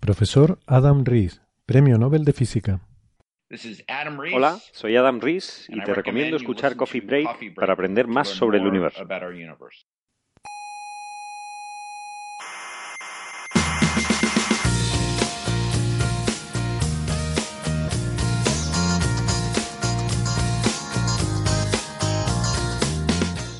Profesor Adam Rees, Premio Nobel de Física. Hola, soy Adam Rees y te recomiendo escuchar Coffee Break para aprender más sobre el universo.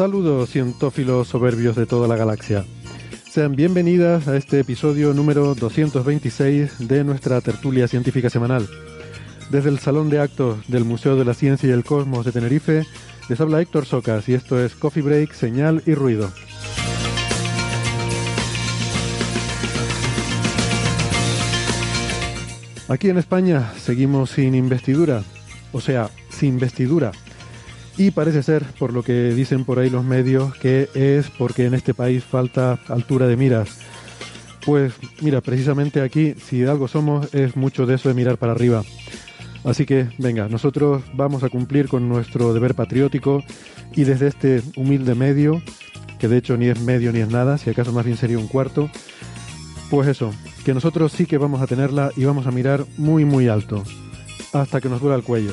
Saludos cientófilos soberbios de toda la galaxia. Sean bienvenidas a este episodio número 226 de nuestra tertulia científica semanal. Desde el Salón de Actos del Museo de la Ciencia y el Cosmos de Tenerife, les habla Héctor Socas y esto es Coffee Break, Señal y Ruido. Aquí en España seguimos sin investidura, o sea, sin vestidura. Y parece ser, por lo que dicen por ahí los medios, que es porque en este país falta altura de miras. Pues mira, precisamente aquí, si algo somos, es mucho de eso de mirar para arriba. Así que, venga, nosotros vamos a cumplir con nuestro deber patriótico y desde este humilde medio, que de hecho ni es medio ni es nada, si acaso más bien sería un cuarto, pues eso, que nosotros sí que vamos a tenerla y vamos a mirar muy muy alto, hasta que nos duela el cuello.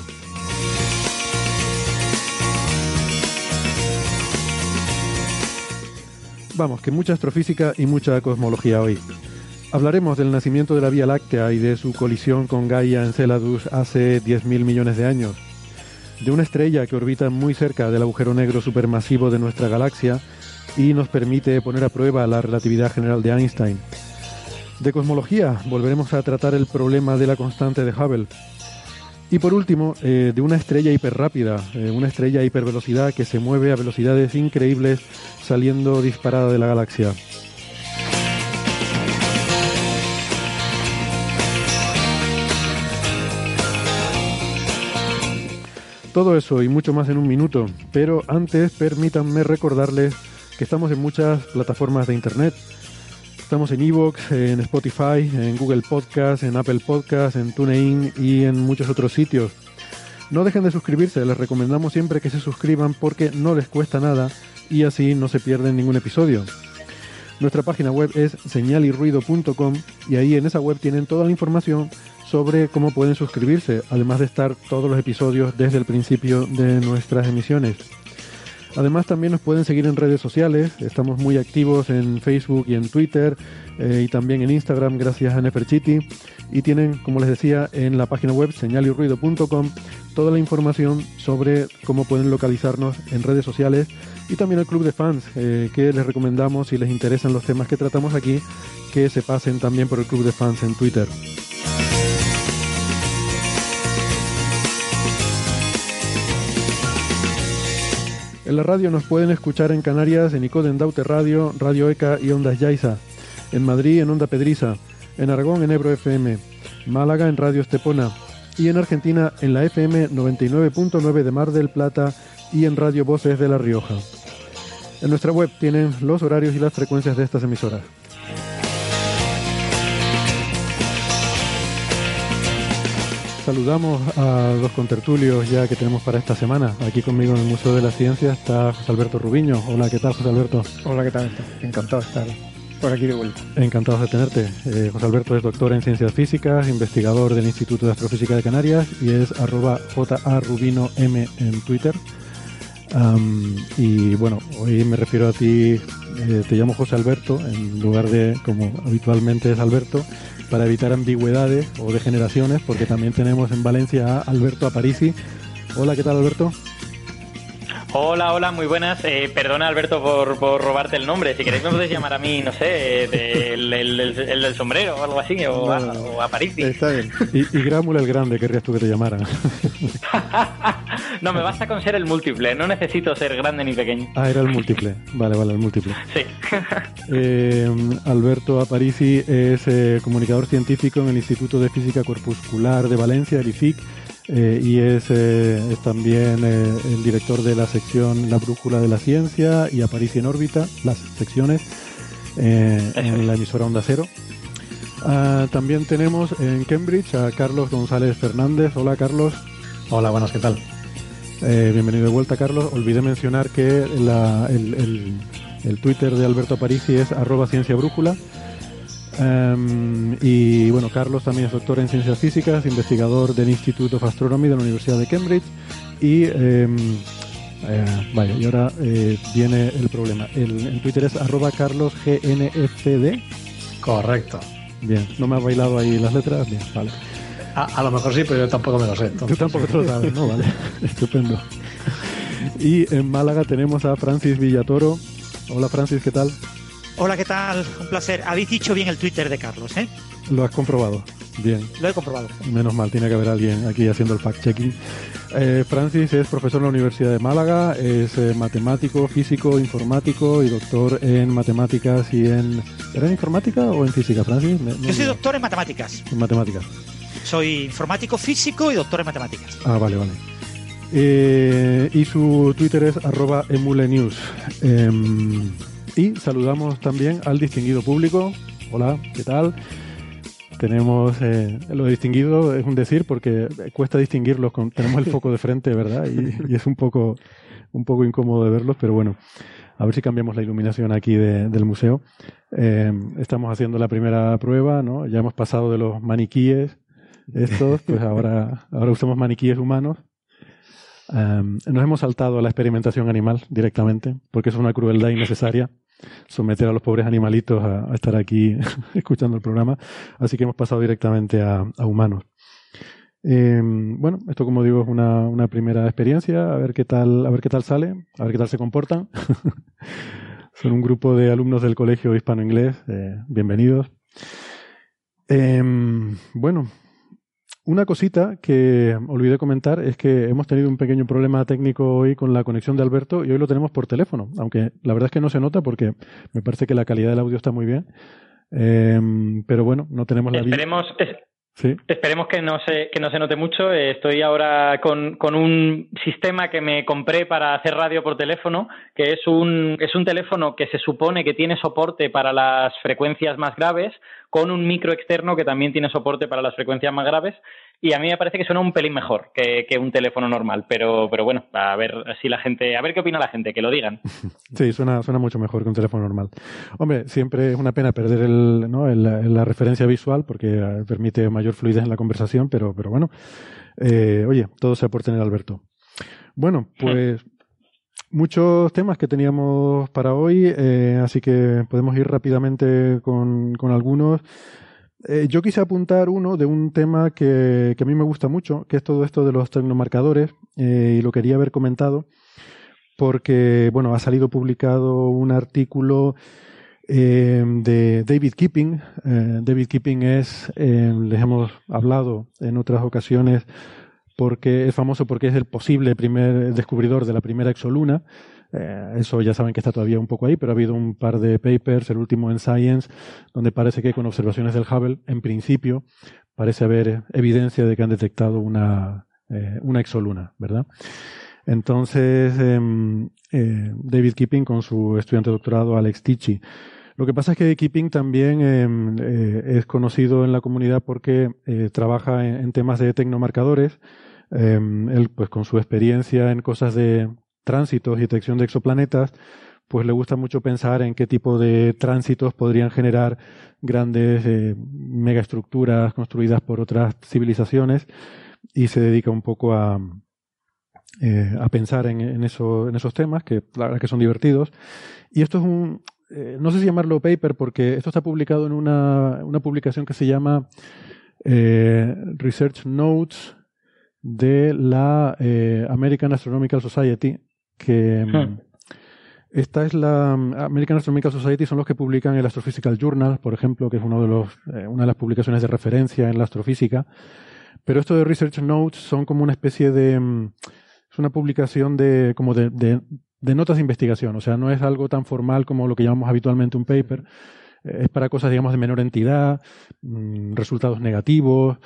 Vamos, que mucha astrofísica y mucha cosmología hoy. Hablaremos del nacimiento de la Vía Láctea y de su colisión con Gaia Enceladus hace 10.000 millones de años. De una estrella que orbita muy cerca del agujero negro supermasivo de nuestra galaxia y nos permite poner a prueba la relatividad general de Einstein. De cosmología volveremos a tratar el problema de la constante de Hubble. Y por último, eh, de una estrella hiperrápida, eh, una estrella hipervelocidad que se mueve a velocidades increíbles saliendo disparada de la galaxia. Todo eso y mucho más en un minuto, pero antes permítanme recordarles que estamos en muchas plataformas de internet. Estamos en Evox, en Spotify, en Google Podcast, en Apple Podcast, en TuneIn y en muchos otros sitios. No dejen de suscribirse, les recomendamos siempre que se suscriban porque no les cuesta nada y así no se pierden ningún episodio. Nuestra página web es señalirruido.com y ahí en esa web tienen toda la información sobre cómo pueden suscribirse, además de estar todos los episodios desde el principio de nuestras emisiones. Además también nos pueden seguir en redes sociales, estamos muy activos en Facebook y en Twitter eh, y también en Instagram gracias a Neferchiti y tienen, como les decía, en la página web señalirruido.com toda la información sobre cómo pueden localizarnos en redes sociales y también el club de fans eh, que les recomendamos si les interesan los temas que tratamos aquí que se pasen también por el club de fans en Twitter. En la radio nos pueden escuchar en Canarias, en Icoden Daute Radio, Radio ECA y Ondas Yaiza. En Madrid, en Onda Pedriza. En Aragón, en Ebro FM. Málaga, en Radio Estepona. Y en Argentina, en la FM 99.9 de Mar del Plata y en Radio Voces de La Rioja. En nuestra web tienen los horarios y las frecuencias de estas emisoras. Saludamos a los contertulios ya que tenemos para esta semana. Aquí conmigo en el Museo de la Ciencia está José Alberto Rubiño. Hola, ¿qué tal, José Alberto? Hola, ¿qué tal? Encantado de estar por aquí de vuelta. Encantados de tenerte. Eh, José Alberto es doctor en ciencias físicas, investigador del Instituto de Astrofísica de Canarias y es arroba jarubino m en Twitter. y bueno, hoy me refiero a ti, eh, te llamo José Alberto, en lugar de como habitualmente es Alberto, para evitar ambigüedades o degeneraciones, porque también tenemos en Valencia a Alberto Aparici. Hola, ¿qué tal Alberto? Hola, hola, muy buenas. Eh, perdona, Alberto, por, por, robarte el nombre. Si queréis me podéis llamar a mí, no sé, el, del sombrero o algo así, o, a, Aparici. Está bien. Y, y Grámula el Grande, querrías tú que te llamaran. no, me basta con ser el múltiple. No necesito ser grande ni pequeño. Ah, era el múltiple. Vale, vale, el múltiple. Sí. Eh, Alberto Aparici es eh, comunicador científico en el Instituto de Física Corpuscular de Valencia, el IFIC eh, y es, eh, es también eh, el director de la sección La Brújula de la Ciencia y Aparicio en órbita, las secciones en la emisora Onda Cero. Ah, también tenemos en Cambridge a Carlos González Fernández. Hola Carlos. Hola, buenas, ¿qué tal? bienvenido de vuelta Carlos. Olvidé mencionar que el, el, el, Twitter de Alberto Aparici es arroba ciencia brújula Em, y bueno, Carlos también es doctor en ciencias físicas, investigador del Institute of Astronomy de la Universidad de Cambridge. Y em, eh, vaya, y ahora eh, viene el problema. El, en Twitter es arroba carlosgnfd. Correcto. Bien, no me ha bailado ahí las letras. Bien, vale. A, lo mejor sí, pero yo tampoco me lo sé. Tú tampoco te lo sabes, ¿no? Vale, estupendo. Y en Málaga tenemos a Francis Villatoro. Hola Francis, ¿qué tal? Hola, ¿qué tal? Un placer. Habéis dicho bien el Twitter de Carlos, ¿eh? Lo has comprobado. Bien. Lo he comprobado. Menos mal, tiene que haber alguien aquí haciendo el fact-checking. Eh, Francis es profesor en la Universidad de Málaga, es eh, matemático, físico, informático y doctor en matemáticas y en... ¿Era en informática o en física, Francis? Yo soy doctor en matemáticas. En matemáticas. Soy informático físico y doctor en matemáticas. Ah, vale, vale. Eh, y su Twitter es arroba emulenews. Y saludamos también al distinguido público. Hola, ¿qué tal? Tenemos eh, lo distinguido, es un decir, porque cuesta distinguirlos, con, tenemos el foco de frente, ¿verdad? Y, es un poco, un poco incómodo de verlos, pero bueno, a ver si cambiamos la iluminación aquí del museo. Eh, estamos haciendo la primera prueba, ¿no? Ya hemos pasado de los maniquíes estos, pues ahora, ahora usamos maniquíes humanos nos hemos saltado a la experimentación animal directamente, porque es una crueldad innecesaria someter a los pobres animalitos a, estar aquí escuchando el programa, así que hemos pasado directamente a, humanos. Em, bueno, esto como digo es una, primera experiencia, a ver qué tal, a ver qué tal sale, a ver qué tal se comportan. Son un grupo de alumnos del colegio hispano-inglés, eh, bienvenidos. Em, bueno, una cosita que olvidé comentar es que hemos tenido un pequeño problema técnico hoy con la conexión de Alberto y hoy lo tenemos por teléfono, aunque la verdad es que no se nota porque me parece que la calidad del audio está muy bien. Em, pero bueno, no tenemos la Esperemos, Esperemos que no se, que no se note mucho. Estoy ahora con, con, un sistema que me compré para hacer radio por teléfono, que es un, es un teléfono que se supone que tiene soporte para las frecuencias más graves, con un micro externo que también tiene soporte para las frecuencias más graves. Y a mí me parece que suena un pelín mejor que, un teléfono normal, pero, pero bueno, a ver si la gente, a ver qué opina la gente, que lo digan. Sí, suena, suena mucho mejor que un teléfono normal. Hombre, siempre es una pena perder el, ¿no? la referencia visual porque eh, permite mayor fluidez en la conversación, pero, pero bueno, eh, oye, todo sea por tener Alberto. Bueno, pues muchos temas que teníamos para hoy, eh, así que podemos ir rápidamente con, con algunos. Eh, yo quise apuntar uno de un tema que, a mí me gusta mucho, que es todo esto de los tecnomarcadores, eh, y lo quería haber comentado porque, bueno, ha salido publicado un artículo eh, de David Keeping. David Keeping es, les hemos hablado en otras ocasiones, porque es famoso porque es el posible primer descubridor de la primera exoluna. Eh, eso ya saben que está todavía un poco ahí, pero ha habido un par de papers, el último en Science, donde parece que con observaciones del Hubble, en principio, parece haber evidencia de que han detectado una, eh, una exoluna, ¿verdad? Entonces, em, eh, David Keeping con su estudiante doctorado Alex Tichy Lo que pasa es que Keeping también em, es conocido en la comunidad porque trabaja en, temas de tecnomarcadores. Em, él, pues con su experiencia en cosas de tránsitos y detección de exoplanetas, pues le gusta mucho pensar en qué tipo de tránsitos podrían generar grandes eh, megaestructuras construidas por otras civilizaciones y se dedica un poco a, eh, a pensar en, eso, en esos temas, que la verdad que son divertidos. Y esto es un, eh, no sé si llamarlo paper, porque esto está publicado en una, una publicación que se llama Research Notes de la American Astronomical Society, que mm, hmm. esta es la mm, American Astronomical Society, son los que publican el Astrophysical Journal, por ejemplo, que es uno de los, eh, una de las publicaciones de referencia en la astrofísica. Pero esto de Research Notes son como una especie de, mm, es una publicación de, como de, de, de notas de investigación, o sea, no es algo tan formal como lo que llamamos habitualmente un paper, eh, es para cosas, digamos, de menor entidad, resultados negativos,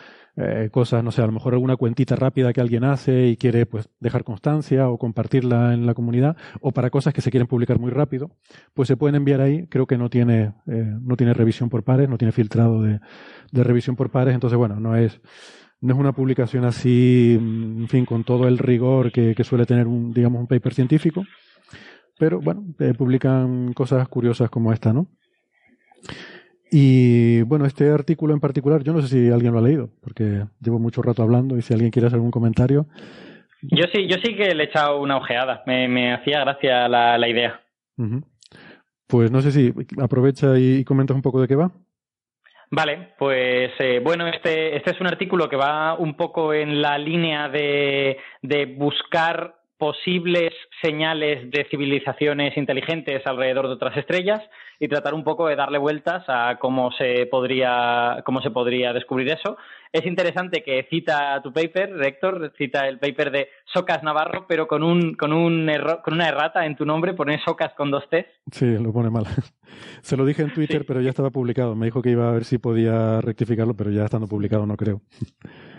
eh, cosas, no sé, a lo mejor alguna cuentita rápida que alguien hace y quiere pues dejar constancia o compartirla en la comunidad, o para cosas que se quieren publicar muy rápido, pues se pueden enviar ahí. Creo que no tiene, eh, no tiene revisión por pares, no tiene filtrado de, de revisión por pares, entonces bueno, no es, no es una publicación así, en fin, con todo el rigor que, suele tener un, digamos, un paper científico. Pero bueno, eh, publican cosas curiosas como esta, ¿no? Y bueno, este artículo en particular, yo no sé si alguien lo ha leído, porque llevo mucho rato hablando y si alguien quiere hacer algún comentario. Yo sí, yo sí que le he echado una ojeada, me, me hacía gracia la, la idea. Pues no sé si aprovecha y, comentas un poco de qué va. Vale, pues eh, bueno, este, este es un artículo que va un poco en la línea de, de buscar posibles señales de civilizaciones inteligentes alrededor de otras estrellas y tratar un poco de darle vueltas a cómo se podría cómo se podría descubrir eso. Es interesante que cita tu paper, Rector, cita el paper de Socas Navarro, pero con un con un error, con una errata en tu nombre, pone Socas con dos T. Sí, lo pone mal. Se lo dije en Twitter, pero ya estaba publicado. Me dijo que iba a ver si podía rectificarlo, pero ya estando publicado no creo.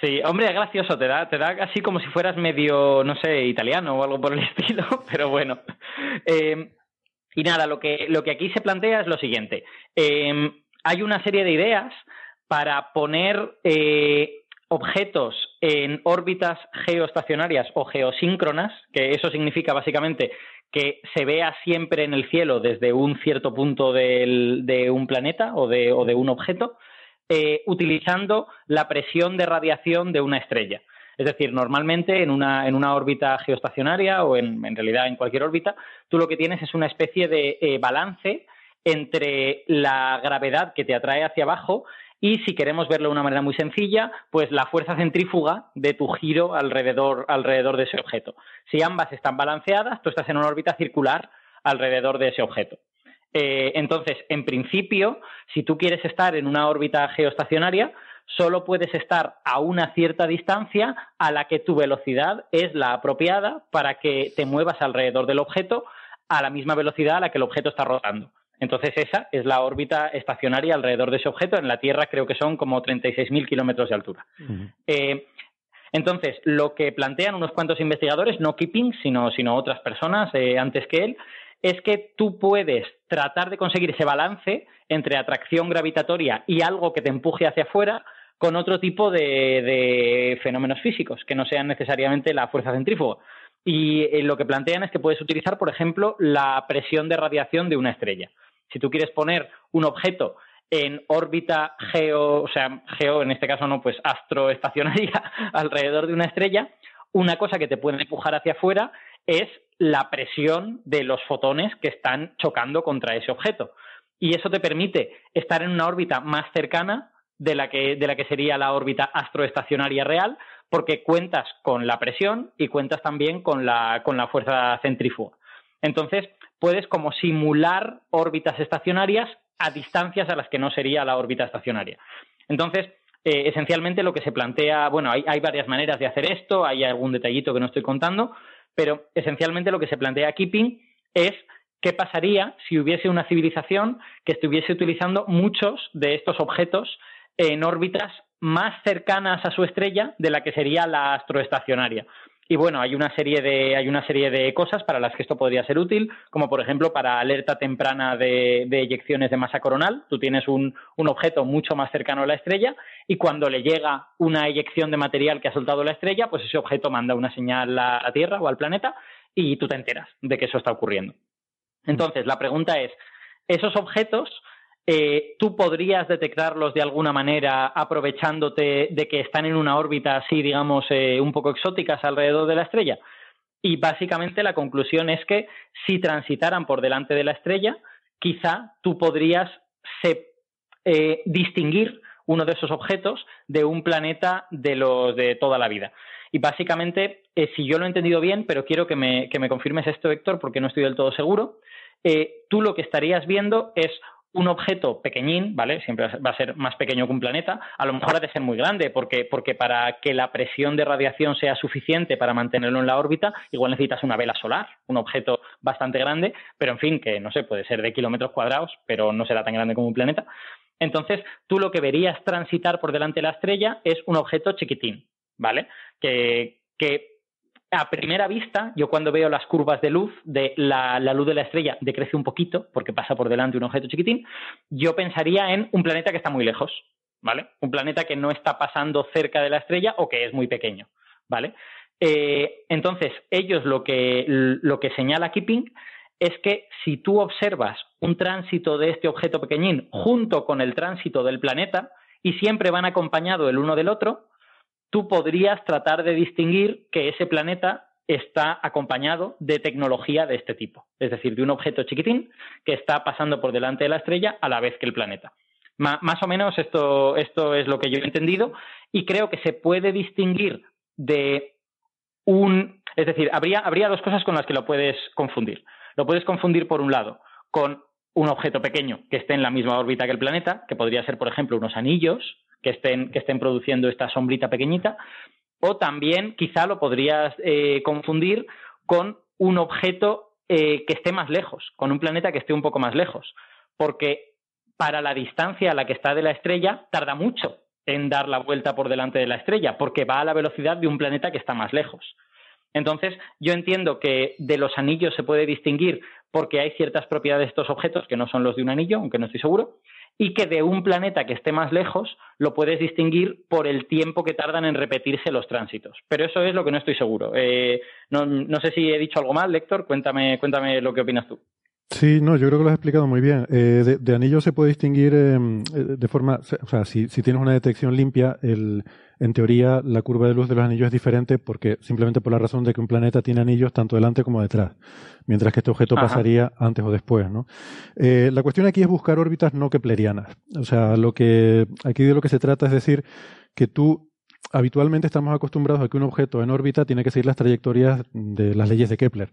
Sí, hombre, es gracioso, te da, te da así como si fueras medio, no sé, italiano o algo por el estilo, pero bueno. Eh, y nada, lo que, lo que aquí se plantea es lo siguiente. Eh, hay una serie de ideas para poner eh, objetos en órbitas geoestacionarias o geosíncronas, que eso significa básicamente que se vea siempre en el cielo desde un cierto punto del, de un planeta o de, o de un objeto, eh, utilizando la presión de radiación de una estrella. Es decir, normalmente en una, en una órbita geoestacionaria o en, en, realidad en cualquier órbita, tú lo que tienes es una especie de eh, balance entre la gravedad que te atrae hacia abajo y, si queremos verlo de una manera muy sencilla, pues la fuerza centrífuga de tu giro alrededor, alrededor de ese objeto. Si ambas están balanceadas, tú estás en una órbita circular alrededor de ese objeto. Eh, entonces, en principio, si tú quieres estar en una órbita geoestacionaria, solo puedes estar a una cierta distancia a la que tu velocidad es la apropiada para que te muevas alrededor del objeto a la misma velocidad a la que el objeto está rotando. Entonces, esa es la órbita estacionaria alrededor de ese objeto. En la Tierra creo que son como 36.000 kilómetros de altura. eh, entonces, lo que plantean unos cuantos investigadores, no Keeping, sino, sino otras personas eh, antes que él, es que tú puedes tratar de conseguir ese balance entre atracción gravitatoria y algo que te empuje hacia afuera con otro tipo de, fenómenos físicos, que no sean necesariamente la fuerza centrífuga. Y eh, lo que plantean es que puedes utilizar, por ejemplo, la presión de radiación de una estrella. Si tú quieres poner un objeto en órbita geo, o sea, geo, en este caso no, pues astroestacionaria alrededor de una estrella, una cosa que te puede empujar hacia afuera es la presión de los fotones que están chocando contra ese objeto. Y eso te permite estar en una órbita más cercana de la que, de la que sería la órbita astroestacionaria real, porque cuentas con la presión y cuentas también con la, con la fuerza centrífuga. Entonces, puedes como simular órbitas estacionarias a distancias a las que no sería la órbita estacionaria. Entonces, eh, esencialmente lo que se plantea, bueno, hay, hay varias maneras de hacer esto, hay algún detallito que no estoy contando, pero esencialmente lo que se plantea Keeping es qué pasaría si hubiese una civilización que estuviese utilizando muchos de estos objetos en órbitas más cercanas a su estrella de la que sería la astroestacionaria. Y bueno, hay una serie de, hay una serie de cosas para las que esto podría ser útil, como por ejemplo para alerta temprana de, eyecciones de masa coronal. Tú tienes un, un, objeto mucho más cercano a la estrella y cuando le llega una eyección de material que ha soltado la estrella, pues ese objeto manda una señal a la Tierra o al planeta y tú te enteras de que eso está ocurriendo. Entonces, la pregunta es, ¿esos objetos eh, tú podrías detectarlos de alguna manera aprovechándote de que están en una órbita así, digamos, eh, un poco exóticas alrededor de la estrella. Y básicamente la conclusión es que si transitaran por delante de la estrella, quizá tú podrías eh, distinguir uno de esos objetos de un planeta de los de toda la vida. Y básicamente, si yo lo he entendido bien, pero quiero que me, que me confirmes esto, Héctor, porque no estoy del todo seguro, tú lo que estarías viendo es un objeto pequeñín, ¿vale? Siempre va a ser más pequeño que un planeta, a lo mejor ha de ser muy grande, porque, porque para que la presión de radiación sea suficiente para mantenerlo en la órbita, igual necesitas una vela solar, un objeto bastante grande, pero en fin, que no sé, puede ser de kilómetros cuadrados, pero no será tan grande como un planeta. Entonces, tú lo que verías transitar por delante de la estrella es un objeto chiquitín, ¿vale? Que, que a primera vista, yo cuando veo las curvas de luz, de la, luz de la estrella decrece un poquito porque pasa por delante un objeto chiquitín, yo pensaría en un planeta que está muy lejos, ¿vale? Un planeta que no está pasando cerca de la estrella o que es muy pequeño, ¿vale? Eh, entonces, ellos lo que, lo que señala Keeping es que si tú observas un tránsito de este objeto pequeñín junto con el tránsito del planeta y siempre van acompañados el uno del otro, tú podrías tratar de distinguir que ese planeta está acompañado de tecnología de este tipo, es decir, de un objeto chiquitín que está pasando por delante de la estrella a la vez que el planeta. más o menos esto, esto es lo que yo he entendido y creo que se puede distinguir de un... Es decir, habría, habría dos cosas con las que lo puedes confundir. Lo puedes confundir, por un lado, con un objeto pequeño que esté en la misma órbita que el planeta, que podría ser, por ejemplo, unos anillos que estén, que estén produciendo esta sombrita pequeñita, o también quizá lo podrías eh, confundir con un objeto eh, que esté más lejos, con un planeta que esté un poco más lejos, porque para la distancia a la que está de la estrella tarda mucho en dar la vuelta por delante de la estrella, porque va a la velocidad de un planeta que está más lejos. Entonces, yo entiendo que de los anillos se puede distinguir porque hay ciertas propiedades de estos objetos que no son los de un anillo, aunque no estoy seguro, y que de un planeta que esté más lejos lo puedes distinguir por el tiempo que tardan en repetirse los tránsitos. Pero eso es lo que no estoy seguro. Eh, no, sé si he dicho algo mal, Lector. Cuéntame, cuéntame lo que opinas tú. Sí, no, yo creo que lo has explicado muy bien. Eh, de, anillo se puede distinguir em, eh, de forma, o sea, si, si, tienes una detección limpia, el, en teoría la curva de luz de los anillos es diferente porque simplemente por la razón de que un planeta tiene anillos tanto delante como detrás, mientras que este objeto pasaría antes o después, ¿no? Eh, la cuestión aquí es buscar órbitas no keplerianas. O sea, lo que aquí de lo que se trata es decir que tú habitualmente estamos acostumbrados a que un objeto en órbita tiene que seguir las trayectorias de las leyes de Kepler.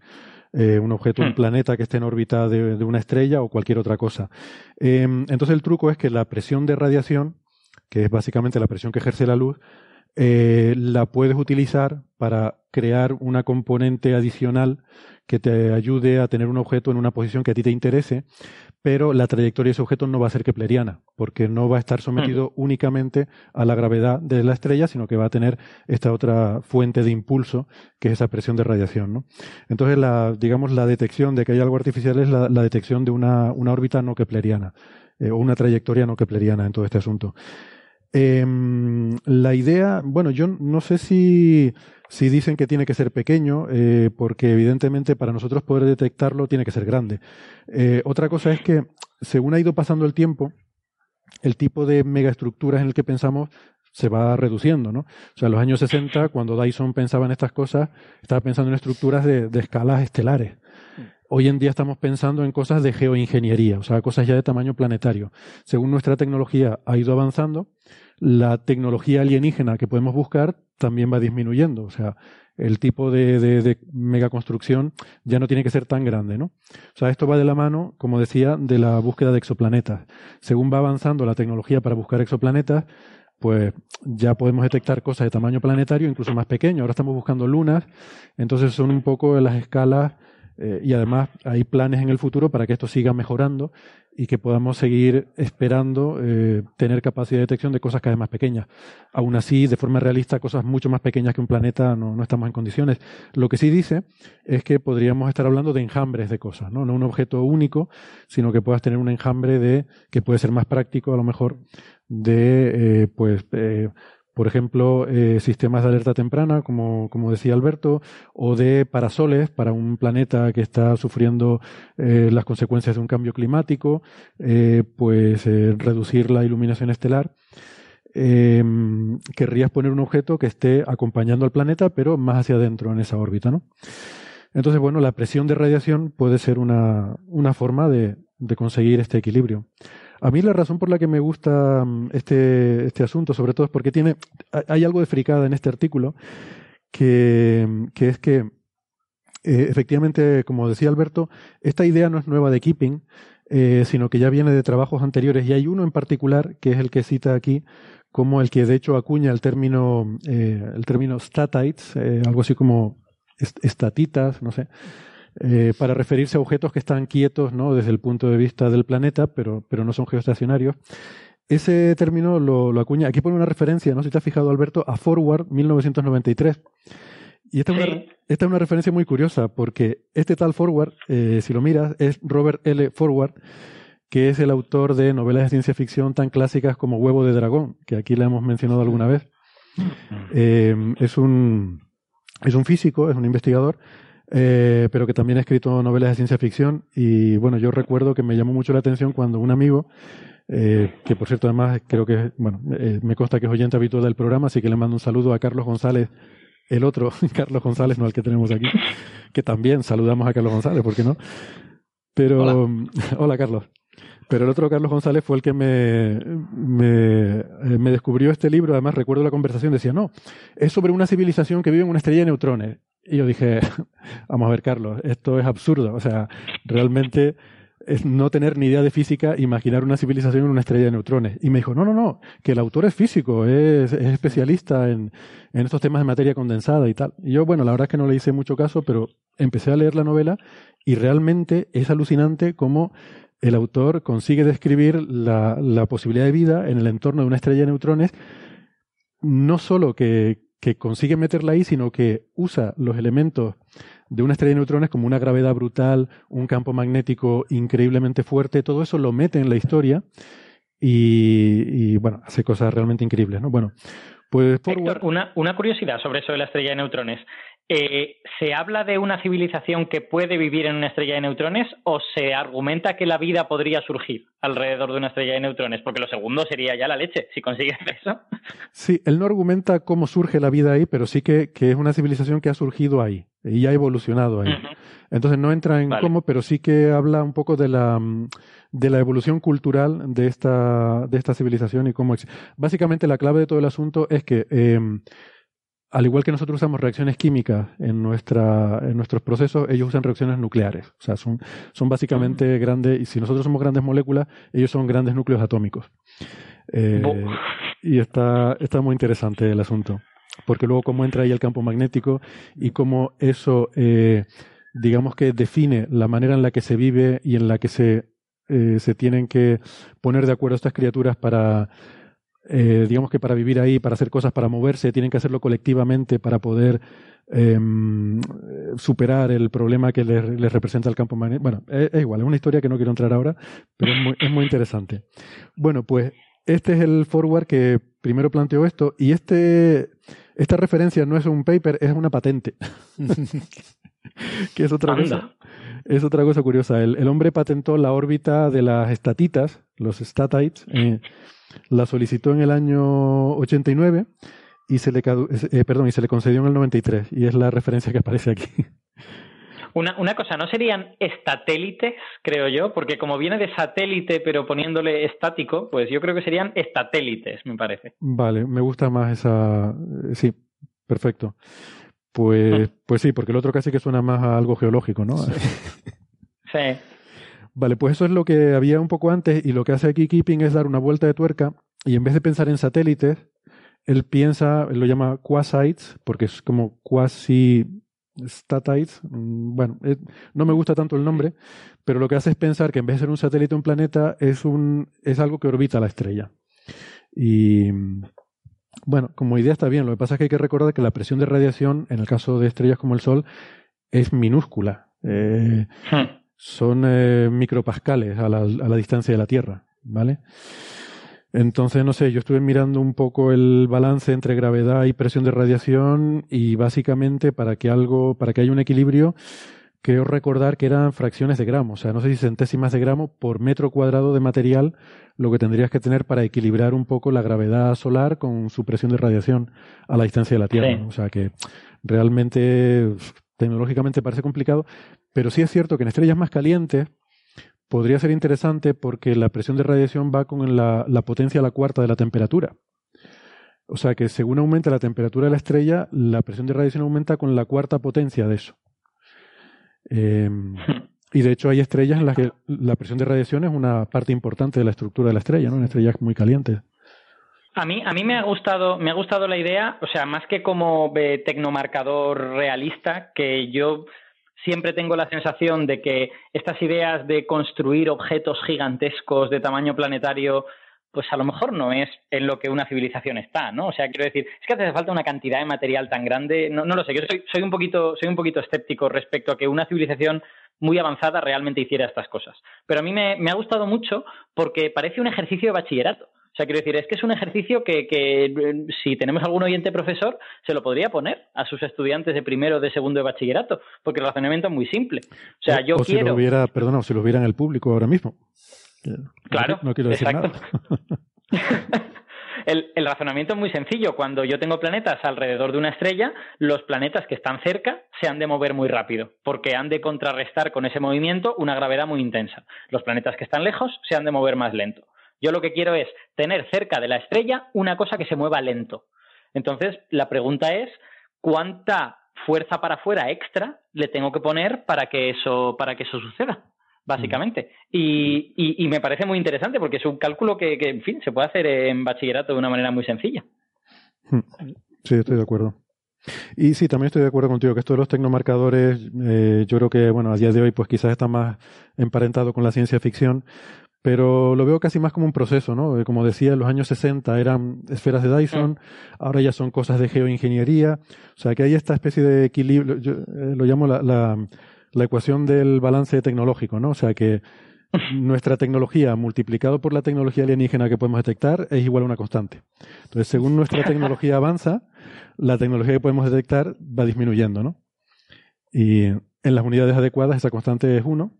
Eh, un objeto, un hmm. planeta que esté en órbita de, una estrella o cualquier otra cosa. Em, entonces el truco es que la presión de radiación, que es básicamente la presión que ejerce la luz, eh, la puedes utilizar para crear una componente adicional que te ayude a tener un objeto en una posición que a ti te interese, pero la trayectoria de ese objeto no va a ser kepleriana, porque no va a estar sometido únicamente a la gravedad de la estrella, sino que va a tener esta otra fuente de impulso, que es esa presión de radiación. ¿no? Entonces, la, digamos, la detección de que hay algo artificial es la, detección de una, una, órbita no kepleriana, eh, o una trayectoria no kepleriana en todo este asunto. Em, la idea, bueno, yo no sé si, si dicen que tiene que ser pequeño, eh, porque evidentemente para nosotros poder detectarlo tiene que ser grande. Eh, otra cosa es que, según ha ido pasando el tiempo, el tipo de megaestructuras en el que pensamos se va reduciendo, ¿no? O sea, en los años 60, cuando Dyson pensaba en estas cosas, estaba pensando en estructuras de, de escalas estelares. Hoy en día estamos pensando en cosas de geoingeniería, o sea, cosas ya de tamaño planetario. Según nuestra tecnología ha ido avanzando, la tecnología alienígena que podemos buscar también va disminuyendo. O sea, el tipo de, megaconstrucción ya no tiene que ser tan grande, ¿no? O sea, esto va de la mano, como decía, de la búsqueda de exoplanetas. Según va avanzando la tecnología para buscar exoplanetas, pues ya podemos detectar cosas de tamaño planetario, incluso más pequeño. Ahora estamos buscando lunas, entonces son un poco las escalas eh, y además hay planes en el futuro para que esto siga mejorando y que podamos seguir esperando eh, tener capacidad de detección de cosas cada vez más pequeñas. Aún así, de forma realista, cosas mucho más pequeñas que un planeta no, no estamos en condiciones. Lo que sí dice es que podríamos estar hablando de enjambres de cosas, ¿no? No un objeto único, sino que puedas tener un enjambre de, que puede ser más práctico a lo mejor, de, eh, pues, por ejemplo, eh, sistemas de alerta temprana, como, como, decía Alberto, o de parasoles para un planeta que está sufriendo eh, las consecuencias de un cambio climático, eh, pues reducir la iluminación estelar. Em, querrías poner un objeto que esté acompañando al planeta, pero más hacia adentro en esa órbita, ¿no? Entonces, bueno, la presión de radiación puede ser una, una forma de, de conseguir este equilibrio. A mí la razón por la que me gusta mm, este, este asunto, sobre todo, es porque tiene, hay algo de fricada en este artículo, que, que es que, eh, efectivamente, como decía Alberto, esta idea no es nueva de Keeping, eh, sino que ya viene de trabajos anteriores, y hay uno en particular, que es el que cita aquí, como el que de hecho acuña el término, eh, el término statites, algo así como estatitas, no sé, eh, para referirse a objetos que están quietos ¿no? desde el punto de vista del planeta, pero, pero no son geoestacionarios. Ese término lo, lo, acuña, aquí pone una referencia, no sé si te has fijado Alberto, a Forward 1993. Y esta, sí. es una, esta es una referencia muy curiosa, porque este tal Forward, eh, si lo miras, es Robert L. Forward, que es el autor de novelas de ciencia ficción tan clásicas como Huevo de Dragón, que aquí le hemos mencionado alguna vez. Eh, es, un, es un físico, es un investigador, eh, pero que también ha escrito novelas de ciencia ficción. Y bueno, yo recuerdo que me llamó mucho la atención cuando un amigo, eh, que por cierto además creo que, bueno, eh, me consta que es oyente habitual del programa, así que le mando un saludo a Carlos González, el otro, Carlos González, no el que tenemos aquí, que también saludamos a Carlos González, ¿por qué no? Pero, hola, hola Carlos. Pero el otro Carlos González fue el que me, me, me, descubrió este libro. Además, recuerdo la conversación, decía, no, es sobre una civilización que vive en una estrella de neutrones. Y yo dije, vamos a ver, Carlos, esto es absurdo. O sea, realmente es no tener ni idea de física, imaginar una civilización en una estrella de neutrones. Y me dijo, no, no, no, que el autor es físico, es, es especialista en, en, estos temas de materia condensada y tal. Y yo, bueno, la verdad es que no le hice mucho caso, pero empecé a leer la novela y realmente es alucinante cómo el autor consigue describir la, la posibilidad de vida en el entorno de una estrella de neutrones, no solo que, que consigue meterla ahí, sino que usa los elementos de una estrella de neutrones como una gravedad brutal, un campo magnético increíblemente fuerte, todo eso lo mete en la historia y, y bueno, hace cosas realmente increíbles, ¿no? Bueno, pues Héctor, una, una curiosidad sobre eso de la estrella de neutrones. Eh, ¿Se habla de una civilización que puede vivir en una estrella de neutrones o se argumenta que la vida podría surgir alrededor de una estrella de neutrones? Porque lo segundo sería ya la leche, si consigues eso. Sí, él no argumenta cómo surge la vida ahí, pero sí que, que es una civilización que ha surgido ahí y ha evolucionado ahí. Uh -huh. Entonces no entra en vale. cómo, pero sí que habla un poco de la, de la evolución cultural de esta, de esta civilización y cómo... Básicamente la clave de todo el asunto es que... Eh, al igual que nosotros usamos reacciones químicas en, nuestra, en nuestros procesos, ellos usan reacciones nucleares. O sea, son, son básicamente grandes, y si nosotros somos grandes moléculas, ellos son grandes núcleos atómicos. Eh, y está, está muy interesante el asunto. Porque luego cómo entra ahí el campo magnético y cómo eso, eh, digamos que define la manera en la que se vive y en la que se, eh, se tienen que poner de acuerdo estas criaturas para eh, digamos que para vivir ahí, para hacer cosas, para moverse, tienen que hacerlo colectivamente para poder eh, superar el problema que les, les, representa el campo magnético. Bueno, es, es, igual, es una historia que no quiero entrar ahora, pero es muy, es muy interesante. Bueno, pues este es el forward que primero planteó esto y este, esta referencia no es un paper, es una patente. que es otra Anda. cosa. Es otra cosa curiosa. El, el, hombre patentó la órbita de las estatitas, los statites, eh, la solicitó en el año 89 y se le, eh, perdón, y se le concedió en el 93 y es la referencia que aparece aquí. Una, una cosa, ¿no serían estatélites, creo yo? Porque como viene de satélite pero poniéndole estático, pues yo creo que serían estatélites, me parece. Vale, me gusta más esa... Sí, perfecto. Pues, pues sí, porque el otro casi que suena más a algo geológico, ¿no? sí. Vale, pues eso es lo que había un poco antes y lo que hace aquí Keeping es dar una vuelta de tuerca y en vez de pensar en satélites, él piensa, él lo llama quasites, porque es como quasi Statites, mm, bueno, eh, no me gusta tanto el nombre, pero lo que hace es pensar que en vez de ser un satélite o un planeta, es, un, es algo que orbita la estrella. Y bueno, como idea está bien, lo que pasa es que hay que recordar que la presión de radiación, en el caso de estrellas como el Sol, es minúscula. Eh, hmm. Son eh, micropascales a la, a la distancia de la Tierra, ¿vale? Entonces, no sé, yo estuve mirando un poco el balance entre gravedad y presión de radiación y básicamente para que algo, para que haya un equilibrio, creo recordar que eran fracciones de gramo, o sea, no sé si centésimas de gramo por metro cuadrado de material, lo que tendrías que tener para equilibrar un poco la gravedad solar con su presión de radiación a la distancia de la Tierra. O sea que realmente tecnológicamente parece complicado, pero sí es cierto que en estrellas más calientes, podría ser interesante porque la presión de radiación va con la, potencia a la cuarta de la temperatura. O sea que según aumenta la temperatura de la estrella, la presión de radiación aumenta con la cuarta potencia de eso. Em, y de hecho hay estrellas en las que la presión de radiación es una parte importante de la estructura de la estrella, ¿no? En estrellas muy calientes. A mí, a mí me ha gustado, me ha gustado la idea, o sea, más que como tecnomarcador realista, que yo siempre tengo la sensación de que estas ideas de construir objetos gigantescos de tamaño planetario, pues a lo mejor no es en lo que una civilización está, ¿no? O sea, quiero decir, es que hace falta una cantidad de material tan grande, no, no lo sé, yo soy, soy, un poquito, soy un poquito escéptico respecto a que una civilización muy avanzada realmente hiciera estas cosas. Pero a mí me, me ha gustado mucho porque parece un ejercicio de bachillerato. O sea, quiero decir, es que es un ejercicio que, que, si tenemos algún oyente profesor, se lo podría poner a sus estudiantes de primero, de segundo de bachillerato, porque el razonamiento es muy simple. O sea, yo quiero... Si lo hubiera, perdona, si lo hubiera en el público ahora mismo. Claro, no, quiero decir exacto. El, el, razonamiento es muy sencillo. Cuando yo tengo planetas alrededor de una estrella, los planetas que están cerca se han de mover muy rápido, porque han de contrarrestar con ese movimiento una gravedad muy intensa. Los planetas que están lejos se han de mover más lento. Yo lo que quiero es tener cerca de la estrella una cosa que se mueva lento. Entonces, la pregunta es, ¿cuánta fuerza para afuera extra le tengo que poner para que eso, para que eso suceda? Básicamente. Y, y, me parece muy interesante porque es un cálculo que, en fin, se puede hacer en bachillerato de una manera muy sencilla. Hmm. Sí, estoy de acuerdo. Y sí, también estoy de acuerdo contigo que esto de los tecnomarcadores, eh, yo creo que, bueno, a día de hoy, pues quizás está más emparentado con la ciencia ficción, pero lo veo casi más como un proceso, ¿no? Eh, como decía, en los años 60 eran esferas de Dyson, ahora ya son cosas de geoingeniería, o sea que hay esta especie de equilibrio, yo eh, lo llamo la, la, la, ecuación del balance tecnológico, ¿no? O sea que nuestra tecnología multiplicado por la tecnología alienígena que podemos detectar es igual a una constante. Entonces, según nuestra tecnología avanza, la tecnología que podemos detectar va disminuyendo, ¿no? Y en las unidades adecuadas esa constante es 1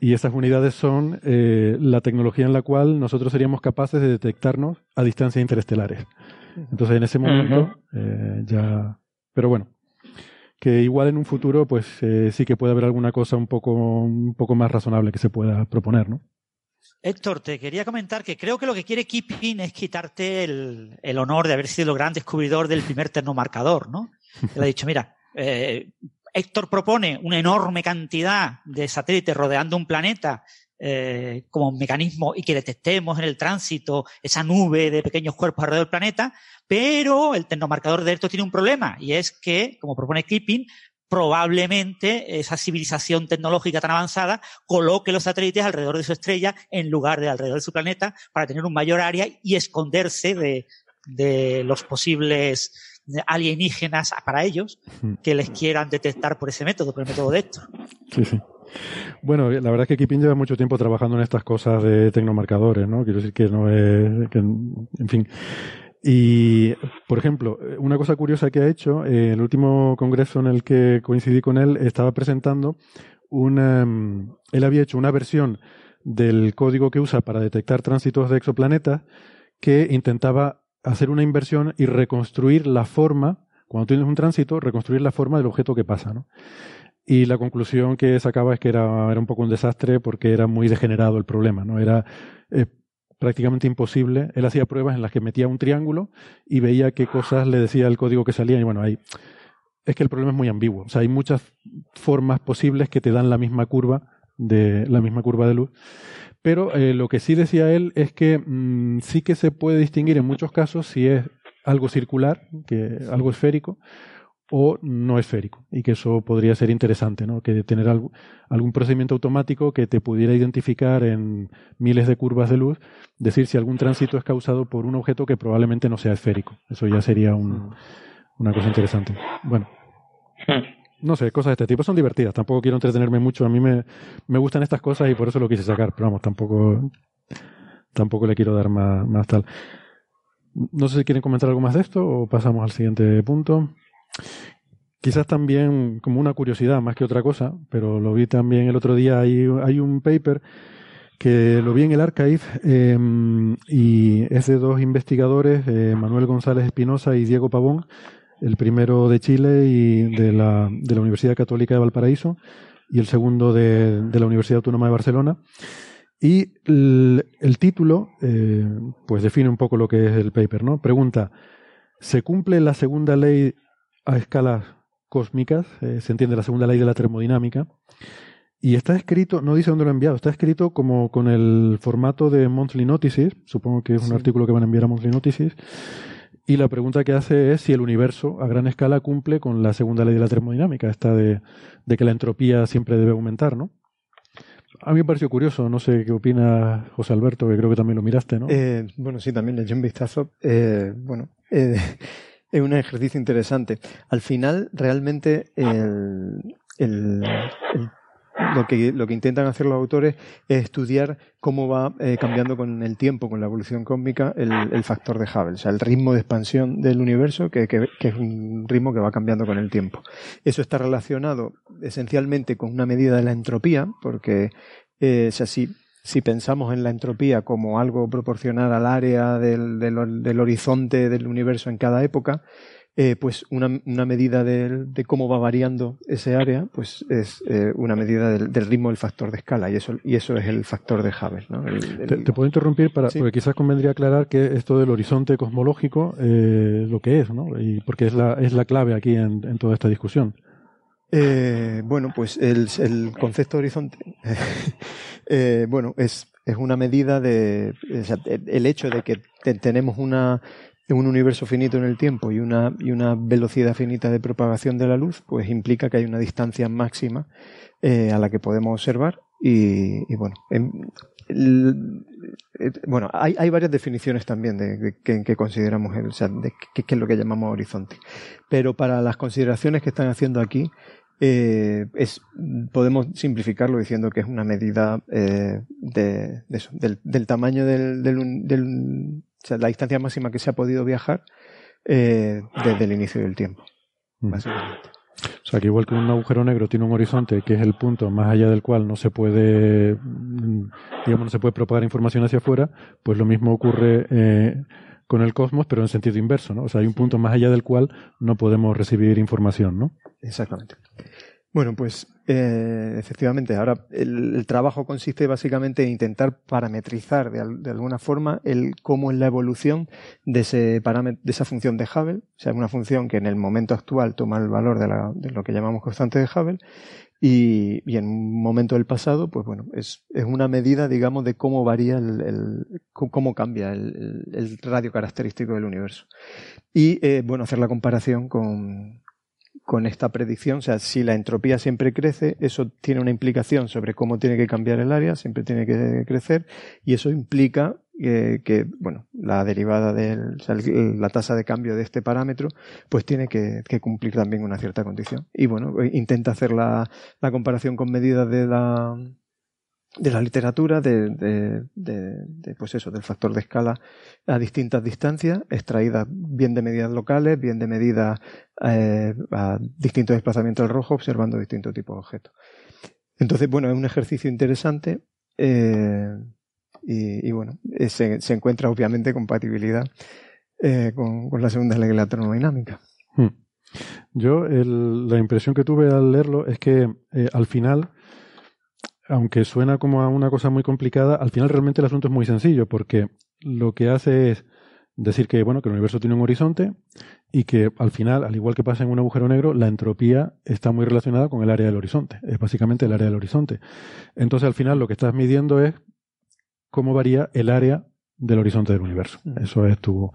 y esas unidades son eh, la tecnología en la cual nosotros seríamos capaces de detectarnos a distancias interestelares. Entonces, en ese momento, eh, ya. Pero bueno, que igual en un futuro, pues eh, sí que puede haber alguna cosa un poco, un poco más razonable que se pueda proponer, ¿no? Héctor, te quería comentar que creo que lo que quiere Keeping es quitarte el, el honor de haber sido el gran descubridor del primer termomarcador, ¿no? Él ha dicho, mira, eh, Héctor propone una enorme cantidad de satélites rodeando un planeta eh, como mecanismo y que detectemos en el tránsito esa nube de pequeños cuerpos alrededor del planeta, pero el tecnomarcador de esto tiene un problema y es que, como propone Clipping, probablemente esa civilización tecnológica tan avanzada coloque los satélites alrededor de su estrella en lugar de alrededor de su planeta para tener un mayor área y esconderse de, de los posibles alienígenas para ellos que les quieran detectar por ese método, por el método de esto. Sí, sí. Bueno, la verdad es que Kipin lleva mucho tiempo trabajando en estas cosas de tecnomarcadores, ¿no? Quiero decir que no es, que, en fin. Y, por ejemplo, una cosa curiosa que ha hecho, en el último congreso en el que coincidí con él, estaba presentando una, mm, él había hecho una versión del código que usa para detectar tránsitos de exoplanetas que intentaba hacer una inversión y reconstruir la forma, cuando tienes un tránsito, reconstruir la forma del objeto que pasa, ¿no? Y la conclusión que sacaba es que era, era un poco un desastre porque era muy degenerado el problema, ¿no? Era eh, prácticamente imposible. Él hacía pruebas en las que metía un triángulo y veía qué cosas le decía el código que salía y bueno, ahí es que el problema es muy ambiguo. O sea, hay muchas formas posibles que te dan la misma curva de la misma curva de luz pero eh, lo que sí decía él es que mm, sí que se puede distinguir en muchos casos si es algo circular, que algo esférico, o no esférico y que eso podría ser interesante, ¿no? Que tener algún procedimiento automático que te pudiera identificar en miles de curvas de luz, decir si algún tránsito es causado por un objeto que probablemente no sea esférico. Eso ya sería una cosa interesante. Bueno. No sé, cosas de este tipo son divertidas. Tampoco quiero entretenerme mucho. A mí me, me gustan estas cosas y por eso lo quise sacar. Pero vamos, tampoco, tampoco le quiero dar más, tal. No sé si quieren comentar algo más de esto o pasamos al siguiente punto. Quizás también como una curiosidad más que otra cosa, pero lo vi también el otro día. Hay, hay un paper que lo vi en el archive em, y es de dos investigadores, eh, Manuel González Espinosa y Diego Pavón, el primero de Chile y de la, de la Universidad Católica de Valparaíso y el segundo de, de la Universidad Autónoma de Barcelona. Y el, título, eh, pues define un poco lo que es el paper, ¿no? Pregunta, ¿se cumple la segunda ley a escalas cósmicas? Eh, se entiende la segunda ley de la termodinámica. Y está escrito, no dice dónde lo ha enviado, está escrito como con el formato de Monthly Notices, supongo que es un artículo que van a enviar a Monthly Notices, y la pregunta que hace es si el universo a gran escala cumple con la segunda ley de la termodinámica, esta de, que la entropía siempre debe aumentar, ¿no? A mí me pareció curioso, no sé qué opina José Alberto, que creo que también lo miraste, ¿no? Eh, bueno, sí, también le eché un vistazo. Eh, bueno, eh, es un ejercicio interesante. Al final, realmente, el, el lo que, lo que intentan hacer los autores es estudiar cómo va eh, cambiando con el tiempo, con la evolución cósmica, el, factor de Hubble, o sea, el ritmo de expansión del universo, que, es un ritmo que va cambiando con el tiempo. Eso está relacionado esencialmente con una medida de la entropía, porque eh, si, pensamos en la entropía como algo proporcional al área del horizonte del universo en cada época, eh, pues una, medida de, cómo va variando ese área, pues es eh, una medida del, ritmo del factor de escala y eso, y eso es el factor de Hubble. ¿no? te, puedo interrumpir para, porque quizás convendría aclarar que esto del horizonte cosmológico eh, lo que es, ¿no? Y porque es la, es la clave aquí en, toda esta discusión. bueno, pues el, concepto de horizonte, bueno, es, es una medida de, el hecho de que tenemos una un universo finito en el tiempo y una, y una velocidad finita de propagación de la luz, pues implica que hay una distancia máxima eh, a la que podemos observar. Y, bueno, bueno, hay, hay, varias definiciones también de, que, consideramos, el, o sea, de qué es lo que llamamos horizonte. Pero para las consideraciones que están haciendo aquí, eh, podemos simplificarlo diciendo que es una medida eh, de, del, tamaño del, del, o sea, la distancia máxima que se ha podido viajar eh, desde el inicio del tiempo, básicamente. O sea, que igual que un agujero negro tiene un horizonte que es el punto más allá del cual no se puede, mm, digamos, no se puede propagar información hacia afuera, pues lo mismo ocurre eh, con el cosmos, pero en sentido inverso, ¿no? O sea, hay un punto más allá del cual no podemos recibir información, ¿no? Exactamente. Bueno, pues eh, efectivamente, ahora el, trabajo consiste básicamente en intentar parametrizar de, alguna forma el cómo es la evolución de, ese de esa función de Hubble, o sea, una función que en el momento actual toma el valor de, lo que llamamos constante de Hubble, y, en un momento del pasado, pues bueno, es, una medida, digamos, de cómo varía el, cómo cambia el, radio característico del universo. Y eh, bueno, hacer la comparación con, con esta predicción. O sea, si la entropía siempre crece, eso tiene una implicación sobre cómo tiene que cambiar el área, siempre tiene que crecer, y eso implica que, bueno, la derivada de la tasa de cambio de este parámetro, pues tiene que, cumplir también una cierta condición. Y bueno, intenta hacer la, la comparación con medidas de la, de la literatura de, de, pues eso, del factor de escala a distintas distancias, extraídas bien de medidas locales, bien de medidas eh, a distintos desplazamientos del rojo, observando distintos tipos de objetos. Entonces, bueno, es un ejercicio interesante eh, y, bueno, eh, se, se, encuentra obviamente compatibilidad con, con, la segunda ley de la termodinámica. Hmm. Yo, el, la impresión que tuve al leerlo es que al final aunque suena como a una cosa muy complicada, al final realmente el asunto es muy sencillo, porque lo que hace es decir que, bueno, que el universo tiene un horizonte y que al final, al igual que pasa en un agujero negro, la entropía está muy relacionada con el área del horizonte. Es básicamente el área del horizonte. Entonces, al final, lo que estás midiendo es cómo varía el área del horizonte del universo. Mm. Eso es tu.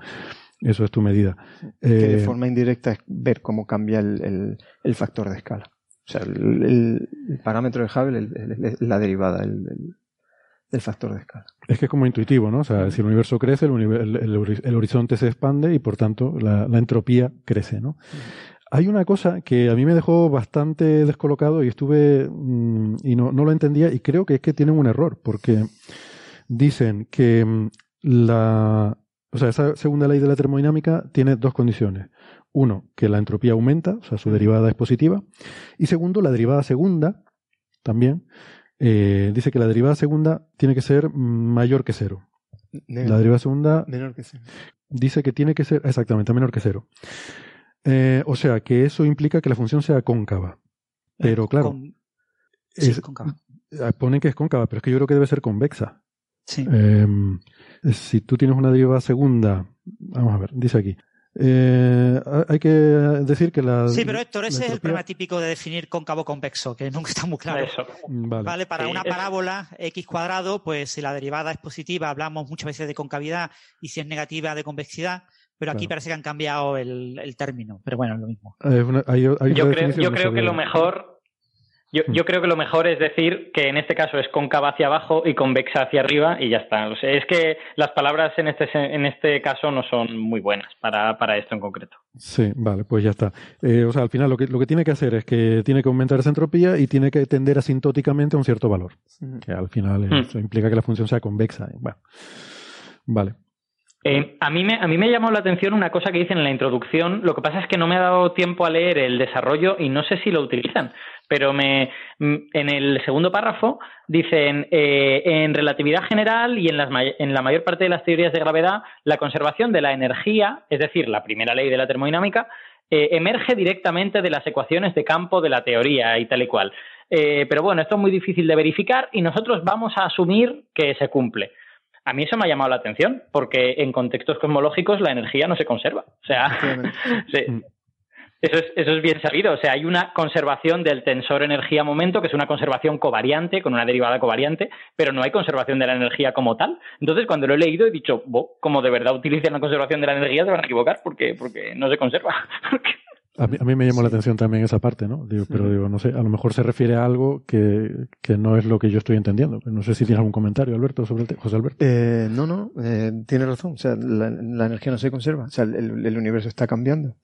eso es tu medida. que de eh, forma indirecta es ver cómo cambia el, el, factor de escala. O sea, el, parámetro de Hubble es la derivada del factor de escala. Es que es como intuitivo, ¿no? O sea, si el universo crece, el, horizonte se expande y por tanto la, entropía crece, ¿no? Hay una cosa que a mí me dejó bastante descolocado y estuve mm, y no, no, lo entendía y creo que es que tienen un error porque dicen que mm, la, o sea, esa segunda ley de la termodinámica tiene dos condiciones. Uno, que la entropía aumenta, o sea, su derivada es positiva. Y segundo, la derivada segunda, también, eh, dice que la derivada segunda tiene que ser mayor que cero. la derivada segunda menor que cero. dice que tiene que ser exactamente menor que cero. Eh, o sea, que eso implica que la función sea cóncava. Pero eh, claro, es, cóncava. ponen que es cóncava, pero es que yo creo que debe ser convexa. Sí. Em, si tú tienes una derivada segunda, vamos a ver, dice aquí. Eh, hay que decir que la. Sí, pero Héctor, ese es el problema típico de definir cóncavo convexo, que nunca está muy claro. Vale. para una parábola x cuadrado, pues si la derivada es positiva, hablamos muchas veces de concavidad, y si es negativa, de convexidad. Pero aquí parece que han cambiado el, término. Pero bueno, es lo mismo. yo creo, yo creo que lo mejor yo, mm. yo, creo que lo mejor es decir que en este caso es cóncava hacia abajo y convexa hacia arriba y ya está. O sea, es que las palabras en este, en este caso no son muy buenas para, para esto en concreto. Sí, vale, pues ya está. Eh, o sea, al final lo que, lo que tiene que hacer es que tiene que aumentar esa entropía y tiene que tender asintóticamente a un cierto valor. Que al final mm. eso implica que la función sea convexa. Bueno, vale. Eh, a, mí me, a mí me llamó la atención una cosa que dicen en la introducción. Lo que pasa es que no me ha dado tiempo a leer el desarrollo y no sé si lo utilizan pero me, en el segundo párrafo dicen eh, en relatividad general y en, las, en la mayor parte de las teorías de gravedad la conservación de la energía, es decir, la primera ley de la termodinámica, eh, emerge directamente de las ecuaciones de campo de la teoría y tal y cual. Eh, pero bueno, esto es muy difícil de verificar y nosotros vamos a asumir que se cumple. A mí eso me ha llamado la atención, porque en contextos cosmológicos la energía no se conserva. O sea, sí, mm. Eso es, eso es bien sabido. O sea, hay una conservación del tensor energía-momento, que es una conservación covariante, con una derivada covariante, pero no hay conservación de la energía como tal. Entonces, cuando lo he leído, he dicho, como de verdad utilizan la conservación de la energía, se van a equivocar porque, porque no se conserva. A mí, a mí, me llamó la atención también esa parte, ¿no? Digo, pero digo, no sé, a lo mejor se refiere a algo que, que, no es lo que yo estoy entendiendo. No sé si tienes algún comentario, Alberto, sobre el tema. José Alberto. Eh, no, no, eh, tiene razón. O sea, la, energía no se conserva. O sea, el, el universo está cambiando.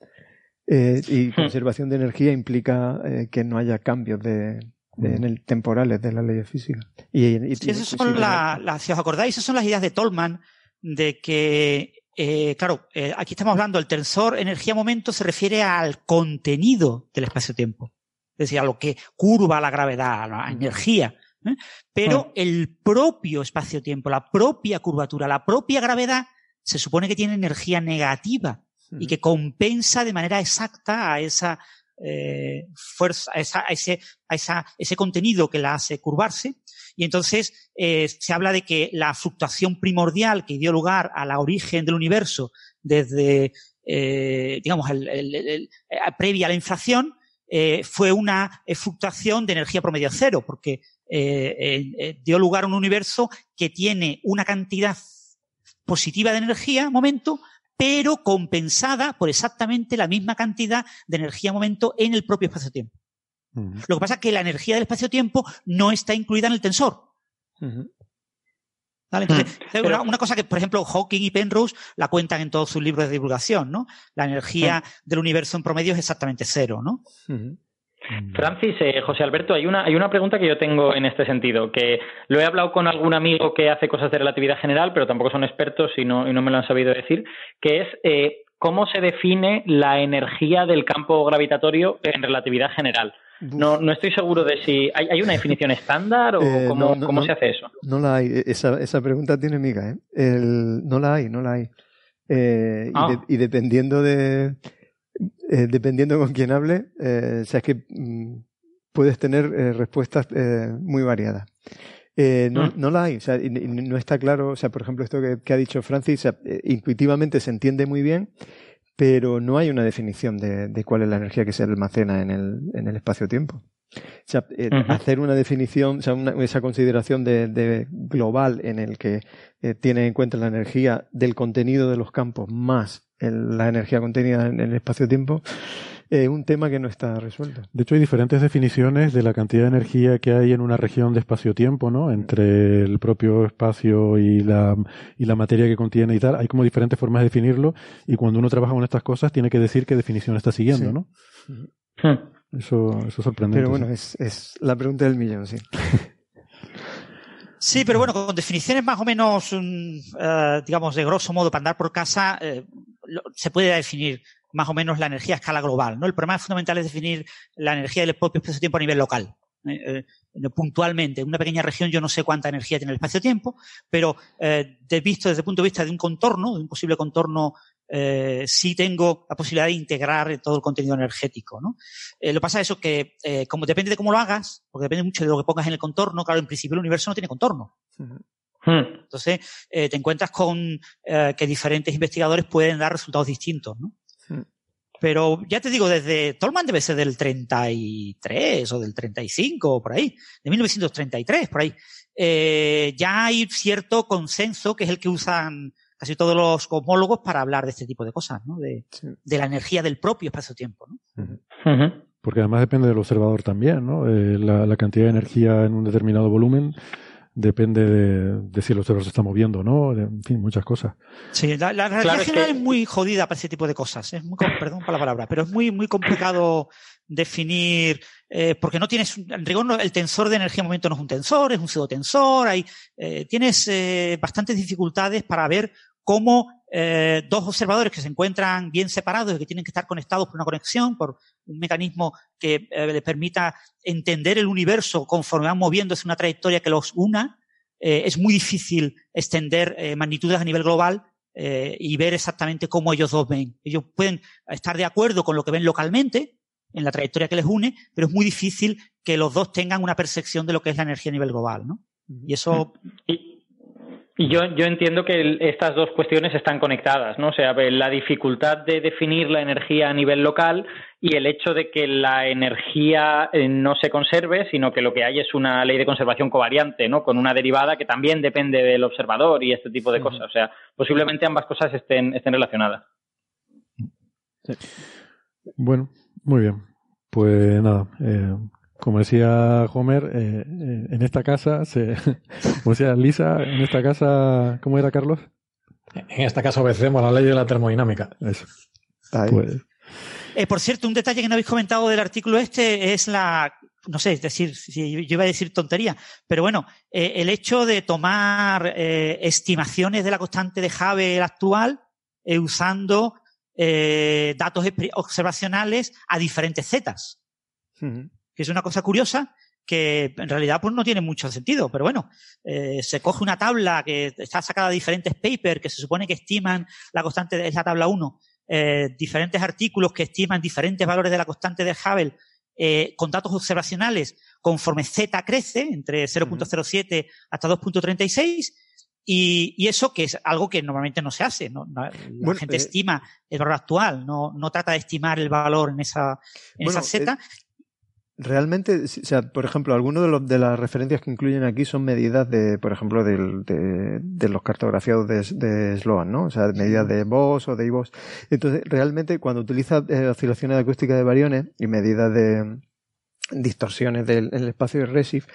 Eh, y hmm. conservación de energía implica eh, que no haya cambios de, hmm. en el temporales de la ley de física. Y, son la, si os acordáis, esas son las ideas de Tolman de que, eh, claro, aquí estamos hablando, el tensor energía-momento se refiere al contenido del espacio-tiempo. Es decir, a lo que curva la gravedad, a la hmm. energía. Pero el propio espacio-tiempo, la propia curvatura, la propia gravedad, se supone que tiene energía negativa y que compensa de manera exacta a esa eh, fuerza, a, esa, a, ese, a esa, ese contenido que la hace curvarse. Y entonces eh, se habla de que la fluctuación primordial que dio lugar a la origen del universo desde, eh, digamos, el, el, el, eh, previa a la inflación, eh, fue una eh, fluctuación de energía promedio cero, porque dio lugar a un universo que tiene una cantidad positiva de energía, momento, pero compensada por exactamente la misma cantidad de energía-momento en el propio espacio-tiempo. Lo que pasa es que la energía del espacio-tiempo no está incluida en el tensor. Entonces, mm. una, cosa que, por ejemplo, Hawking y Penrose la cuentan en todos sus libros de divulgación, ¿no? La energía del universo en promedio es exactamente cero, ¿no? Mm. Francis, eh, José Alberto, hay una, hay una pregunta que yo tengo en este sentido, que lo he hablado con algún amigo que hace cosas de relatividad general, pero tampoco son expertos y no, y no me lo han sabido decir, que es eh, cómo se define la energía del campo gravitatorio en relatividad general. No, no estoy seguro de si hay, hay una definición estándar o eh, cómo, cómo se hace eso. No la hay. Esa, esa pregunta tiene miga. ¿eh? El, no la hay, no la hay. y, ah. y dependiendo de, eh, dependiendo con quién hable, eh, o sea, es que mm, puedes tener eh, respuestas muy variadas. no, mm. no la hay, o sea, no está claro, o sea, por ejemplo, esto que, ha dicho Francis, intuitivamente se entiende muy bien, pero no hay una definición de, cuál es la energía que se almacena en el, en el espacio-tiempo. O sea, hacer una definición, o sea, esa consideración de, global en el que tiene en cuenta la energía del contenido de los campos más la energía contenida en el espacio-tiempo, es un tema que no está resuelto. De hecho, hay diferentes definiciones de la cantidad de energía que hay en una región de espacio-tiempo, ¿no? Entre el propio espacio y la, y la materia que contiene y tal. Hay como diferentes formas de definirlo y cuando uno trabaja con estas cosas tiene que decir qué definición está siguiendo, ¿no? Hmm. Eso, eso es sorprendente. Pero bueno, es, es la pregunta del millón, sí. Sí, pero bueno, con definiciones más o menos, mm, eh, digamos, de grosso modo para andar por casa, eh, se puede definir más o menos la energía a escala global. ¿no? El problema fundamental es definir la energía del propio espacio-tiempo a nivel local. ¿eh? puntualmente, en una pequeña región yo no sé cuánta energía tiene el espacio-tiempo, pero visto desde el punto de vista de un contorno, de un posible contorno eh, sí tengo la posibilidad de integrar todo el contenido energético. ¿no? Eh, lo que pasa es eso que, eh, como depende de cómo lo hagas, porque depende mucho de lo que pongas en el contorno, claro, en principio el universo no tiene contorno. Hmm. Entonces, te encuentras con que diferentes investigadores pueden dar resultados distintos. ¿no? Pero ya te digo, desde Tolman debe ser del 33 o del 35, por ahí, de 1933, por ahí. ya hay cierto consenso que es el que usan casi todos los cosmólogos para hablar de este tipo de cosas, ¿no? De, la energía del propio espacio-tiempo, ¿no? Porque además depende del observador también, ¿no? Eh, la, cantidad de energía en un determinado volumen depende de, si el observador se está moviendo no, en fin, muchas cosas. Sí, la, realidad general es, muy jodida para ese tipo de cosas. Es muy, perdón por la palabra, pero es muy, muy complicado definir, eh, porque no tienes, en rigor el tensor de energía en momento no es un tensor, es un pseudotensor, hay, eh, tienes bastantes dificultades para ver cómo eh, dos observadores que se encuentran bien separados y que tienen que estar conectados por una conexión, por un mecanismo que eh, les permita entender el universo conforme van moviéndose una trayectoria que los una, eh, es muy difícil extender magnitudes a nivel global y ver exactamente cómo ellos dos ven. Ellos pueden estar de acuerdo con lo que ven localmente, en la trayectoria que les une, pero es muy difícil que los dos tengan una percepción de lo que es la energía a nivel global, ¿no? Y eso. Y yo, yo entiendo que estas dos cuestiones están conectadas, ¿no? O sea, la dificultad de definir la energía a nivel local y el hecho de que la energía eh, no se conserve, sino que lo que hay es una ley de conservación covariante, ¿no? Con una derivada que también depende del observador y este tipo de cosas. O sea, posiblemente ambas cosas estén, estén relacionadas. Bueno, muy bien. Pues nada, eh, como decía Homer, eh, eh, en esta casa, se, como decía Lisa, en esta casa, ¿cómo era Carlos? En esta casa obedecemos la ley de la termodinámica. Eso. Pues. Eh, por cierto, un detalle que no habéis comentado del artículo este es la, no sé, es decir, si yo iba a decir tontería, pero bueno, el hecho de tomar estimaciones de la constante de Hubble actual usando datos observacionales a diferentes zetas que es una cosa curiosa que en realidad pues no tiene mucho sentido, pero bueno, eh, se coge una tabla que está sacada de diferentes papers que se supone que estiman la constante, es la tabla 1, eh, diferentes artículos que estiman diferentes valores de la constante de Hubble eh, con datos observacionales conforme Z crece, entre 0.07 hasta 2.36, y, y, eso que es algo que normalmente no se hace. ¿no? La gente estima el valor actual, no, no trata de estimar el valor en esa, en esa Z. Realmente, o sea, por ejemplo, algunas de, de, las referencias que incluyen aquí son medidas de, por ejemplo, de, de, los cartografiados de, de, Sloan, ¿no? O sea, medidas de BOS o de IBOS. Entonces, realmente, cuando utiliza eh, oscilaciones de acústica de variones y medidas de distorsiones del espacio de Resif,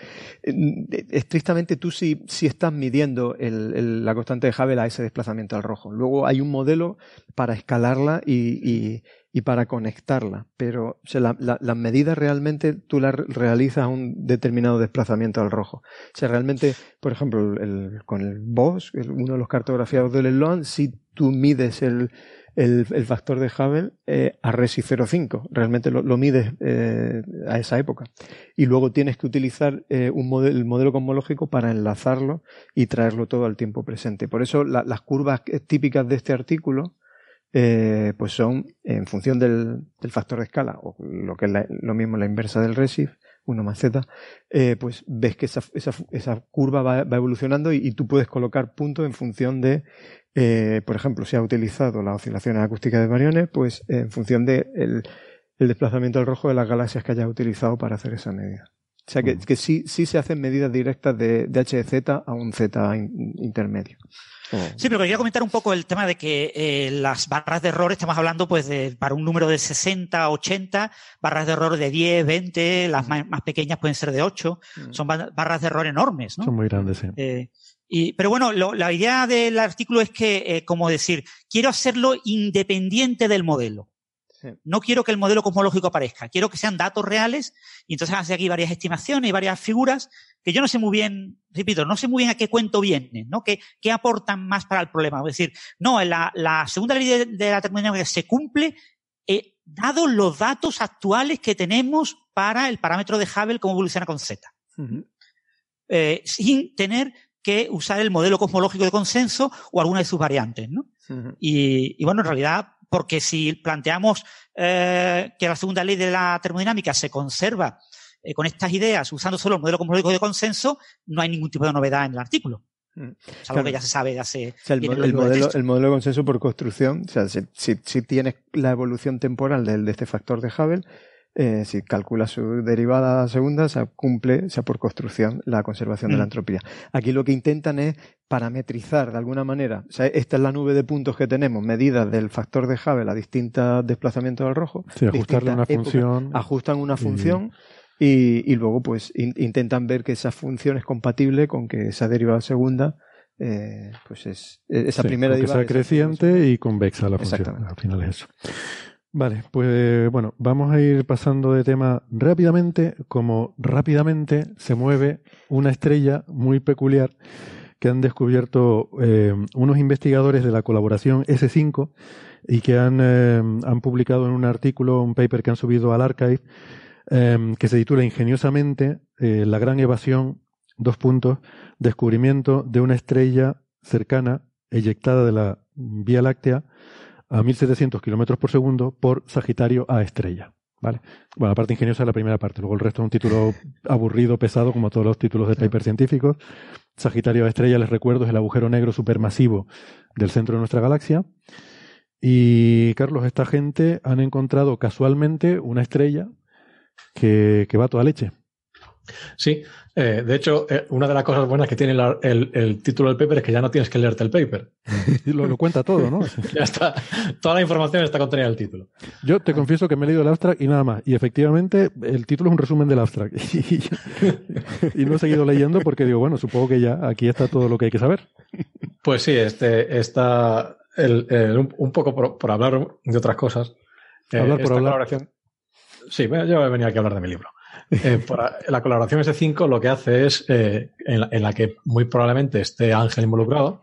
eh, estrictamente tú sí, sí estás midiendo el, la constante de Hubble a ese desplazamiento al rojo. Luego hay un modelo para escalarla y, y para conectarla. Pero sea, la, las medidas realmente tú las realizas a un determinado desplazamiento al rojo. O realmente, por ejemplo, el, con el BOS, uno de los cartografiados del Sloan, si tú mides el, el, factor de Hubble eh, a RESI 0,5. Realmente lo, lo mides eh, a esa época. Y luego tienes que utilizar eh, un el modelo cosmológico para enlazarlo y traerlo todo al tiempo presente. Por eso las curvas típicas de este artículo eh, pues son en función del, factor de escala, o lo que es lo mismo la inversa del resif, 1 más z, eh, pues ves que esa, esa, esa curva va, evolucionando y, tú puedes colocar puntos en función de, eh, por ejemplo, si ha utilizado las oscilaciones acústicas de variones, pues en función de el, desplazamiento al rojo de las galaxias que haya utilizado para hacer esa medida. O sea que, que sí, sí se hacen medidas directas de, de H de Z a un Z intermedio. Sí, pero quería comentar un poco el tema de que eh, las barras de error, estamos hablando pues de, para un número de 60, 80, barras de error de 10, 20, las más, pequeñas pueden ser de 8, mm. son barras de error enormes, ¿no? Son muy grandes, sí. Eh, y, pero bueno, la idea del artículo es que, eh, como decir, quiero hacerlo independiente del modelo. No quiero que el modelo cosmológico aparezca, quiero que sean datos reales y entonces hace aquí varias estimaciones y varias figuras que yo no sé muy bien, repito, no sé muy bien a qué cuento vienen, ¿no? ¿Qué, qué aportan más para el problema? Es decir, no, la, la segunda ley de, la termodinámica se cumple eh, dados los datos actuales que tenemos para el parámetro de Hubble cómo evoluciona con Z. eh, sin tener que usar el modelo cosmológico de consenso o alguna de sus variantes, ¿no? y, y, bueno, en realidad porque si planteamos eh, que la segunda ley de la termodinámica se conserva eh, con estas ideas usando solo el modelo cosmológico de consenso, no hay ningún tipo de novedad en el artículo. Mm. Es algo que ya se sabe de hace. el, modelo, el, modelo, de consenso por construcción, o sea, si, si, tienes la evolución temporal de este factor de Hubble, eh, si calcula su derivada segunda, se cumple, sea por construcción, la conservación de la mm. entropía. Aquí lo que intentan es parametrizar de alguna manera. O sea, esta es la nube de puntos que tenemos, medidas del factor de Hubble a distintos desplazamientos del rojo. Sí, ajustarle una función. Ajustan una función. Y, luego pues intentan ver que esa función es compatible con que esa derivada segunda eh, pues es esa primera derivada que sea creciente y convexa la función al final es eso Vale, pues bueno, vamos a ir pasando de tema rápidamente, como rápidamente se mueve una estrella muy peculiar que han descubierto eh, unos investigadores de la colaboración S5 y que han, eh, han, publicado en un artículo, un paper que han subido al archive, eh, que se titula ingeniosamente La gran evasión, dos puntos, descubrimiento de una estrella cercana, eyectada de la Vía Láctea, a 1700 kilómetros por segundo por Sagitario A estrella. ¿Vale? Bueno, la parte ingeniosa es la primera parte, luego el resto es un título aburrido, pesado, como todos los títulos de paper científicos. Sagitario A estrella, les recuerdo, es el agujero negro supermasivo del centro de nuestra galaxia. Y Carlos, esta gente han encontrado casualmente una estrella que, que va a toda leche. Sí, eh, de hecho, eh, una de las cosas buenas que tiene el, título del paper es que ya no tienes que leerte el paper. lo, lo, cuenta todo, ¿no? ya está. Toda la información está contenida en el título. Yo te confieso que me he leído el abstract y nada más. Y efectivamente, el título es un resumen del abstract. y, no he seguido leyendo porque digo, bueno, supongo que ya aquí está todo lo que hay que saber. Pues sí, este está un, poco por, hablar de otras cosas. Hablar por hablar. Sí, yo venido aquí a hablar de mi libro. Eh, la colaboración S5 lo que hace es, eh, en, la, que muy probablemente esté Ángel involucrado,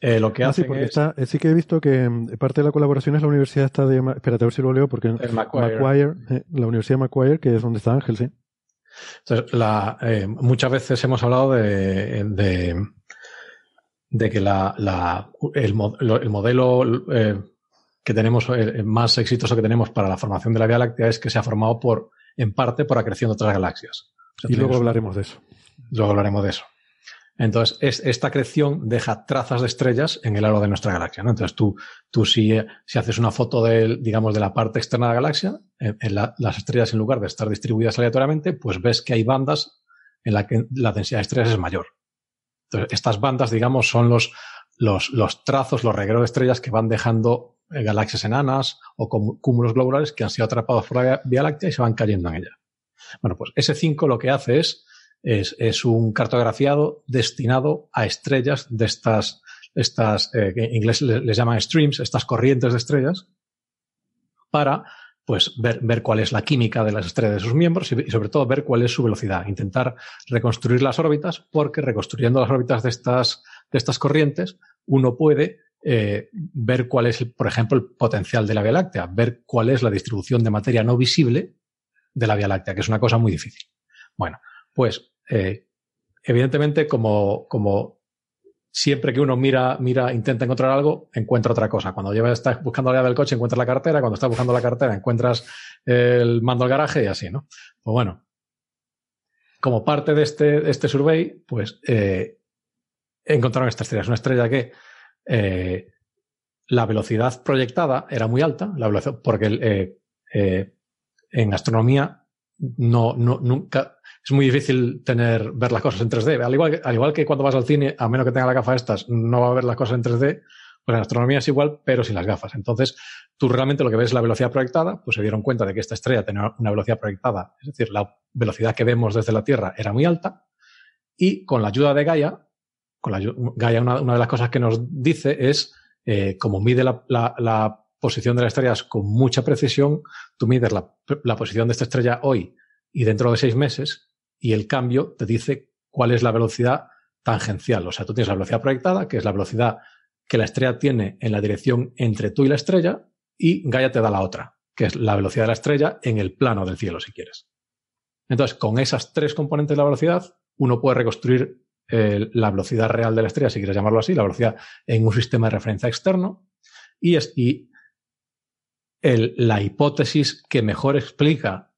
eh, lo que ah, hace sí, porque está, sí que he visto que mm, parte de la colaboración es la universidad está de... Espérate, a ver si lo leo, porque... El Macquarie. la Universidad de Macquarie, que es donde está Ángel, sí. Entonces, la, muchas veces hemos hablado de, de, de que la, la, el, el modelo que tenemos, más exitoso que tenemos para la formación de la Vía Láctea es que se ha formado por en parte por acreción de otras galaxias. y luego hablaremos de eso. Luego hablaremos de eso. Entonces, es, esta acreción deja trazas de estrellas en el halo de nuestra galaxia. ¿no? Entonces, tú, tú si, si haces una foto de, digamos, de la parte externa de la galaxia, en, las estrellas, en lugar de estar distribuidas aleatoriamente, pues ves que hay bandas en las que la densidad de estrellas es mayor. Entonces, estas bandas, digamos, son los, los, los trazos, los regueros de estrellas que van dejando eh, galaxias enanas o cúmulos globulares que han sido atrapados por la Vía Láctea y se van cayendo en ella. Bueno, pues ese 5 lo que hace es, es, un cartografiado destinado a estrellas de estas, estas eh, que en inglés les, llaman streams, estas corrientes de estrellas, para pues ver, ver cuál es la química de las estrellas de sus miembros y, sobre todo ver cuál es su velocidad. Intentar reconstruir las órbitas, porque reconstruyendo las órbitas de estas, de estas corrientes, uno puede eh, ver cuál es, por ejemplo, el potencial de la Vía Láctea, ver cuál es la distribución de materia no visible de la Vía Láctea, que es una cosa muy difícil. Bueno, pues eh, evidentemente como, como siempre que uno mira, mira, intenta encontrar algo, encuentra otra cosa. Cuando llevas, estás buscando la llave del coche, encuentras la cartera. Cuando estás buscando la cartera, encuentras el mando al garaje y así, ¿no? Pues bueno, como parte de este, este survey, pues eh, encontraron esta estrella. Es una estrella que eh, la velocidad proyectada era muy alta, la velocidad, porque eh, en astronomía no, no, nunca, es muy difícil tener, ver las cosas en 3D. Al igual, que, al igual que cuando vas al cine, a menos que tenga la gafa estas, no va a ver las cosas en 3D, pues en astronomía es igual, pero sin las gafas. Entonces, tú realmente lo que ves es la velocidad proyectada, pues se dieron cuenta de que esta estrella tenía una velocidad proyectada, es decir, la velocidad que vemos desde la Tierra era muy alta, y con la ayuda de Gaia, con la Gaia una, de las cosas que nos dice es, eh, como mide la, la, posición de las estrellas con mucha precisión, tú mides la, posición de esta estrella hoy y dentro de seis meses, y el cambio te dice cuál es la velocidad tangencial. O sea, tú tienes la velocidad proyectada, que es la velocidad que la estrella tiene en la dirección entre tú y la estrella, y Gaia te da la otra, que es la velocidad de la estrella en el plano del cielo, si quieres. Entonces, con esas tres componentes de la velocidad, uno puede reconstruir eh, la velocidad real de la estrella, si quieres llamarlo así, la velocidad en un sistema de referencia externo, y, es, y la hipótesis que mejor explica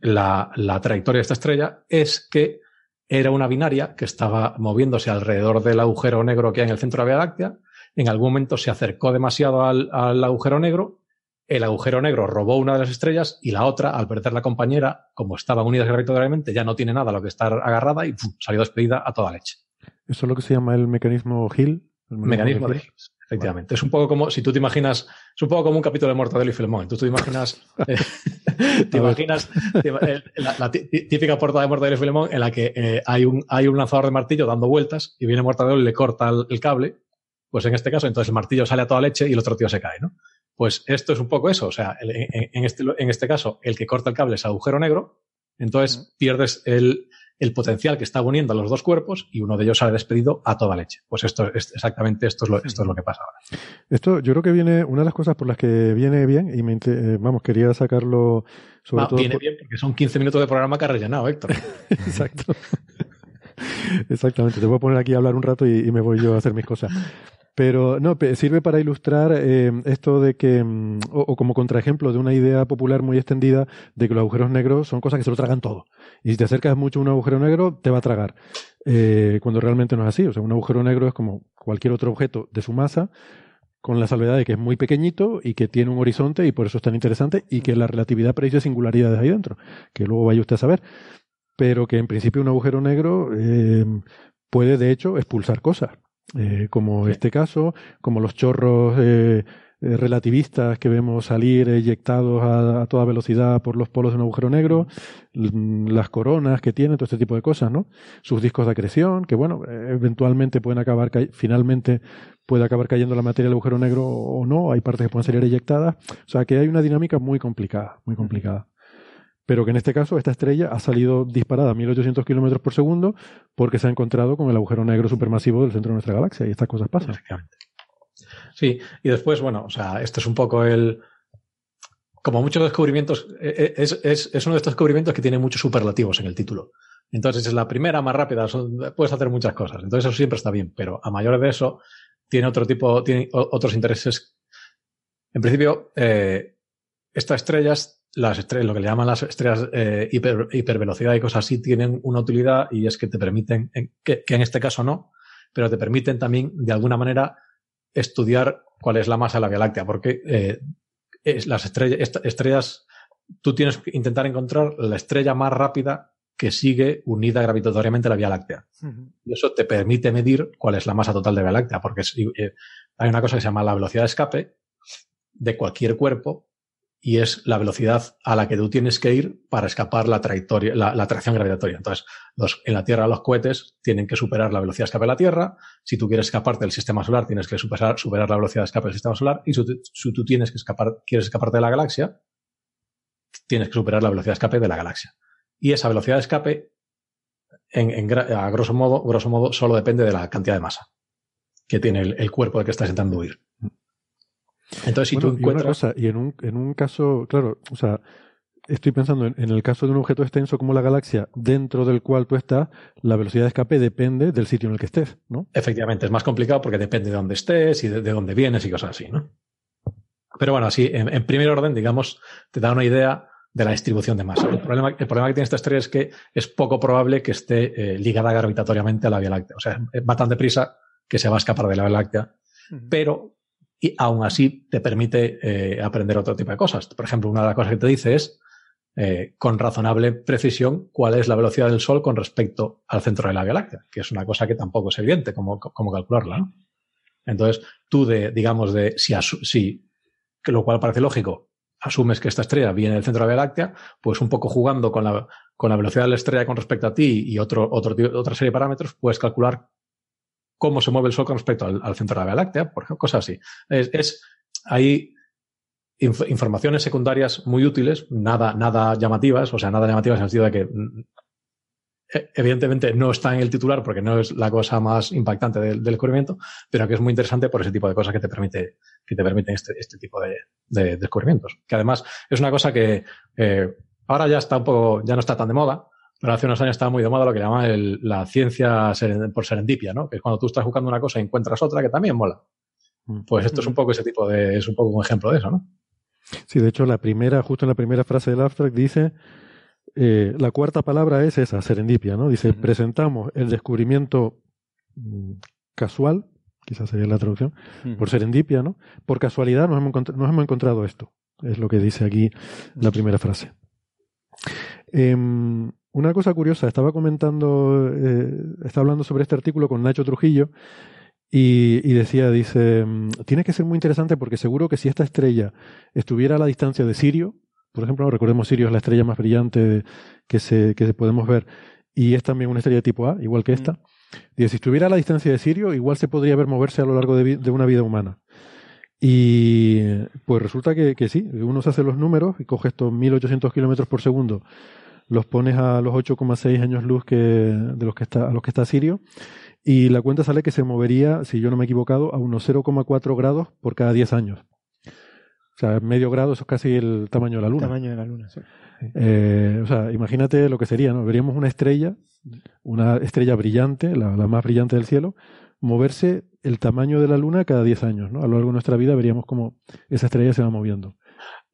la, la trayectoria de esta estrella es que era una binaria que estaba moviéndose alrededor del agujero negro que hay en el centro de la Vía Láctea. En algún momento se acercó demasiado al, agujero negro. El agujero negro robó una de las estrellas y la otra, al perder la compañera, como estaban unidas gravitatoriamente, ya no tiene nada a lo que estar agarrada y salió despedida a toda leche. Eso es lo que se llama el mecanismo Hill. El mecanismo, de, Hill. Efectivamente. Es un poco como, si tú te imaginas, es un poco como un capítulo de Mortadelo y Filemón. Tú te imaginas, eh, te imaginas la, típica portada de Mortadelo y Filemón en la que eh, hay, un, hay un lanzador de martillo dando vueltas y viene Mortadelo y le corta el, cable. Pues en este caso, entonces el martillo sale a toda leche y el otro tío se cae, ¿no? Pues esto es un poco eso. O sea, en, este, en este caso, el que corta el cable es agujero negro. Entonces pierdes el, el potencial que está uniendo a los dos cuerpos y uno de ellos sale despedido a toda leche. Pues esto es exactamente esto es lo, esto es lo que pasa ahora. Esto yo creo que viene, una de las cosas por las que viene bien, y me, eh, vamos, quería sacarlo sobre todo. Viene bien porque son 15 minutos de programa que ha rellenado, Héctor. Exacto. Exactamente, te voy a poner aquí a hablar un rato y, me voy yo a hacer mis cosas. Pero no, sirve para ilustrar eh, esto de que, mm, o, como contraejemplo de una idea popular muy extendida de que los agujeros negros son cosas que se lo tragan todo. Y si te acercas mucho a un agujero negro, te va a tragar. Eh, cuando realmente no es así. O sea, un agujero negro es como cualquier otro objeto de su masa, con la salvedad de que es muy pequeñito y que tiene un horizonte y por eso es tan interesante y que la relatividad predice singularidades ahí dentro, que luego vaya usted a saber. Pero que en principio un agujero negro eh, puede de hecho expulsar cosas. Eh, como este caso, como los chorros eh, eh, relativistas que vemos salir eyectados a, toda velocidad por los polos de un agujero negro, las coronas que tiene, todo este tipo de cosas, ¿no? Sus discos de acreción, que bueno, eventualmente pueden acabar, finalmente puede acabar cayendo la materia del agujero negro o no, hay partes que pueden salir eyectadas, o sea que hay una dinámica muy complicada, muy complicada pero que en este caso esta estrella ha salido disparada a 1800 kilómetros por segundo porque se ha encontrado con el agujero negro supermasivo del centro de nuestra galaxia y estas cosas pasan. Sí, y después, bueno, o sea, esto es un poco el. Como muchos descubrimientos, e, e, es, es, uno de estos descubrimientos que tiene muchos superlativos en el título. Entonces es la primera, más rápida, puedes hacer muchas cosas. Entonces eso siempre está bien, pero a mayor de eso, tiene otro tipo, tiene otros intereses. En principio, eh, estas estrellas las estrellas, lo que le llaman las estrellas eh, hiper, hipervelocidad y cosas así, tienen una utilidad y es que te permiten, que, en este caso no, pero te permiten también, de alguna manera, estudiar cuál es la masa de la Vía Láctea, porque eh, es, las estrellas, estrellas, tú tienes que intentar encontrar la estrella más rápida que sigue unida gravitatoriamente a la Vía Láctea. Y eso te permite medir cuál es la masa total de la Vía Láctea, porque eh, hay una cosa que se llama la velocidad de escape de cualquier cuerpo y es la velocidad a la que tú tienes que ir para escapar la trayectoria, la, atracción gravitatoria. Entonces, los, en la Tierra los cohetes tienen que superar la velocidad de escape de la Tierra. Si tú quieres escaparte del sistema solar, tienes que superar, superar la velocidad de escape del sistema solar. Y si, tú tienes que escapar, quieres escaparte de la galaxia, tienes que superar la velocidad de escape de la galaxia. Y esa velocidad de escape, en, a grosso modo, grosso modo, solo depende de la cantidad de masa que tiene el, el cuerpo de que estás intentando huir. Entonces, si tú encuentras. Y, en, un, en un caso, claro, o sea, estoy pensando en, el caso de un objeto extenso como la galaxia, dentro del cual tú estás, la velocidad de escape depende del sitio en el que estés, ¿no? Efectivamente, es más complicado porque depende de dónde estés y de, dónde vienes y cosas así, ¿no? Pero bueno, así, en, primer orden, digamos, te da una idea de la distribución de masa. El problema, el problema que tiene esta estrella es que es poco probable que esté eh, ligada gravitatoriamente a la Vía Láctea. O sea, va tan deprisa que se va a escapar de la Vía Láctea. Pero y aún así te permite eh, aprender otro tipo de cosas. Por ejemplo, una de las cosas que te dice es, eh, con razonable precisión cuál es la velocidad del Sol con respecto al centro de la galaxia, que es una cosa que tampoco es evidente cómo, calcularla. ¿no? Entonces, tú de, digamos, de si, si, lo cual parece lógico, asumes que esta estrella viene del centro de la galaxia, pues un poco jugando con la, con la velocidad de la estrella con respecto a ti y otro, otro, otra serie de parámetros, puedes calcular cómo se mueve el Sol con respecto al, centro de la galaxia, por ejemplo, cosas así. Es, hay informaciones secundarias muy útiles, nada, nada llamativas, o sea, nada llamativas en el sentido de que mm, e, evidentemente no está en el titular porque no es la cosa más impactante del, descubrimiento, pero que es muy interesante por ese tipo de cosas que te permite, que te permiten este, este tipo de, descubrimientos. Que además es una cosa que eh, ahora ya está un poco, ya no está tan de moda, pero hace unos años estaba muy de moda lo que llaman la ciencia por serendipia, ¿no? Que es cuando tú estás buscando una cosa y encuentras otra que también mola. Mm. Pues esto es un poco ese tipo de, es un poco un ejemplo de eso, ¿no? Sí, de hecho, la primera, justo en la primera frase del abstract dice, eh, la cuarta palabra es esa, serendipia, ¿no? Dice, presentamos el descubrimiento mm, casual, quizás sería la traducción, por serendipia, ¿no? Por casualidad nos hemos, nos hemos, encontrado esto, es lo que dice aquí la primera frase. Em, una cosa curiosa, estaba comentando, eh, estaba hablando sobre este artículo con Nacho Trujillo, y, decía, dice, mm, tiene que ser muy interesante porque seguro que si esta estrella estuviera a la distancia de Sirio, por ejemplo, recordemos Sirio es la estrella más brillante que, se, que podemos ver, y es también una estrella de tipo A, igual que esta, mm. dice, si estuviera a la distancia de Sirio, igual se podría ver moverse a lo largo de, de una vida humana. Y pues resulta que, que, sí, uno se hace los números y coge estos 1800 kilómetros por segundo, los pones a los 8,6 años luz que, de los que está, a los que está Sirio, y la cuenta sale que se movería, si yo no me he equivocado, a unos 0,4 grados por cada 10 años. O sea, medio grado, eso es casi el tamaño de la Luna. El tamaño de la Luna, sí. Eh, o sea, imagínate lo que sería, ¿no? Veríamos una estrella, una estrella brillante, la, más brillante del cielo, moverse el tamaño de la Luna cada 10 años, ¿no? A lo largo de nuestra vida veríamos cómo esa estrella se va moviendo.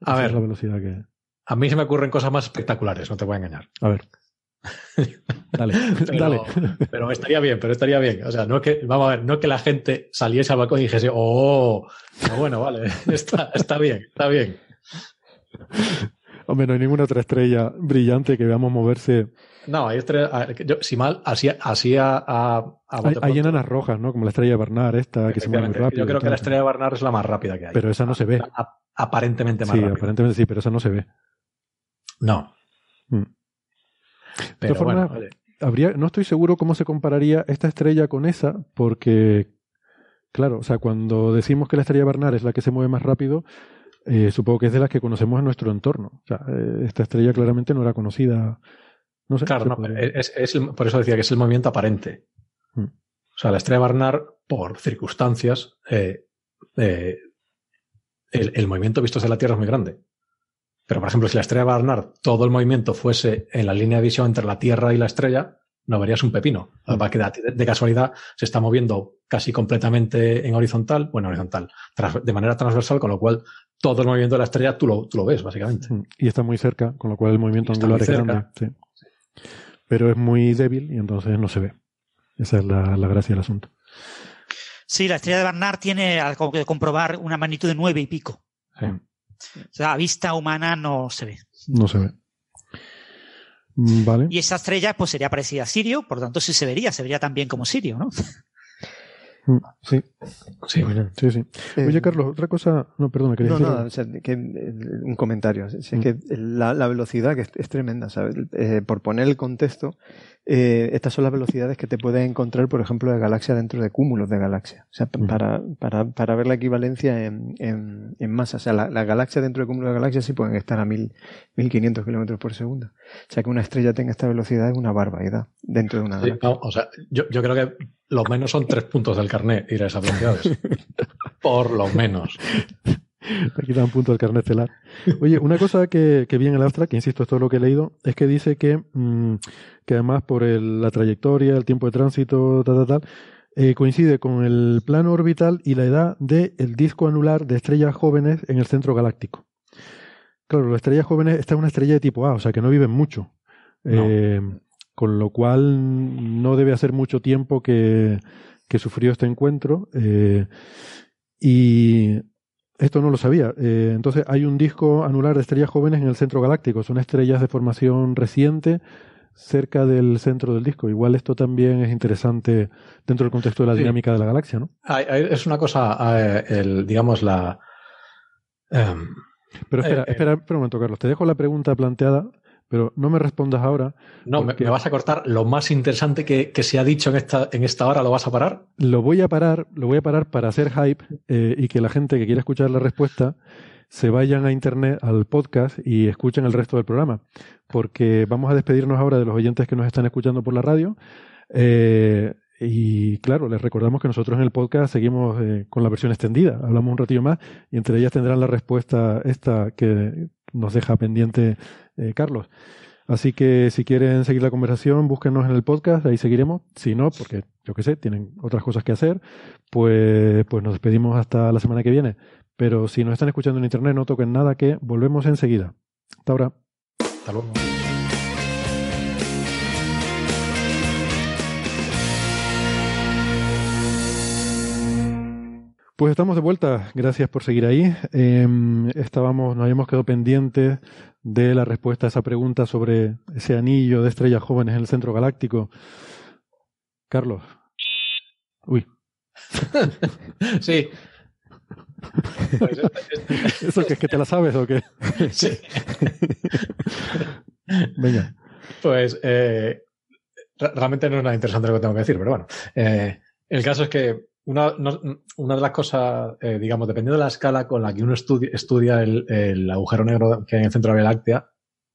A ver. la velocidad que... A mí se me ocurren cosas más espectaculares, no te voy a engañar. A ver. dale, pero, dale. Pero estaría bien, pero estaría bien. O sea, no que, vamos a ver, no que la gente saliese al balcón y dijese, oh, bueno, vale, está, está bien, está bien. Hombre, no hay ninguna otra estrella brillante que veamos moverse. No, hay estrellas, si mal, así, así a, hay, enanas rojas, ¿no? Como la estrella de Barnard, esta que se mueve muy rápido. Yo creo que la estrella de Barnard es la más rápida que hay. Pero esa no se ve. aparentemente más sí, rápida. aparentemente sí, pero esa no se ve. No. Mm de todas habría, no estoy seguro cómo se compararía esta estrella con esa, porque, claro, o sea, cuando decimos que la estrella Barnard es la que se mueve más rápido, eh, supongo que es de las que conocemos en nuestro entorno. O sea, eh, esta estrella claramente no era conocida. No sé, claro, es, por eso decía que es el movimiento aparente. Mm. O sea, la estrella Barnard, por circunstancias, eh, el, el, movimiento visto desde la Tierra es muy grande. Pero, por ejemplo, si la estrella Barnard, todo el movimiento fuese en la línea de visión entre la Tierra y la estrella, no verías un pepino. que de, casualidad se está moviendo casi completamente en horizontal, bueno, horizontal, de manera transversal, con lo cual todo el movimiento de la estrella tú lo, tú lo ves, básicamente. Mm, y está muy cerca, con lo cual el movimiento angular es grande. Pero es muy débil y entonces no se ve. Esa es la, gracia del asunto. Sí, la estrella de Barnard tiene, algo que comprobar, una magnitud de nueve y pico. Sí. O sea, a vista humana no se ve. No se ve. Mm, vale. Y esa estrella pues sería parecida a Sirio, por lo tanto sí se vería, se vería tan bien como Sirio, ¿no? Mm, sí. Sí, sí, sí. Eh, Oye, Carlos, otra cosa. No, perdón, me quería decir. No, o sea, que, un comentario. Es mm. que la, velocidad que es, tremenda, ¿sabes? Eh, por poner el contexto, eh, estas son las velocidades que te puedes encontrar, por ejemplo, de galaxia dentro de cúmulos de galaxias. O sea, para, para, para, ver la equivalencia en, en, en masa. O sea, la, la, galaxia dentro de cúmulos de galaxias sí pueden estar a mil, 1500 kilómetros por segundo. O sea, que una estrella tenga esta velocidad es una barbaridad dentro de una galaxia. o sea, yo, yo creo que lo menos son tres puntos del carnet ir a esas velocidades. por lo menos. Aquí da un punto del carnet celar. Oye, una cosa que, que vi en el abstract, que insisto, es todo lo que he leído, es que dice que, mm, que además por la trayectoria, el tiempo de tránsito, tal, tal, tal, eh, coincide con el plano orbital y la edad del disco anular de estrellas jóvenes en el centro galáctico. Claro, las estrellas jóvenes, esta es una estrella de tipo A, o sea que no viven mucho. Eh, con lo cual no debe hacer mucho tiempo que, que sufrió este encuentro. Eh, y Esto no lo sabía. Eh, entonces hay un disco anular de estrellas jóvenes en el centro galáctico. Son estrellas de formación reciente cerca del centro del disco. Igual esto también es interesante dentro del contexto de la dinámica de la galaxia, ¿no? es una cosa, eh, el, digamos, la... Em, Pero espera, espera, espera un momento, Carlos. Te dejo la pregunta planteada pero no me respondas ahora. No, me, vas a cortar lo más interesante que, se ha dicho en esta, en esta hora, ¿lo vas a parar? Lo voy a parar, lo voy a parar para hacer hype eh, y que la gente que quiera escuchar la respuesta se vayan a internet, al podcast y escuchen el resto del programa. Porque vamos a despedirnos ahora de los oyentes que nos están escuchando por la radio. Eh, y claro, les recordamos que nosotros en el podcast seguimos eh, con la versión extendida. Hablamos un ratillo más y entre ellas tendrán la respuesta esta que nos deja pendiente eh, Carlos. Así que si quieren seguir la conversación, búsquenos en el podcast, ahí seguiremos. Si no, porque yo qué sé, tienen otras cosas que hacer, pues, pues nos despedimos hasta la semana que viene. Pero si nos están escuchando en internet, no toquen nada, que volvemos enseguida. Hasta ahora. Hasta luego. Pues estamos de vuelta, gracias por seguir ahí. Em, estábamos, nos habíamos quedado pendientes de la respuesta a esa pregunta sobre ese anillo de estrellas jóvenes en el centro galáctico. Carlos. Uy. sí. ¿Eso que es que te la sabes o qué? sí. Venga. Pues eh, realmente no es nada interesante lo que tengo que decir, pero bueno. Eh, el caso es que una, una, de las cosas, eh, digamos, dependiendo de la escala con la que uno estudia, el, agujero negro que hay en el centro de la Vía Láctea,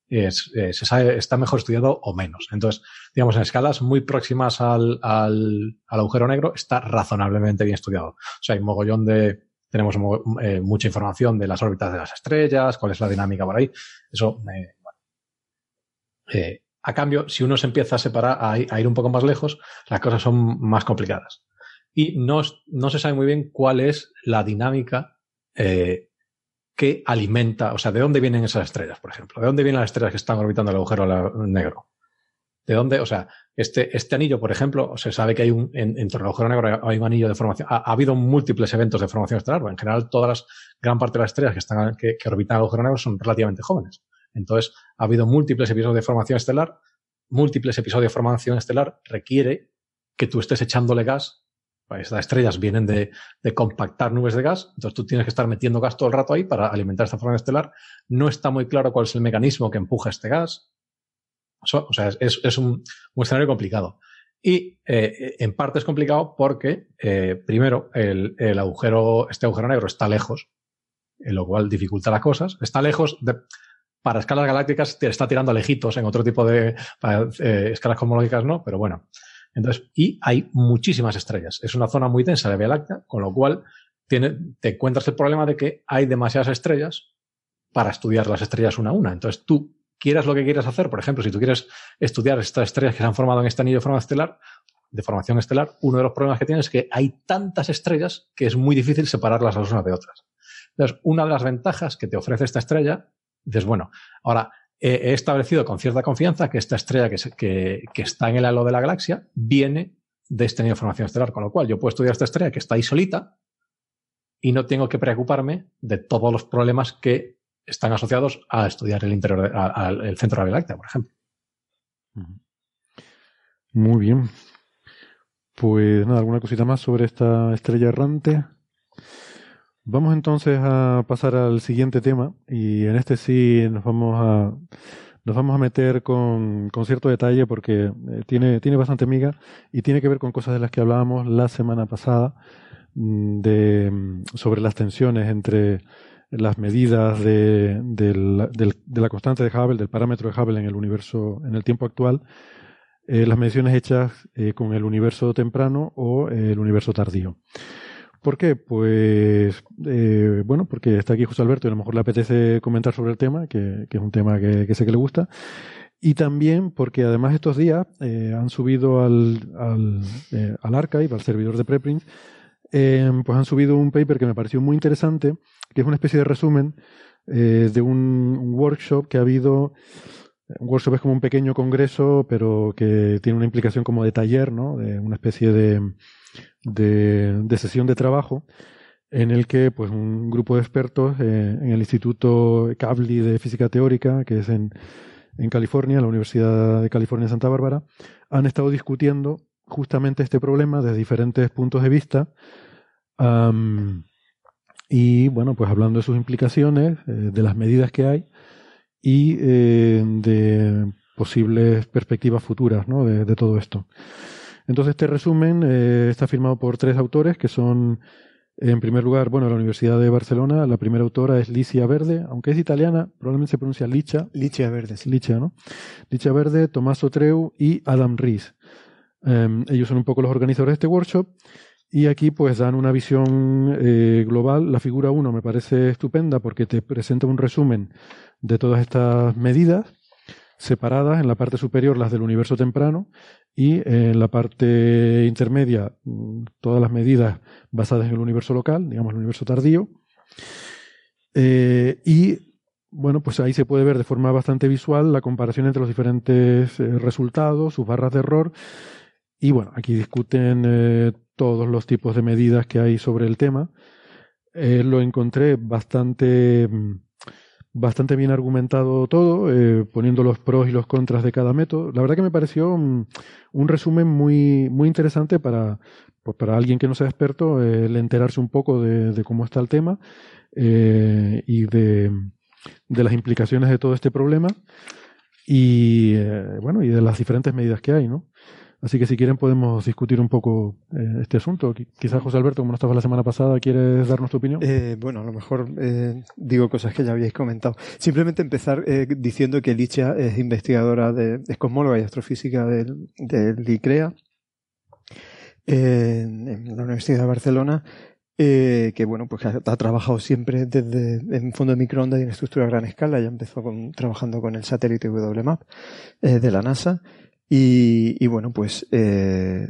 es, eh, está mejor estudiado o menos. Entonces, digamos, en escalas muy próximas al, al, agujero negro está razonablemente bien estudiado. O sea, hay mogollón de, tenemos eh, mucha información de las órbitas de las estrellas, cuál es la dinámica por ahí. Eso, bueno. a cambio, si uno se empieza a separar, a ir un poco más lejos, las cosas son más complicadas y no, no se sabe muy bien cuál es la dinámica eh, que alimenta, o sea, de dónde vienen esas estrellas, por ejemplo, de dónde vienen las estrellas que están orbitando el agujero negro. ¿De dónde? O sea, este, este anillo, por ejemplo, se sabe que hay un, en, entre el agujero negro hay un anillo de formación. Ha, habido múltiples eventos de formación estelar. en general, todas las, gran parte de las estrellas que están, que orbitan el agujero negro son relativamente jóvenes. Entonces, ha habido múltiples episodios de formación estelar. Múltiples episodios de formación estelar requiere que tú estés echándole gas estas estrellas vienen de, compactar nubes de gas, entonces tú tienes que estar metiendo gas todo el rato ahí para alimentar esta forma estelar. No está muy claro cuál es el mecanismo que empuja este gas. o sea, es, un, escenario complicado. Y eh, en parte es complicado porque, eh, primero, el, agujero, este agujero negro está lejos, en lo cual dificulta las cosas. Está lejos de, para escalas galácticas está tirando a lejitos en otro tipo de eh, escalas cosmológicas, no, pero bueno. Entonces, y hay muchísimas estrellas. Es una zona muy densa de Vía Láctea, con lo cual tiene, te encuentras el problema de que hay demasiadas estrellas para estudiar las estrellas una a una. Entonces, tú quieras lo que quieras hacer, por ejemplo, si tú quieres estudiar estas estrellas que se han formado en este anillo de forma estelar, de formación estelar, uno de los problemas que tienes es que hay tantas estrellas que es muy difícil separarlas las unas de otras. Entonces, una de las ventajas que te ofrece esta estrella, dices, bueno, ahora he establecido con cierta confianza que esta estrella que, está en el halo de la galaxia viene de este nivel de formación estelar, con lo cual yo puedo estudiar esta estrella que está ahí solita y no tengo que preocuparme de todos los problemas que están asociados a estudiar el interior, al centro de la Vía por ejemplo. Muy bien. Pues nada, ¿alguna cosita más sobre esta estrella errante? Vamos entonces a pasar al siguiente tema y en este sí nos vamos a nos vamos a meter con, con cierto detalle porque eh, tiene, tiene bastante miga y tiene que ver con cosas de las que hablábamos la semana pasada mm, de, mm, sobre las tensiones entre las medidas de, de la constante de Hubble, del parámetro de Hubble en el universo, en el tiempo actual, eh, las mediciones hechas eh, con el universo temprano o el universo tardío. ¿Por qué? Pues, eh, bueno, porque está aquí José Alberto y a lo mejor le apetece comentar sobre el tema, que, es un tema que, sé que le gusta. Y también porque además estos días eh, han subido al, al, eh, al, archive, al servidor de preprint, pues han subido un paper que me pareció muy interesante, que es una especie de resumen de un, un, workshop que ha habido. Un workshop es como un pequeño congreso, pero que tiene una implicación como de taller, ¿no? De una especie de, de, sesión de trabajo en el que pues un grupo de expertos eh, en el Instituto Kavli de Física Teórica, que es en, en California, la Universidad de California Santa Bárbara, han estado discutiendo justamente este problema desde diferentes puntos de vista. y bueno, pues hablando de sus implicaciones, eh, de las medidas que hay y eh, de posibles perspectivas futuras ¿no? de, todo esto. Entonces, este resumen eh, está firmado por tres autores que son, en primer lugar, bueno, la Universidad de Barcelona. La primera autora es Licia Verde, aunque es italiana, probablemente se pronuncia Licia. Licia Verde, sí. Licia, ¿no? Licia Verde, Tomás Treu y Adam Ries. Em, ellos son un poco los organizadores de este workshop. Y aquí pues dan una visión eh, global. La figura 1 me parece estupenda porque te presenta un resumen de todas estas medidas separadas, en la parte superior las del universo temprano y en la parte intermedia mm, todas las medidas basadas en el universo local, digamos el universo tardío. Eh, y bueno, pues ahí se puede ver de forma bastante visual la comparación entre los diferentes eh, resultados, sus barras de error. Y bueno, aquí discuten eh, todos los tipos de medidas que hay sobre el tema. lo encontré bastante mm, bastante bien argumentado todo, eh, poniendo los pros y los contras de cada método. La verdad que me pareció un, resumen muy, muy interesante para, pues para alguien que no sea experto, eh, el enterarse un poco de, cómo está el tema eh, y de, de, las implicaciones de todo este problema y bueno y de las diferentes medidas que hay, ¿no? Así que si quieren podemos discutir un poco eh, este asunto. Quizás José Alberto, como no estaba la semana pasada, ¿quieres darnos tu opinión? Eh, bueno, a lo mejor eh, digo cosas que ya habíais comentado. Simplemente empezar diciendo que Licha es investigadora, de, es cosmóloga y astrofísica del, ICREA en la Universidad de Barcelona. que bueno, pues ha, trabajado siempre desde en fondo de microondas y en estructura a gran escala. Ya empezó trabajando con el satélite WMAP de la NASA y, bueno, pues. Eh,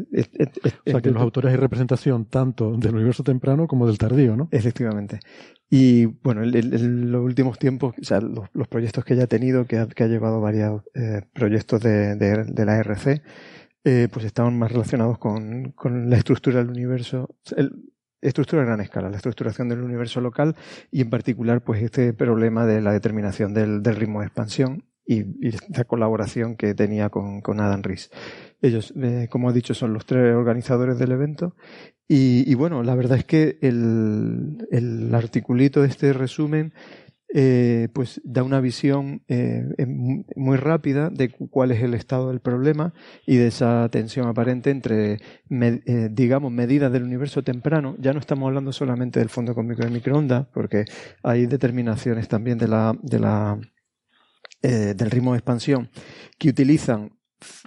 o sea, que los autores hay representación tanto del universo temprano como del tardío, ¿no? Efectivamente. Y bueno, en los últimos tiempos, o sea, los, proyectos que ella ha tenido, que ha, que ha llevado varios eh, proyectos de, de, la RC, eh, pues estaban más relacionados con, con la estructura del universo. El, estructura a gran escala, la estructuración del universo local y en particular pues este problema de la determinación del, del ritmo de expansión y, y esta colaboración que tenía con, con Adam Rees. Ellos, eh, como he dicho, son los tres organizadores del evento. Y, bueno, la verdad es que el, el articulito, este resumen, eh, pues da una visión eh, muy rápida de cuál es el estado del problema y de esa tensión aparente entre, digamos, medidas del universo temprano. Ya no estamos hablando solamente del fondo cósmico de microondas, porque hay determinaciones también de la, de la eh, del ritmo de expansión que utilizan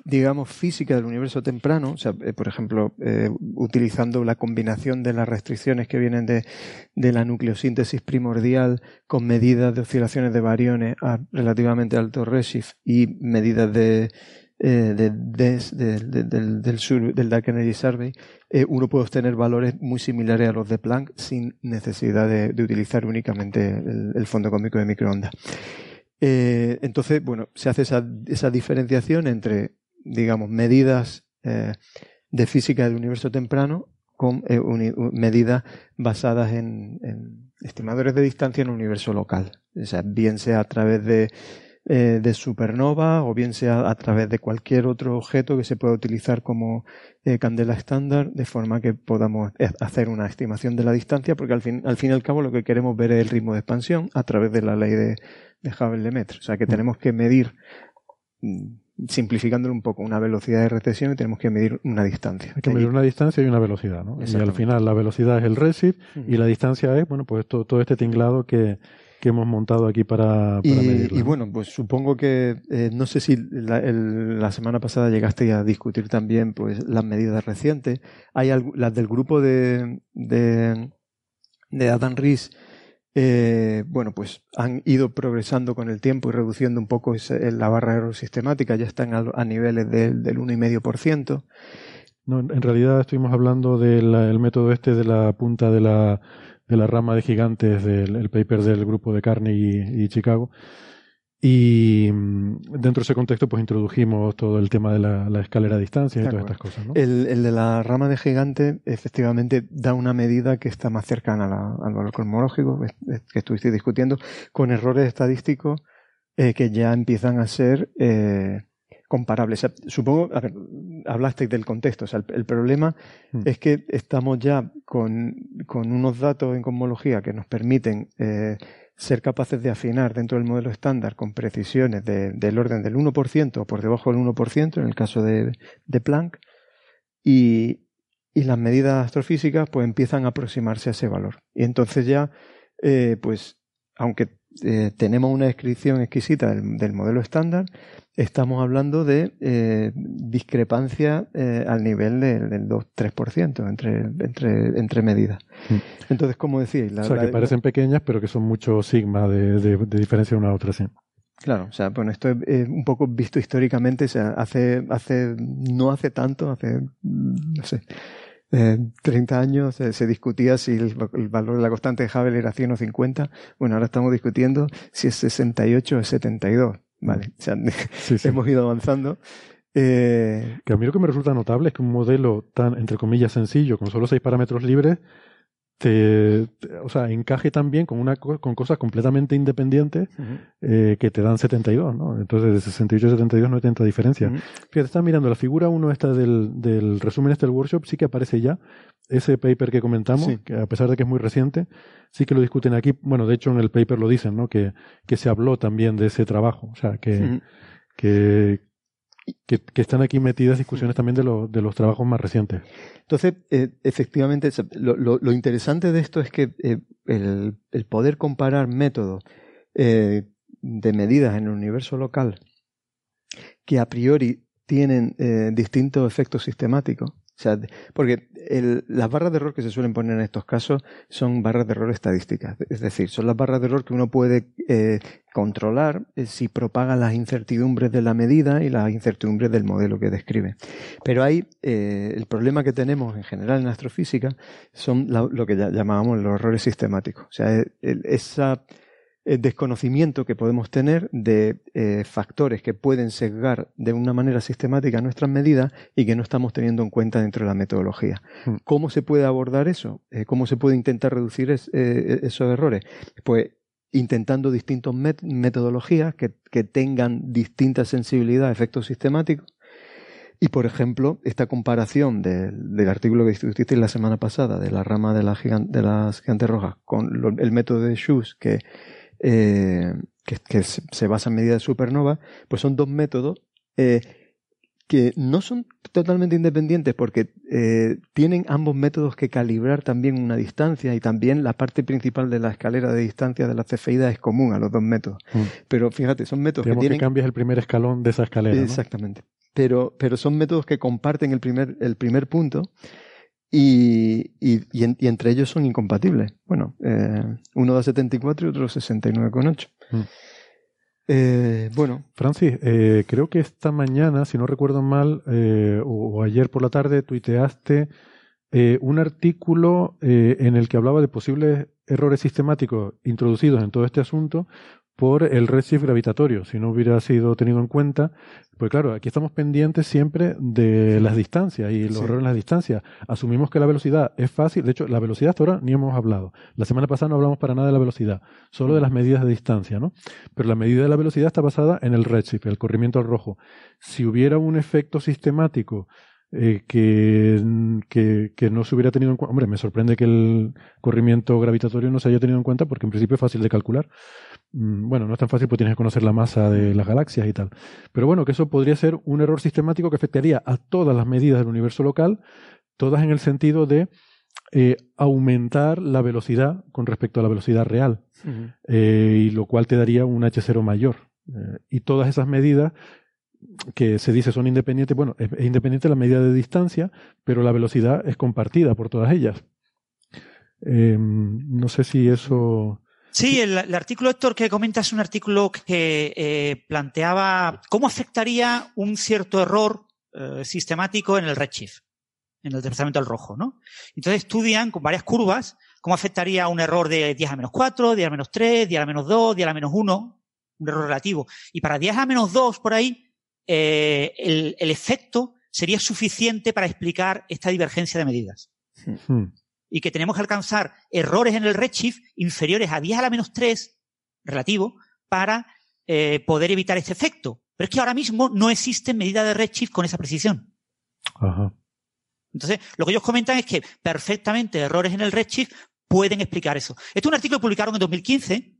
digamos, física del universo temprano, o sea, eh, por ejemplo, eh, utilizando la combinación de las restricciones que vienen de, de, la nucleosíntesis primordial con medidas de oscilaciones de variones a relativamente alto redshift y medidas de, de, del, sur, del Dark Energy Survey, uno puede obtener valores muy similares a los de Planck sin necesidad de, utilizar únicamente el, el fondo cósmico de microondas. Eh, entonces, bueno, se hace esa, esa diferenciación entre, digamos, medidas eh, de física del universo temprano con eh, medidas basadas en, en, estimadores de distancia en un universo local. O sea, bien sea a través de, eh, de supernova o bien sea a través de cualquier otro objeto que se pueda utilizar como eh, candela estándar, de forma que podamos hacer una estimación de la distancia, porque al fin, al fin y al cabo lo que queremos ver es el ritmo de expansión a través de la ley de, de Hubble-Lemaitre. O sea que mm. tenemos que medir, mm, simplificándolo un poco, una velocidad de recesión y tenemos que medir una distancia. Hay que medir una distancia y una velocidad, ¿no? Y al final la velocidad es el redshift y la distancia es, bueno, pues todo, todo este tinglado que, que hemos montado aquí para, para y, Y bueno, pues supongo que eh, no sé si la, la, semana pasada llegaste a discutir también pues las medidas recientes. Hay las del grupo de, de, de Adam Rees eh, bueno, pues han ido progresando con el tiempo y reduciendo un poco la barra de error sistemática, ya están a, niveles del 1,5%. No, en realidad estuvimos hablando del método este de la punta de la, de la rama de gigantes del paper del grupo de Carney y, Chicago. Y mm, dentro de ese contexto, pues introdujimos todo el tema de la, escalera a distancia y todas estas cosas. ¿no? El, de la rama de gigante, efectivamente, da una medida que está más cercana al valor cosmológico que estuviste discutiendo, con errores estadísticos eh, que ya empiezan a ser eh, comparables. supongo, a ver, hablaste del contexto. O sea, el, problema mm. es que estamos ya con, con, unos datos en cosmología que nos permiten eh, ser capaces de afinar dentro del modelo estándar con precisiones del orden del 1% o por debajo del 1% en el caso de, Planck y, las medidas astrofísicas pues empiezan a aproximarse a ese valor. Y entonces ya, eh, pues, aunque eh, tenemos una descripción exquisita del, modelo estándar, estamos hablando de eh, discrepancia eh, al nivel del 2-3% entre, entre, entre medidas. Mm. Entonces, como decís... La, o sea, que parecen pequeñas, pero que son mucho sigma de, de, diferencia una a otra, sí. Claro, o sea, bueno, esto es un poco visto históricamente, o sea, hace, hace, no hace tanto, hace, no sé, eh, 30 años se discutía si el, valor de la constante de Hubble era 100 o 50. Bueno, ahora estamos discutiendo si es 68 o 72. Vale, o sea, hemos ido avanzando. Eh, que a mí lo que me resulta notable es que un modelo tan, entre comillas, sencillo, con solo seis parámetros libres, te, o sea, encaje también con una con cosas completamente independientes eh, que te dan 72, ¿no? Entonces de 68 a 72 no hay tanta diferencia. Fíjate, estás mirando la figura 1 esta del, del resumen este del workshop, sí que aparece ya ese paper que comentamos, que a pesar de que es muy reciente, sí que lo discuten aquí. Bueno, de hecho en el paper lo dicen, ¿no? Que, que se habló también de ese trabajo, o sea, que, que, que, están aquí metidas discusiones también de, de los trabajos más recientes. Entonces, eh, efectivamente, lo, interesante de esto es que eh, el, poder comparar métodos eh, de medidas en el universo local que a priori tienen distintos efectos sistemáticos, o sea, porque las barras de error que se suelen poner en estos casos son barras de error estadísticas. Es decir, son las barras de error que uno puede controlar eh, si propaga las incertidumbres de la medida y las incertidumbres del modelo que describe. Pero hay eh, el problema que tenemos en general en astrofísica son lo que llamábamos los errores sistemáticos. O sea, esa eh, desconocimiento que podemos tener de eh, factores que pueden sesgar de una manera sistemática nuestras medidas y que no estamos teniendo en cuenta dentro de la metodología. Hmm. ¿Cómo se puede abordar eso? ¿Cómo se puede intentar reducir esos errores? Pues intentando distintas metodologías que, tengan distinta sensibilidad a efectos sistemáticos. Y, por ejemplo, esta comparación del artículo que discutiste la semana pasada de la rama de, la de las gigantes rojas con el método de Schuss, que eh, que, se basa en medida de supernova, pues son dos métodos eh, que no son totalmente independientes porque eh, tienen ambos métodos que calibrar también una distancia y también la parte principal de la escalera de distancia de la cefeída es común a los dos métodos. Mm. Pero fíjate, son métodos que tienen... que cambias el primer escalón de esa escalera. Exactamente. Pero, pero son métodos que comparten el primer, el primer punto y, y, y, entre ellos son incompatibles. Bueno, eh, uno da 74 y otro 69,8. Mm. Eh, bueno. Francis, eh, creo que esta mañana, si no recuerdo mal, eh, o, ayer por la tarde, tuiteaste eh, un artículo en el que hablaba de posibles errores sistemáticos introducidos en todo este asunto por el redshift gravitatorio, si no hubiera sido tenido en cuenta. Pues claro, aquí estamos pendientes siempre de las distancias y los errores en las distancias. Asumimos que la velocidad es fácil, de hecho, la velocidad hasta ahora ni hemos hablado. La semana pasada no hablamos para nada de la velocidad, solo de las medidas de distancia, ¿no? Pero la medida de la velocidad está basada en el redshift, el corrimiento al rojo. Si hubiera un efecto sistemático eh, que, que, que, no se hubiera tenido en cuenta. Hombre, me sorprende que el corrimiento gravitatorio no se haya tenido en cuenta porque en principio es fácil de calcular. Mm, bueno, no es tan fácil porque tienes que conocer la masa de las galaxias y tal. Pero bueno, que eso podría ser un error sistemático que afectaría a todas las medidas del universo local, todas en el sentido de eh, aumentar la velocidad con respecto a la velocidad real, eh, y lo cual te daría un H0 mayor. Y todas esas medidas que se dice son independientes, bueno, es, independiente la medida de distancia, pero la velocidad es compartida por todas ellas. Em, no sé si eso Sí, el, artículo, Héctor, que comenta es un artículo que eh, planteaba cómo afectaría un cierto error eh, sistemático en el redshift, en el desplazamiento al rojo, ¿no? Entonces estudian con varias curvas cómo afectaría un error de 10 a menos 4, 10 a menos 3, 10 a menos 2, 10 a menos 1, un error relativo. Y para 10 a menos 2 por ahí, eh, el, el, efecto sería suficiente para explicar esta divergencia de medidas. Hmm. Y que tenemos que alcanzar errores en el redshift inferiores a 10 a la menos 3 relativo para eh, poder evitar este efecto. Pero es que ahora mismo no existen medidas de redshift con esa precisión. Ajá. Entonces, lo que ellos comentan es que perfectamente errores en el redshift pueden explicar eso. Este es un artículo que publicaron en 2015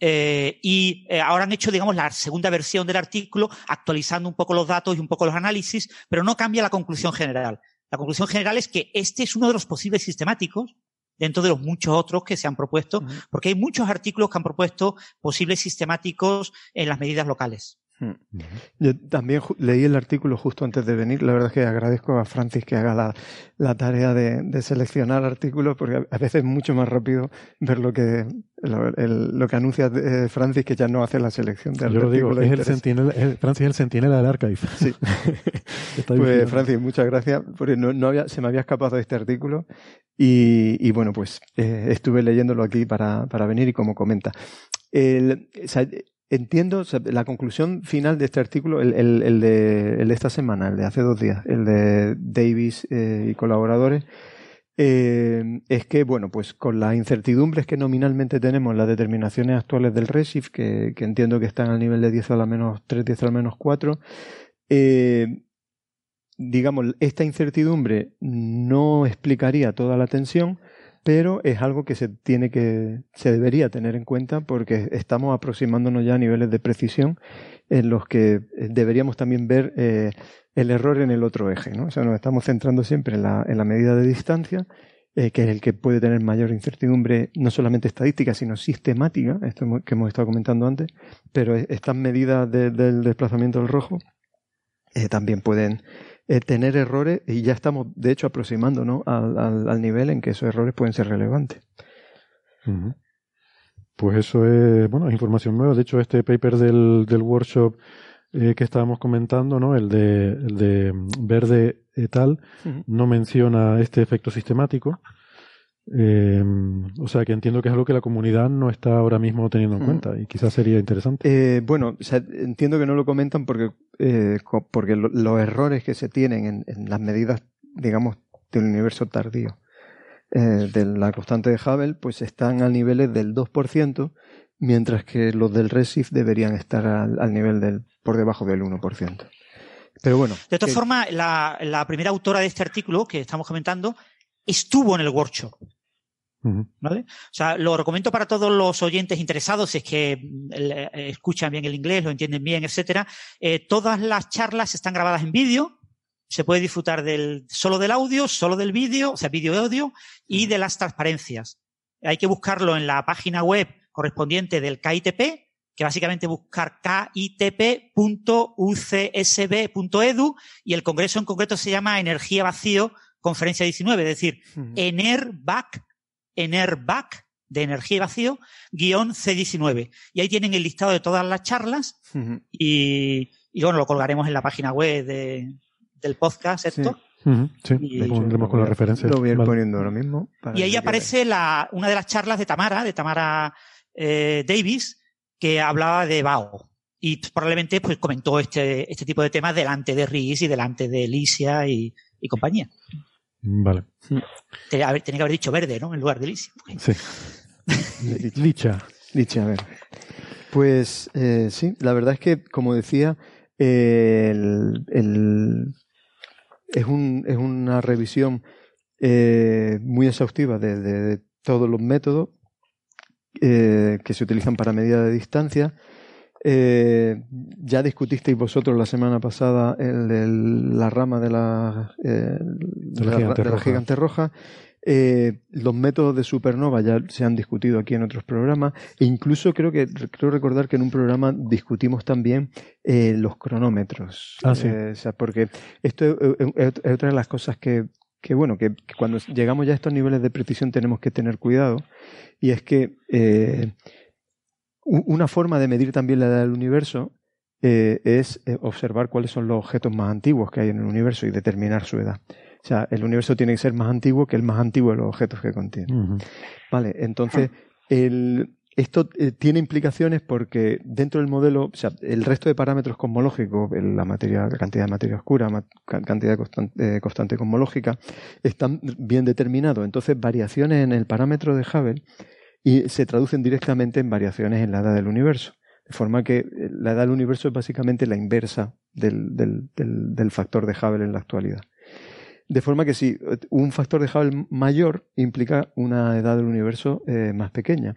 eh, y eh, ahora han hecho, digamos, la segunda versión del artículo, actualizando un poco los datos y un poco los análisis, pero no cambia la conclusión general. La conclusión general es que este es uno de los posibles sistemáticos dentro de los muchos otros que se han propuesto, porque hay muchos artículos que han propuesto posibles sistemáticos en las medidas locales. Hmm. Yo también leí el artículo justo antes de venir. La verdad es que agradezco a Francis que haga la, tarea de, seleccionar artículos, porque a veces es mucho más rápido ver lo que lo, que anuncia eh, Francis, que ya no hace la selección de Yo lo digo, es el sentinela, Francis es el sentinela del archive. Sí. pues Francis, muchas gracias, porque no, había, se me había escapado este artículo y, bueno, pues eh, estuve leyéndolo aquí para, para venir y como comenta. Entiendo la conclusión final de este artículo, el, de, el, de, esta semana, el de hace dos días, el de Davis eh, y colaboradores, eh, es que, bueno, pues con las incertidumbres que nominalmente tenemos en las determinaciones actuales del que, que, entiendo que están al nivel de 10 a la menos 3, 10 a la menos 4, eh, digamos, esta incertidumbre no explicaría toda la tensión, pero es algo que se tiene que, se debería tener en cuenta porque estamos aproximándonos ya a niveles de precisión en los que eh, deberíamos también ver eh, el error en el otro eje, ¿no? O sea, nos estamos centrando siempre en la, en la medida de distancia, eh, que es el que puede tener mayor incertidumbre, no solamente estadística, sino sistemática, esto que hemos estado comentando antes, pero estas medidas del desplazamiento del rojo también pueden eh, tener errores y ya estamos, de hecho, aproximándonos al, al, nivel en que esos errores pueden ser relevantes. Pues eso es, bueno, información nueva. De hecho, este paper del, del workshop eh, que estábamos comentando, ¿no? El de, el de Verde et al, no menciona este efecto sistemático. Eh, o sea que entiendo que es algo que la comunidad no está ahora mismo teniendo en cuenta y quizás sería interesante. Eh, bueno, entiendo que no lo comentan porque, eh, porque los errores que se tienen en, las medidas, digamos, del universo tardío eh, de la constante de Hubble, pues están a niveles del 2%, mientras que los del Redshift deberían estar al, nivel del por debajo del 1%. Pero bueno. De todas formas, la, la primera autora de este artículo que estamos comentando estuvo en el workshop. ¿Vale? O sea, lo recomiendo para todos los oyentes interesados, si es que eh, escuchan bien el inglés, lo entienden bien, etcétera. Eh, todas las charlas están grabadas en vídeo. Se puede disfrutar del, solo del audio, solo del vídeo, o sea, vídeo y audio, y de las transparencias. Hay que buscarlo en la página web correspondiente del KITP, que básicamente buscar kitp.ucsb.edu y el congreso en concreto se llama Energía Vacío Conferencia 19, es decir, ENERVAC Enervac de energía y vacío, guion C19. Y ahí tienen el listado de todas las charlas y, bueno, lo colgaremos en la página web del podcast, ¿esto? Sí, y, lo pondremos con las referencias. Lo voy a ir poniendo ahora mismo. y ahí aparece la, una de las charlas de Tamara, de Tamara eh, Davis, que hablaba de BAO. Y probablemente pues comentó este, este tipo de temas delante de Riz y delante de Alicia y compañía. Vale. Tenía, que haber dicho verde, ¿no? En lugar de Licia. Sí. Licha. Licha, a ver. Pues eh, sí, la verdad es que, como decía, el, es, un, es una revisión eh, muy exhaustiva de, todos los métodos eh, que se utilizan para medida de distancia eh, ya discutisteis vosotros la semana pasada el, de la rama de la, eh, gigante, roja. Eh, los métodos de supernova ya se han discutido aquí en otros programas e incluso creo que creo recordar que en un programa discutimos también los cronómetros. Ah, sí. o sea, porque esto es, otra de las cosas que, que bueno, que, cuando llegamos ya a estos niveles de precisión tenemos que tener cuidado y es que una forma de medir también la edad del universo eh, es eh, observar cuáles son los objetos más antiguos que hay en el universo y determinar su edad. O sea, el universo tiene que ser más antiguo que el más antiguo de los objetos que contiene. Vale, entonces, el, esto eh, tiene implicaciones porque dentro del modelo, o sea, el resto de parámetros cosmológicos, la materia, la cantidad de materia oscura, cantidad constante, eh, constante cosmológica, están bien determinados. Entonces, variaciones en el parámetro de Hubble y se traducen directamente en variaciones en la edad del universo. De forma que eh, la edad del universo es básicamente la inversa del, del, del, factor de Hubble en la actualidad. De forma que si un factor de Hubble mayor implica una edad del universo más pequeña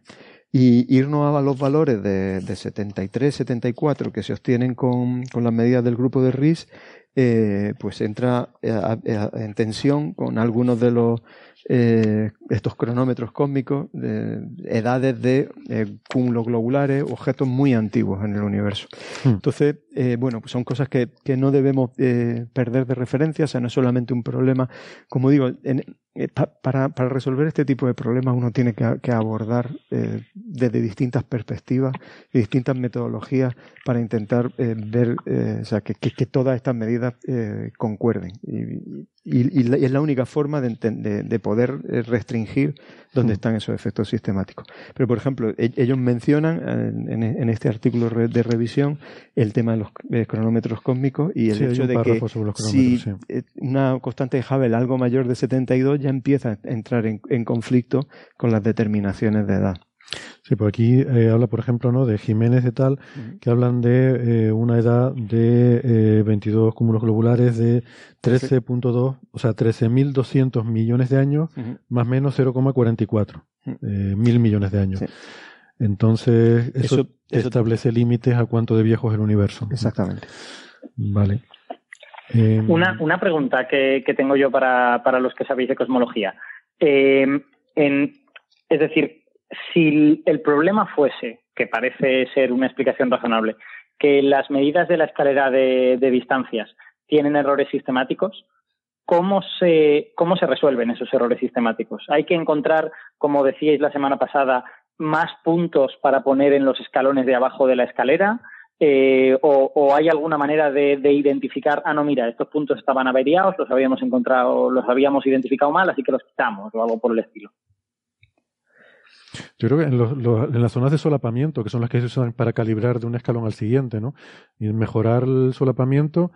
y irnos a los valores de, de 73, 74 que se obtienen con, con las medidas del grupo de RIS, eh, pues entra en tensión con algunos de los eh, estos cronómetros cósmicos, de edades de eh, cúmulos globulares, objetos muy antiguos en el universo. Hmm. Entonces, eh, bueno, pues son cosas que, que no debemos perder de referencia, o sea, no es solamente un problema, como digo, en, eh, para, para, resolver este tipo de problemas uno tiene que, que abordar eh, desde distintas perspectivas y distintas metodologías para intentar eh, ver, o sea, que, que, que, todas estas medidas concuerden. Y, y, y, es la única forma de, de, de poder eh, restringir dónde mm. están esos efectos sistemáticos. Pero, por ejemplo, e, ellos mencionan eh, en, en, este artículo de revisión el tema de los eh, cronómetros cósmicos y el hecho de que si sí. una constante de Hubble algo mayor de 72 ya empieza a entrar en, en conflicto con las determinaciones de edad. Sí, pues aquí eh, habla, por ejemplo, ¿no? de Jiménez y tal, que hablan de eh, una edad de eh, 22 cúmulos globulares de 13.2, o sea, 13.200 millones de años, más o menos 0,44 eh, mil millones de años. Entonces, eso, establece límites a cuánto de viejo es el universo. Exactamente. Vale. Em, una, una pregunta que, que tengo yo para, para los que sabéis de cosmología. Em, es decir, si el problema fuese, que parece ser una explicación razonable, que las medidas de la escalera de, de distancias tienen errores sistemáticos, ¿cómo se, ¿cómo se resuelven esos errores sistemáticos? Hay que encontrar, como decíais la semana pasada, más puntos para poner en los escalones de abajo de la escalera. Eh, o, o, hay alguna manera de, de, identificar, ah, no, mira, estos puntos estaban averiados, los habíamos encontrado, los habíamos identificado mal, así que los quitamos, o algo por el estilo. Yo creo que en, los, los, en, las zonas de solapamiento, que son las que se usan para calibrar de un escalón al siguiente, ¿no? Y mejorar el solapamiento,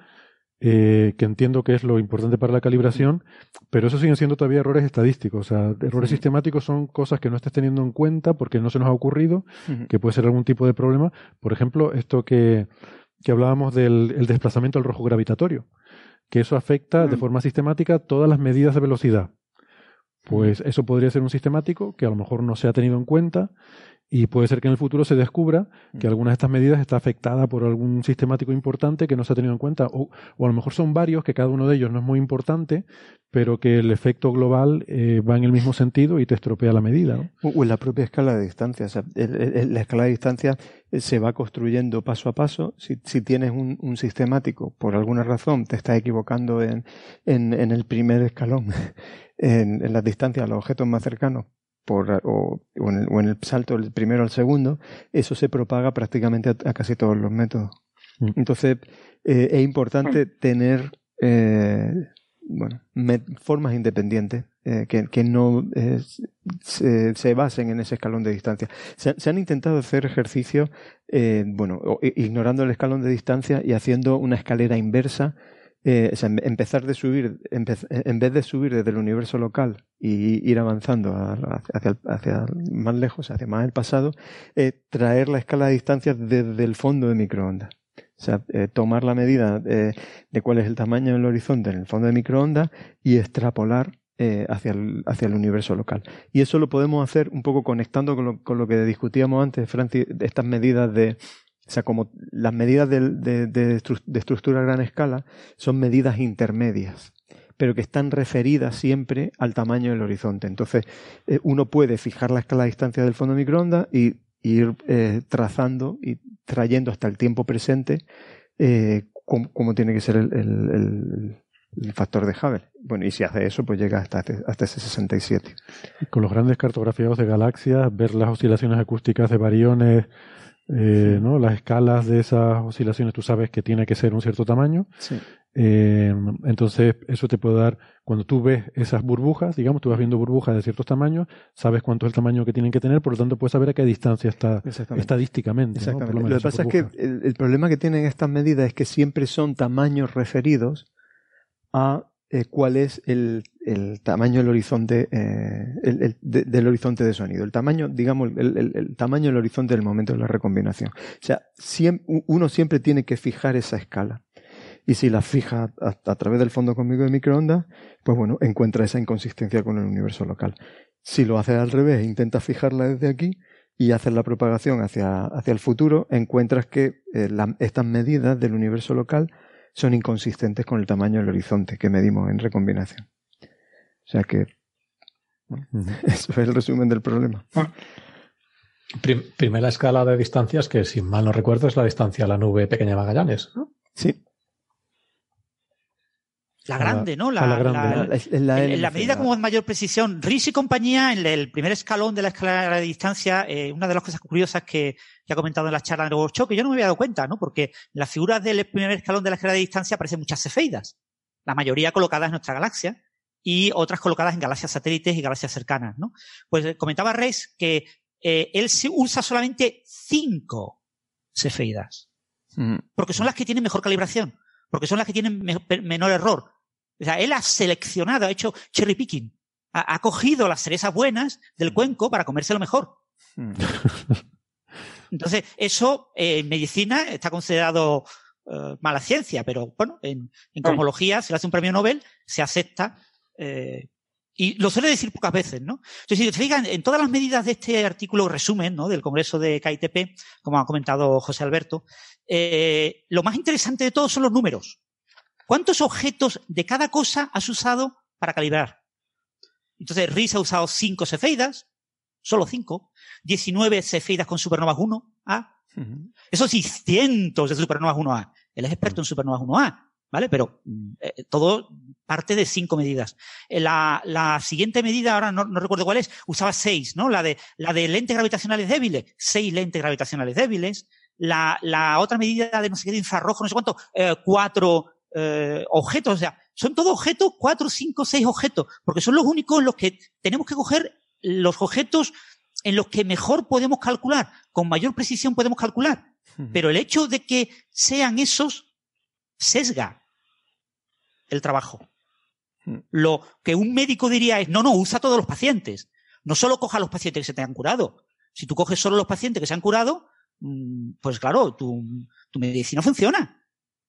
eh, que entiendo que es lo importante para la calibración, pero eso siguen siendo todavía errores estadísticos. O sea, errores sí. sistemáticos son cosas que no estés teniendo en cuenta porque no se nos ha ocurrido, uh -huh. que puede ser algún tipo de problema. Por ejemplo, esto que, que hablábamos del el desplazamiento al rojo gravitatorio, que eso afecta uh -huh. de forma sistemática todas las medidas de velocidad pues eso podría ser un sistemático que a lo mejor no se ha tenido en cuenta y puede ser que en el futuro se descubra que alguna de estas medidas está afectada por algún sistemático importante que no se ha tenido en cuenta o, o a lo mejor son varios que cada uno de ellos no es muy importante pero que el efecto global eh, va en el mismo sentido y te estropea la medida. ¿no? O en la propia escala de distancia. O sea, el, el, la escala de distancia eh, se va construyendo paso a paso. Si, si tienes un, un, sistemático, por alguna razón, te estás equivocando en, en, en el primer escalón, en, en las distancias a los objetos más cercanos, por, o, o, en el, o, en el, salto del primero al segundo, eso se propaga prácticamente a, a casi todos los métodos. Mm. Entonces, eh, es importante mm. tener eh, bueno, formas independientes eh, que, que, no eh, se, se, basen en ese escalón de distancia. Se, se han intentado hacer ejercicios, eh, bueno, ignorando el escalón de distancia y haciendo una escalera inversa. Eh, empezar de subir, en vez de subir desde el universo local y ir avanzando hacia, más lejos, hacia más el pasado, eh, traer la escala de distancia desde el fondo de microondas. O sea, eh, tomar la medida de, cuál es el tamaño del horizonte en el fondo de microondas y extrapolar hacia, el, hacia el universo local. Y eso lo podemos hacer un poco conectando con lo, que discutíamos antes, Francis, estas medidas de, o sea, como las medidas de, de, estructura a gran escala son medidas intermedias pero que están referidas siempre al tamaño del horizonte. Entonces, eh, uno puede fijar la escala de distancia del fondo de microondas y ir eh, trazando y trayendo hasta el tiempo presente eh, cómo, tiene que ser el, el, factor de Hubble. Bueno, y si hace eso, pues llega hasta, hasta ese 67. Con los grandes cartografiados de galaxias, ver las oscilaciones acústicas de variones, eh, ¿no? las escalas de esas oscilaciones, tú sabes que tiene que ser un cierto tamaño. Sí. Eh, entonces, eso te puede dar, cuando tú ves esas burbujas, digamos, tú vas viendo burbujas de ciertos tamaños, sabes cuánto es el tamaño que tienen que tener, por lo tanto puedes saber a qué distancia está estadísticamente. Exactamente. Lo, que pasa es que el, problema que tienen estas medidas es que siempre son tamaños referidos a eh, cuál es el, tamaño del horizonte eh, del horizonte de sonido. El tamaño, digamos, el, tamaño del horizonte del momento de la recombinación. O sea, uno siempre tiene que fijar esa escala y si la fija a, través del fondo conmigo de microondas, pues bueno, encuentra esa inconsistencia con el universo local. Si lo haces al revés, intenta fijarla desde aquí y haces la propagación hacia, hacia el futuro, encuentras que eh, estas medidas del universo local son inconsistentes con el tamaño del horizonte que medimos en recombinación. O sea que eso es el resumen del problema. Ah. primera escala de distancias que, si mal no recuerdo, es la distancia a la nube pequeña Magallanes. ¿no? Sí. La grande, ¿no? La, la, medida como de mayor precisión. RIS y compañía, en el primer escalón de la escala de distancia, eh, una de las cosas curiosas que, ha comentado en la charla de Workshop, que yo no me había dado cuenta, ¿no? Porque en las figuras del primer escalón de la escala de distancia aparecen muchas cefeidas. La mayoría colocadas en nuestra galaxia y otras colocadas en galaxias satélites y galaxias cercanas, ¿no? Pues eh, comentaba Reis que eh, él usa solamente cinco cefeidas. Mm. Porque son las que tienen mejor calibración porque son las que tienen menor error. O sea, él ha seleccionado, ha hecho cherry picking. Ha, cogido las cerezas buenas del cuenco para comerse lo mejor. Hmm. Entonces, eso eh, en medicina está considerado eh, mala ciencia, pero bueno, en, en cosmología se le hace un premio Nobel, se acepta. Eh, y lo suele decir pocas veces, ¿no? Entonces, si te fijan, en todas las medidas de este artículo resumen, ¿no? Del Congreso de KITP, como ha comentado José Alberto, lo más interesante de todo son los números. ¿Cuántos objetos de cada cosa has usado para calibrar? Entonces, RIS ha usado 5 cefeidas, solo 5, 19 cefeidas con supernovas 1A. Eso sí, cientos de supernovas 1A. Él es experto en supernovas 1A, ¿vale? Pero mm, eh, todo parte de 5 medidas. Eh, la, la, siguiente medida, ahora no, no, recuerdo cuál es, usaba 6, ¿no? La de, la de lentes gravitacionales débiles, 6 lentes gravitacionales débiles. La, la otra medida de no sé qué, de infrarrojo, no sé cuánto, 4 eh, eh, objetos, o sea, son todos objetos, cuatro, cinco, seis objetos, porque son los únicos en los que tenemos que coger los objetos en los que mejor podemos calcular, con mayor precisión podemos calcular. Pero el hecho de que sean esos sesga el trabajo. Lo que un médico diría es, no, no, usa todos los pacientes. No solo coja a los pacientes que se te han curado. Si tú coges solo los pacientes que se han curado, mm, pues claro, tu, tu medicina funciona.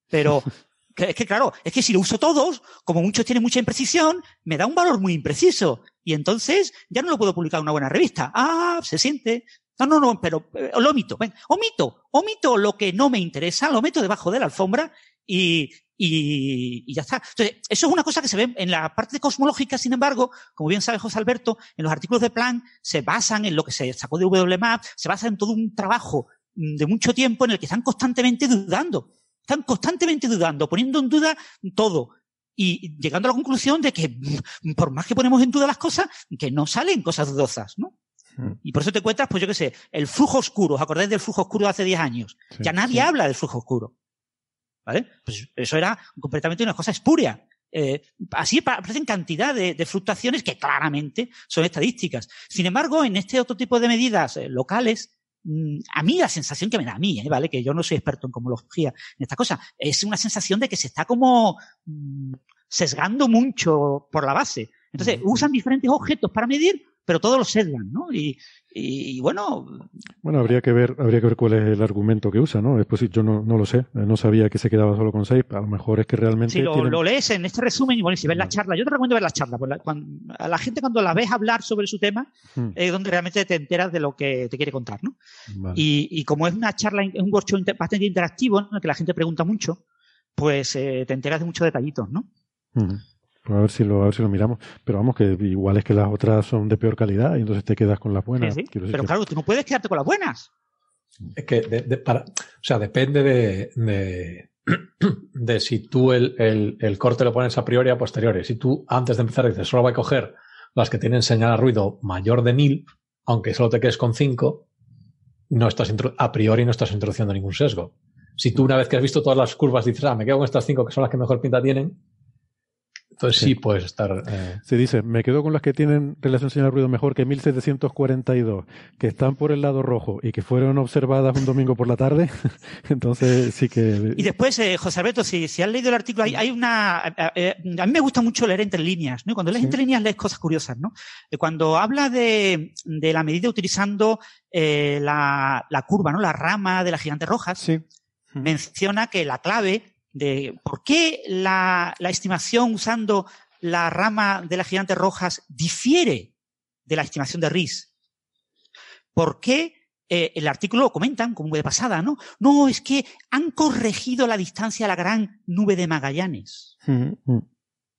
Pero es que claro, es que si lo uso todos, como muchos tienen mucha imprecisión, me da un valor muy impreciso. Y entonces ya no lo puedo publicar en una buena revista. Ah, se siente. No, no, no, pero eh, lo omito. Ven, omito, omito lo que no me interesa, lo meto debajo de la alfombra y, y, y, ya está. Entonces, eso es una cosa que se ve en la parte cosmológica, sin embargo, como bien sabe José Alberto, en los artículos de Planck se basan en lo que se sacó de WMAP, se basa en todo un trabajo de mucho tiempo en el que están constantemente dudando están constantemente dudando, poniendo en duda todo. Y llegando a la conclusión de que mm, por más que ponemos en duda las cosas, que no salen cosas dudosas, ¿no? Hmm. Y por eso te encuentras, pues yo qué sé, el flujo oscuro. ¿Os acordáis del flujo oscuro de hace 10 años? ya nadie habla del flujo oscuro. ¿Vale? Pues eso era completamente una cosa espuria. Eh, así aparecen cantidad de, fluctuaciones que claramente son estadísticas. Sin embargo, en este otro tipo de medidas eh, locales, Mm, a mí la sensación que me da a mí, ¿eh? ¿vale? Que yo no soy experto en cosmología, en esta cosa, es una sensación de que se está como mm, sesgando mucho por la base. Entonces, usan diferentes objetos para medir, pero todos los sesgan, ¿no? Y, y, bueno. Bueno, habría que ver, habría que ver cuál es el argumento que usa, ¿no? Después yo no, no lo sé, no sabía que se quedaba solo con seis, a lo mejor es que realmente. Si lo, lees en este resumen y bueno, si ves la charla, yo te recomiendo ver la charla, pues cuando, a la gente cuando la ves hablar sobre su tema, hmm. es donde realmente te enteras de lo que te quiere contar, ¿no? Y, y, como es una charla, es un workshop bastante interactivo, en el que la gente pregunta mucho, pues eh, te enteras de muchos detallitos, ¿no? Hmm. Pues a ver si lo, a ver si lo miramos. Pero vamos, que igual es que las otras son de peor calidad y entonces te quedas con las buenas. Pero claro, tú no puedes quedarte con las buenas. Es que, para, o sea, depende de, de, si tú el, el, corte lo pones a priori o a posteriori. Si tú antes de empezar dices, solo voy a coger las que tienen señal a ruido mayor de 1000, aunque solo te quedes con 5, no estás a priori no estás introduciendo ningún sesgo. si tú una vez que has visto todas las curvas dices, ah, me quedo con estas cinco que son las que mejor pinta tienen, entonces sí, puedes estar. Eh... Se dice, me quedo con las que tienen relación señal-ruido mejor que 1742, que están por el lado rojo y que fueron observadas un domingo por la tarde. Entonces sí que. Y después, eh, José Alberto, si, si, has leído el artículo, hay, hay una. Eh, eh, a mí me gusta mucho leer entre líneas, ¿no? cuando lees entre líneas lees cosas curiosas, ¿no? Cuando habla de, de la medida utilizando la, la, curva, ¿no? La rama de las gigantes rojas, sí. menciona que la clave de por qué la, estimación usando la rama de las gigantes rojas difiere de la estimación de RIS. ¿Por qué eh, el artículo lo comentan como de pasada, ¿no? No, es que han corregido la distancia a la gran nube de Magallanes.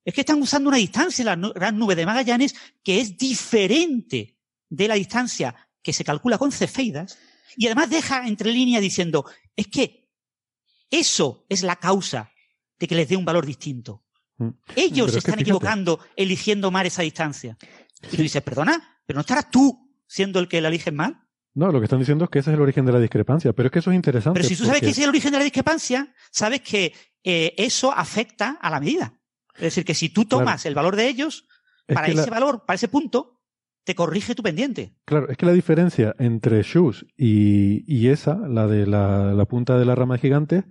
Es que están usando una distancia a la gran nube de Magallanes que es diferente de la distancia que se calcula con cefeidas y además deja entre líneas diciendo, es que eso es la causa de que les dé un valor distinto. Mm. Ellos se están equivocando eligiendo mal esa distancia. Y tú dices, perdona, pero no estarás tú siendo el que la eliges mal. No, lo que están diciendo es que ese es el origen de la discrepancia, pero es que eso es interesante. Pero si tú sabes que ese es el origen de la discrepancia, sabes que eh, eso afecta a la medida. Es decir, que si tú tomas el valor de ellos, para ese valor, para ese punto, te corrige tu pendiente. Claro, es que la diferencia entre Shoes y, esa, la de la, punta de la rama gigante,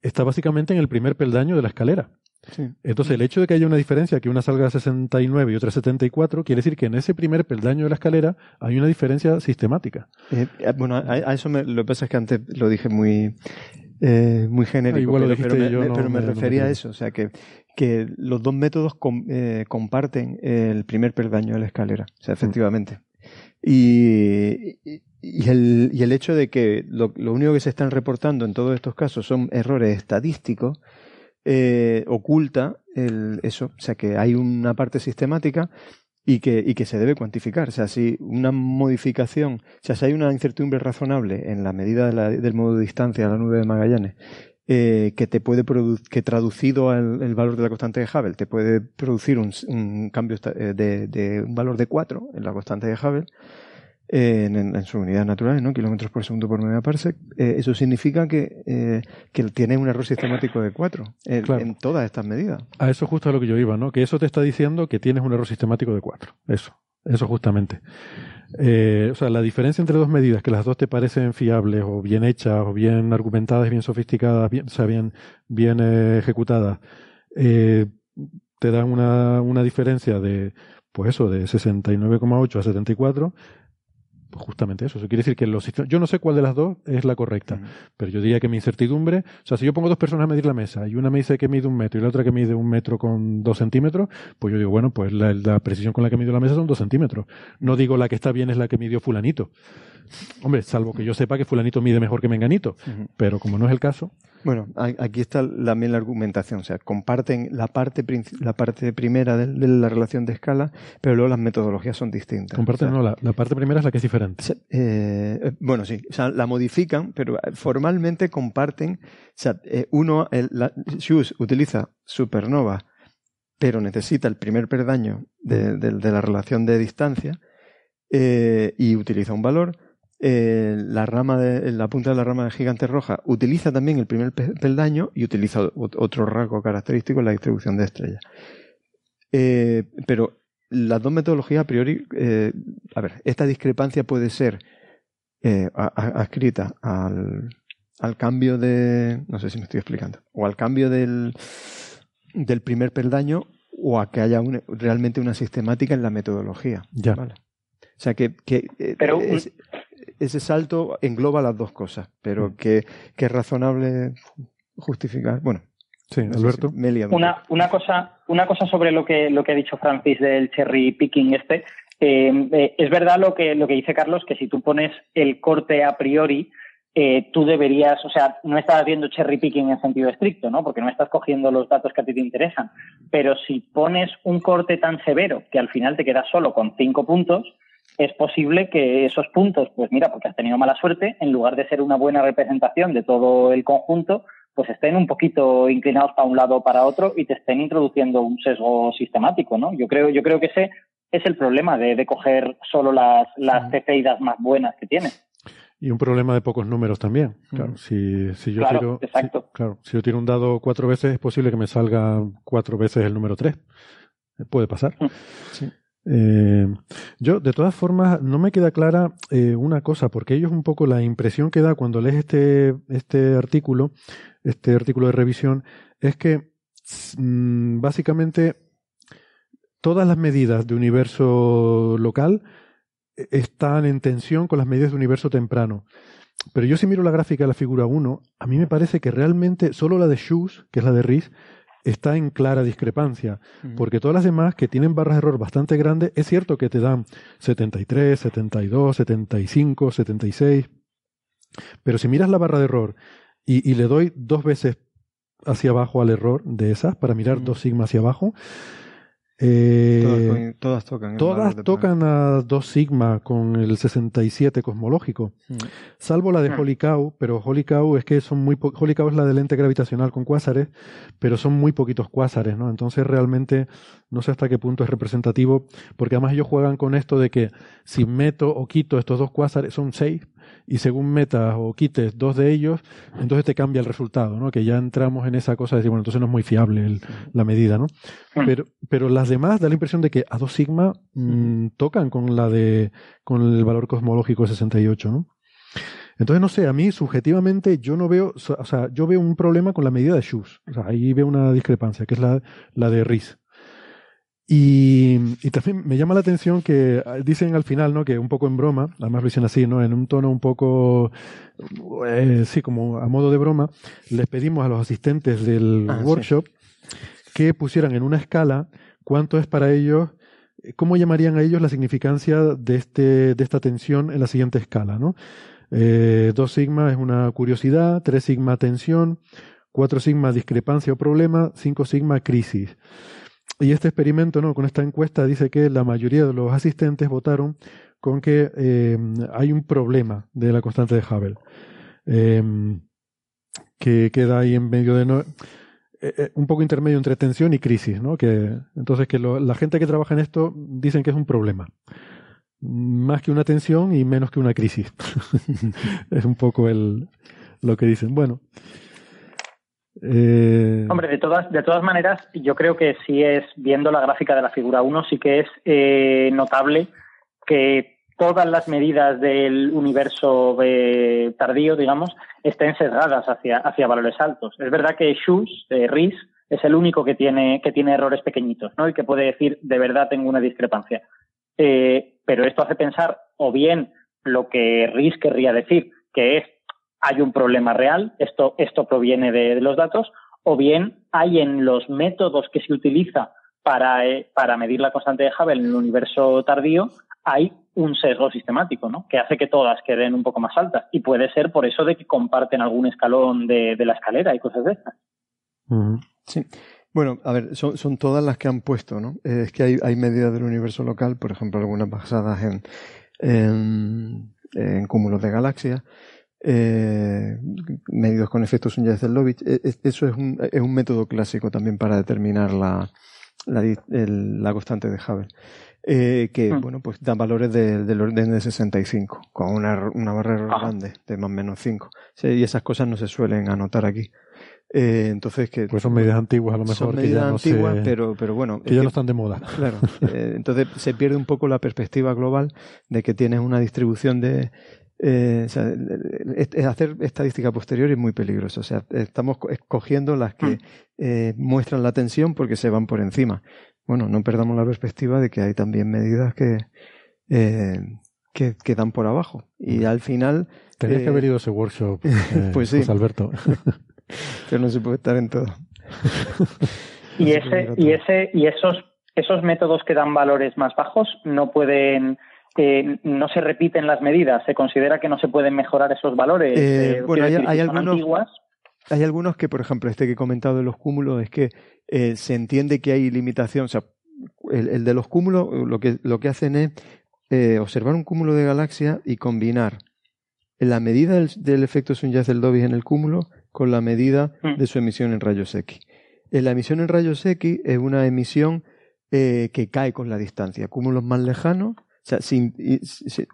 está básicamente en el primer peldaño de la escalera. Entonces, el hecho de que haya una diferencia, que una salga a 69 y otra a 74, quiere decir que en ese primer peldaño de la escalera hay una diferencia sistemática. Eh, eh, bueno, a, eso me, lo que pasa es que antes lo dije muy, eh, muy genérico, ah, pero, me, refería a eso, o sea que que los dos métodos eh, comparten el primer peldaño de la escalera, o sea, efectivamente. Y, y, el, y el hecho de que lo, único que se están reportando en todos estos casos son errores estadísticos, eh, oculta el, eso, o sea, que hay una parte sistemática y que, y que se debe cuantificar. O sea, si una modificación, o sea, si hay una incertidumbre razonable en la medida del modo de distancia a la nube de Magallanes eh, que te puede que traducido al el valor de la constante de Hubble te puede producir un, cambio eh, de, un valor de 4 en la constante de Hubble en, en, su unidad natural, ¿no? kilómetros por segundo por media parsec, eh, eso significa que, que tiene un error sistemático de 4 en todas estas medidas. A eso justo a lo que yo iba, ¿no? Que eso te está diciendo que tienes un error sistemático de 4. Eso, eso justamente. Eh, o sea, la diferencia entre dos medidas, que las dos te parecen fiables o bien hechas o bien argumentadas, bien sofisticadas, bien, o sea, bien, bien eh, ejecutadas, eh, te dan una, una diferencia de, pues eso, de 69,8 a 74, justamente eso. Eso quiere decir que los sistemas, yo no sé cuál de las dos es la correcta, pero yo diría que mi incertidumbre, o sea, si yo pongo dos personas a medir la mesa y una me dice que mide un metro y la otra que mide un metro con dos centímetros, pues yo digo, bueno, pues la, la precisión con la que mido la mesa son dos centímetros. No digo la que está bien es la que midió fulanito. Hombre, salvo que yo sepa que fulanito mide mejor que menganito, pero como no es el caso. Bueno, aquí está también la argumentación, o sea, comparten la parte, la parte primera de, la relación de escala, pero luego las metodologías son distintas. Comparten, no, la, parte primera es la que es diferente. Eh, eh, bueno, sí, o sea, la modifican, pero eh, formalmente comparten, o sea, uno, el, la, utiliza supernova, pero necesita el primer perdaño de, de la relación de distancia y utiliza un valor eh, la rama de, la punta de la rama de gigante roja utiliza también el primer peldaño y utiliza otro rasgo característico en la distribución de estrellas. Eh, pero las dos metodologías a priori, eh, a ver, esta discrepancia puede ser adscrita al, al cambio de, no sé si me estoy explicando, o al cambio del, del primer peldaño o a que haya realmente una sistemática en la metodología. Ya. O sea que, que Pero, ese salto engloba las dos cosas, pero mm. que, que es razonable justificar. Bueno, sí, Alberto. una, una, cosa, una cosa sobre lo que, lo que ha dicho Francis del cherry picking este. Eh, eh, es verdad lo que, lo que dice Carlos, que si tú pones el corte a priori, eh, tú deberías, o sea, no estás viendo cherry picking en sentido estricto, ¿no? Porque no estás cogiendo los datos que a ti te interesan. Pero si pones un corte tan severo que al final te quedas solo con cinco puntos, es posible que esos puntos, pues mira, porque has tenido mala suerte, en lugar de ser una buena representación de todo el conjunto, pues estén un poquito inclinados para un lado o para otro y te estén introduciendo un sesgo sistemático, ¿no? Yo creo, yo creo que ese es el problema de, coger solo las, las más buenas que tiene. Y un problema de pocos números también. Claro, si, si yo tiro. claro, si yo tiro un dado cuatro veces, es posible que me salga cuatro veces el número tres. Puede pasar. Sí. Eh, yo, de todas formas, no me queda clara eh, una cosa, porque ellos un poco la impresión que da cuando lees este, este artículo, este artículo de revisión, es que mm, básicamente todas las medidas de universo local eh, están en tensión con las medidas de universo temprano. Pero yo si miro la gráfica de la figura 1, a mí me parece que realmente solo la de Shoes, que es la de Riz, está en clara discrepancia, porque todas las demás que tienen barras de error bastante grandes, es cierto que te dan 73, 72, 75, 76, pero si miras la barra de error y, le doy dos veces hacia abajo al error de esas, para mirar dos sigmas hacia abajo, eh, todas, tocan. Todas tocan a 2 sigma con el 67 cosmológico. Mm. Salvo la de mm. Holy Cow, pero Holy Cow es que son muy Holy Cow es la de lente gravitacional con cuásares, pero son muy poquitos cuásares, ¿no? Entonces realmente no sé hasta qué punto es representativo, porque además ellos juegan con esto de que si meto o quito estos dos cuásares, son seis, y según metas o quites dos de ellos, entonces te cambia el resultado, ¿no? Que ya entramos en esa cosa de decir, bueno, entonces no es muy fiable la medida, ¿no? Pero, pero las demás da la impresión de que a 2 sigma mm, tocan con la de, con el valor cosmológico de 68, ¿no? Entonces, no sé, a mí subjetivamente yo no veo, o sea, yo veo un problema con la medida de Schuss. O sea, ahí veo una discrepancia, que es la, la de Riz. Y, también me llama la atención que ah, dicen al final, ¿no? Que un poco en broma, además lo dicen así, ¿no? En un tono un poco, eh, sí, como a modo de broma, les pedimos a los asistentes del ah, workshop que pusieran en una escala cuánto es para ellos, cómo llamarían a ellos la significancia de, este, de esta tensión en la siguiente escala, ¿no? Eh, dos sigma es una curiosidad, tres sigma tensión, cuatro sigma discrepancia o problema, cinco sigma crisis. Y este experimento, ¿no? con esta encuesta, dice que la mayoría de los asistentes votaron con que eh, hay un problema de la constante de Hubble, eh, que queda ahí en medio de... No, eh, un poco intermedio entre tensión y crisis, ¿no? Que, entonces, que la gente que trabaja en esto dicen que es un problema. Más que una tensión y menos que una crisis. es un poco el, lo que dicen. Bueno, eh... Hombre, de todas, de todas maneras, yo creo que sí es, viendo la gráfica de la figura 1, sí que es eh, notable que todas las medidas del universo eh, tardío, digamos, estén sesgadas hacia, hacia valores altos. Es verdad que Schus, eh, RIS, es el único que tiene, que tiene errores pequeñitos, ¿no? Y que puede decir, de verdad tengo una discrepancia. Pero esto hace pensar, o bien lo que RIS querría decir, que es hay un problema real, esto, esto proviene de, los datos, o bien hay en los métodos que se utiliza para, eh, para medir la constante de Hubble en el universo tardío, hay un sesgo sistemático, ¿no? Que hace que todas queden un poco más altas. Y puede ser por eso de que comparten algún escalón de, la escalera y cosas de estas. Sí. Bueno, a ver, son, son, todas las que han puesto, ¿no? Eh, es que hay, hay medidas del universo local, por ejemplo, algunas basadas en, en, en cúmulos de galaxias, eh, medidos con efectos Sunyaev-Zellovich. E, eso es un, es un método clásico también para determinar la, la, la constante de Hubble. Eh, que, hmm. bueno, pues dan valores del orden de 65, con una, una barrera grande de más o menos 5. y esas cosas no se suelen anotar aquí. Eh, entonces que pues son medidas antiguas a lo mejor son medidas antiguas pero pero bueno que ya no están de moda claro eh, entonces se pierde un poco la perspectiva global de que tienes una distribución de eh, hacer estadística posterior es muy peligroso. O sea, estamos escogiendo las que mm. eh, muestran la tensión porque se van por encima. Bueno, no perdamos la perspectiva de que hay también medidas que, eh, que, dan por abajo. Y mm. al final. Tenías que haber ido a ese workshop, pues sí. Alberto. Pero no se puede estar en todo. y ese, y ese, y esos, esos métodos que dan valores más bajos no pueden no se repiten las medidas, se considera que no se pueden mejorar esos valores. Eh, eh, bueno, hay, algunos, hay algunos que, por ejemplo, este que he comentado de los cúmulos, es que eh, se entiende que hay limitación. O sea, el, de los cúmulos lo que, lo que hacen es observar un cúmulo de galaxias y combinar la medida del, efecto Sunyaev-Dobby en el cúmulo con la medida mm. de su emisión en rayos X. La emisión en rayos X es una emisión que cae con la distancia. Cúmulos más lejanos sea, sin,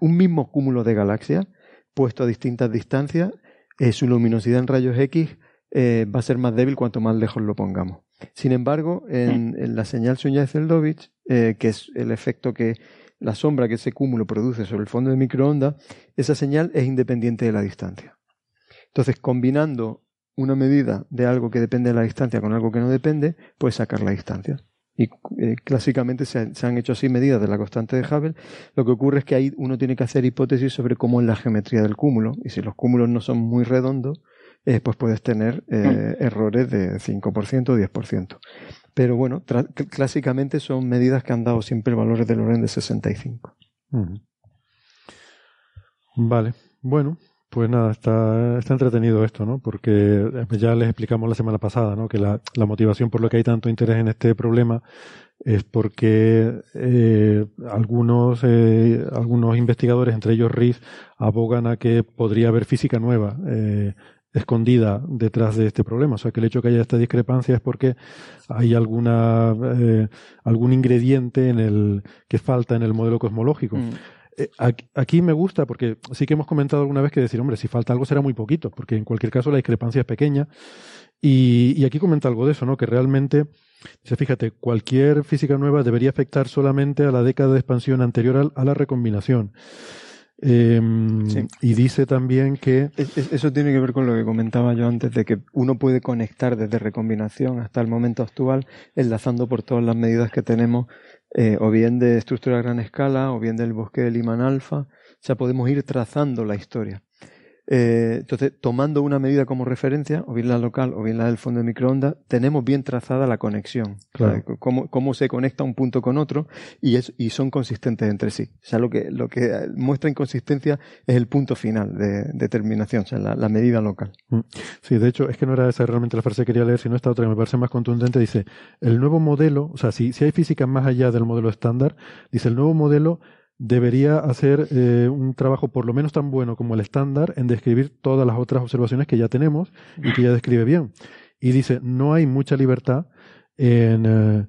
un mismo cúmulo de galaxias puesto a distintas distancias, eh, su luminosidad en rayos X eh, va a ser más débil cuanto más lejos lo pongamos. Sin embargo, en, la señal Suñá-Zeldovich, que es el efecto que la sombra que ese cúmulo produce sobre el fondo de microondas, esa señal es independiente de la distancia. Entonces, combinando una medida de algo que depende de la distancia con algo que no depende, puedes sacar la distancia. Y eh, clásicamente se, han hecho así medidas de la constante de Hubble. Lo que ocurre es que ahí uno tiene que hacer hipótesis sobre cómo es la geometría del cúmulo. Y si los cúmulos no son muy redondos, eh, pues puedes tener eh, mm. errores de 5% o 10%. Pero bueno, clásicamente son medidas que han dado siempre valores del orden de 65. Vale, bueno, pues nada, está, está entretenido esto, ¿no? Porque eh, ya les explicamos la semana pasada, ¿no? Que la, la motivación por lo que hay tanto interés en este problema es porque eh, algunos, eh, algunos investigadores, entre ellos Riz, abogan a que podría haber física nueva eh, escondida detrás de este problema. O sea, que el hecho de que haya esta discrepancia es porque hay alguna, eh, algún ingrediente en el, que falta en el modelo cosmológico. Mm. Eh, aquí me gusta porque sí que hemos comentado alguna vez que decir, hombre, si falta algo será muy poquito, porque en cualquier caso la discrepancia es pequeña. Y, y aquí comenta algo de eso, ¿no? Que realmente, dice, fíjate, cualquier física nueva debería afectar solamente a la década de expansión anterior a la recombinación. Em, y dice también que... eso tiene que ver con lo que comentaba yo antes, de que uno puede conectar desde recombinación hasta el momento actual, enlazando por todas las medidas que tenemos, eh, o bien de estructura a gran escala, o bien del bosque de Liman alfa. Sea, podemos ir trazando la historia. Eh, entonces, tomando una medida como referencia, o bien la local o bien la del fondo de microondas, tenemos bien trazada la conexión. cómo, se conecta un punto con otro y, es, y son consistentes entre sí. O sea, lo que, lo que muestra inconsistencia es el punto final de, determinación, o sea, la, medida local. Mm. Sí, de hecho, es que no era esa realmente la frase que quería leer, sino esta otra que me parece más contundente. Dice, el nuevo modelo, o sea, si, si hay física más allá del modelo estándar, dice, el nuevo modelo debería hacer eh, un trabajo por lo menos tan bueno como el estándar en describir todas las otras observaciones que ya tenemos y que ya describe bien. Y dice, no hay mucha libertad en, eh,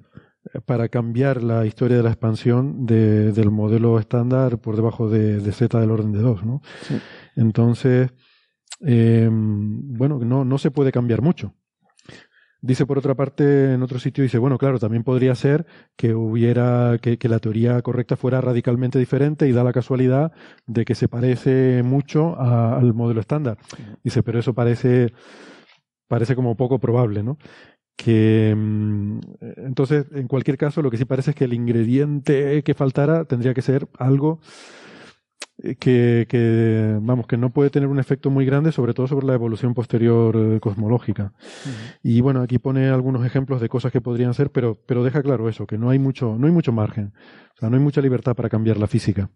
para cambiar la historia de la expansión de, del modelo estándar por debajo de, de, z del orden de 2. ¿no? Entonces, eh, bueno, no, no se puede cambiar mucho. Dice por otra parte, en otro sitio, dice, bueno, claro, también podría ser que hubiera, que, la teoría correcta fuera radicalmente diferente y da la casualidad de que se parece mucho al modelo estándar. Dice, pero eso parece, parece como poco probable, ¿no? Que, mm, entonces, en cualquier caso, lo que sí parece es que el ingrediente que faltara tendría que ser algo que, que, vamos, que no puede tener un efecto muy grande, sobre todo sobre la evolución posterior eh, cosmológica. Y bueno, aquí pone algunos ejemplos de cosas que podrían ser, pero, pero deja claro eso, que no hay mucho, no hay mucho margen. O sea, no hay mucha libertad para cambiar la física.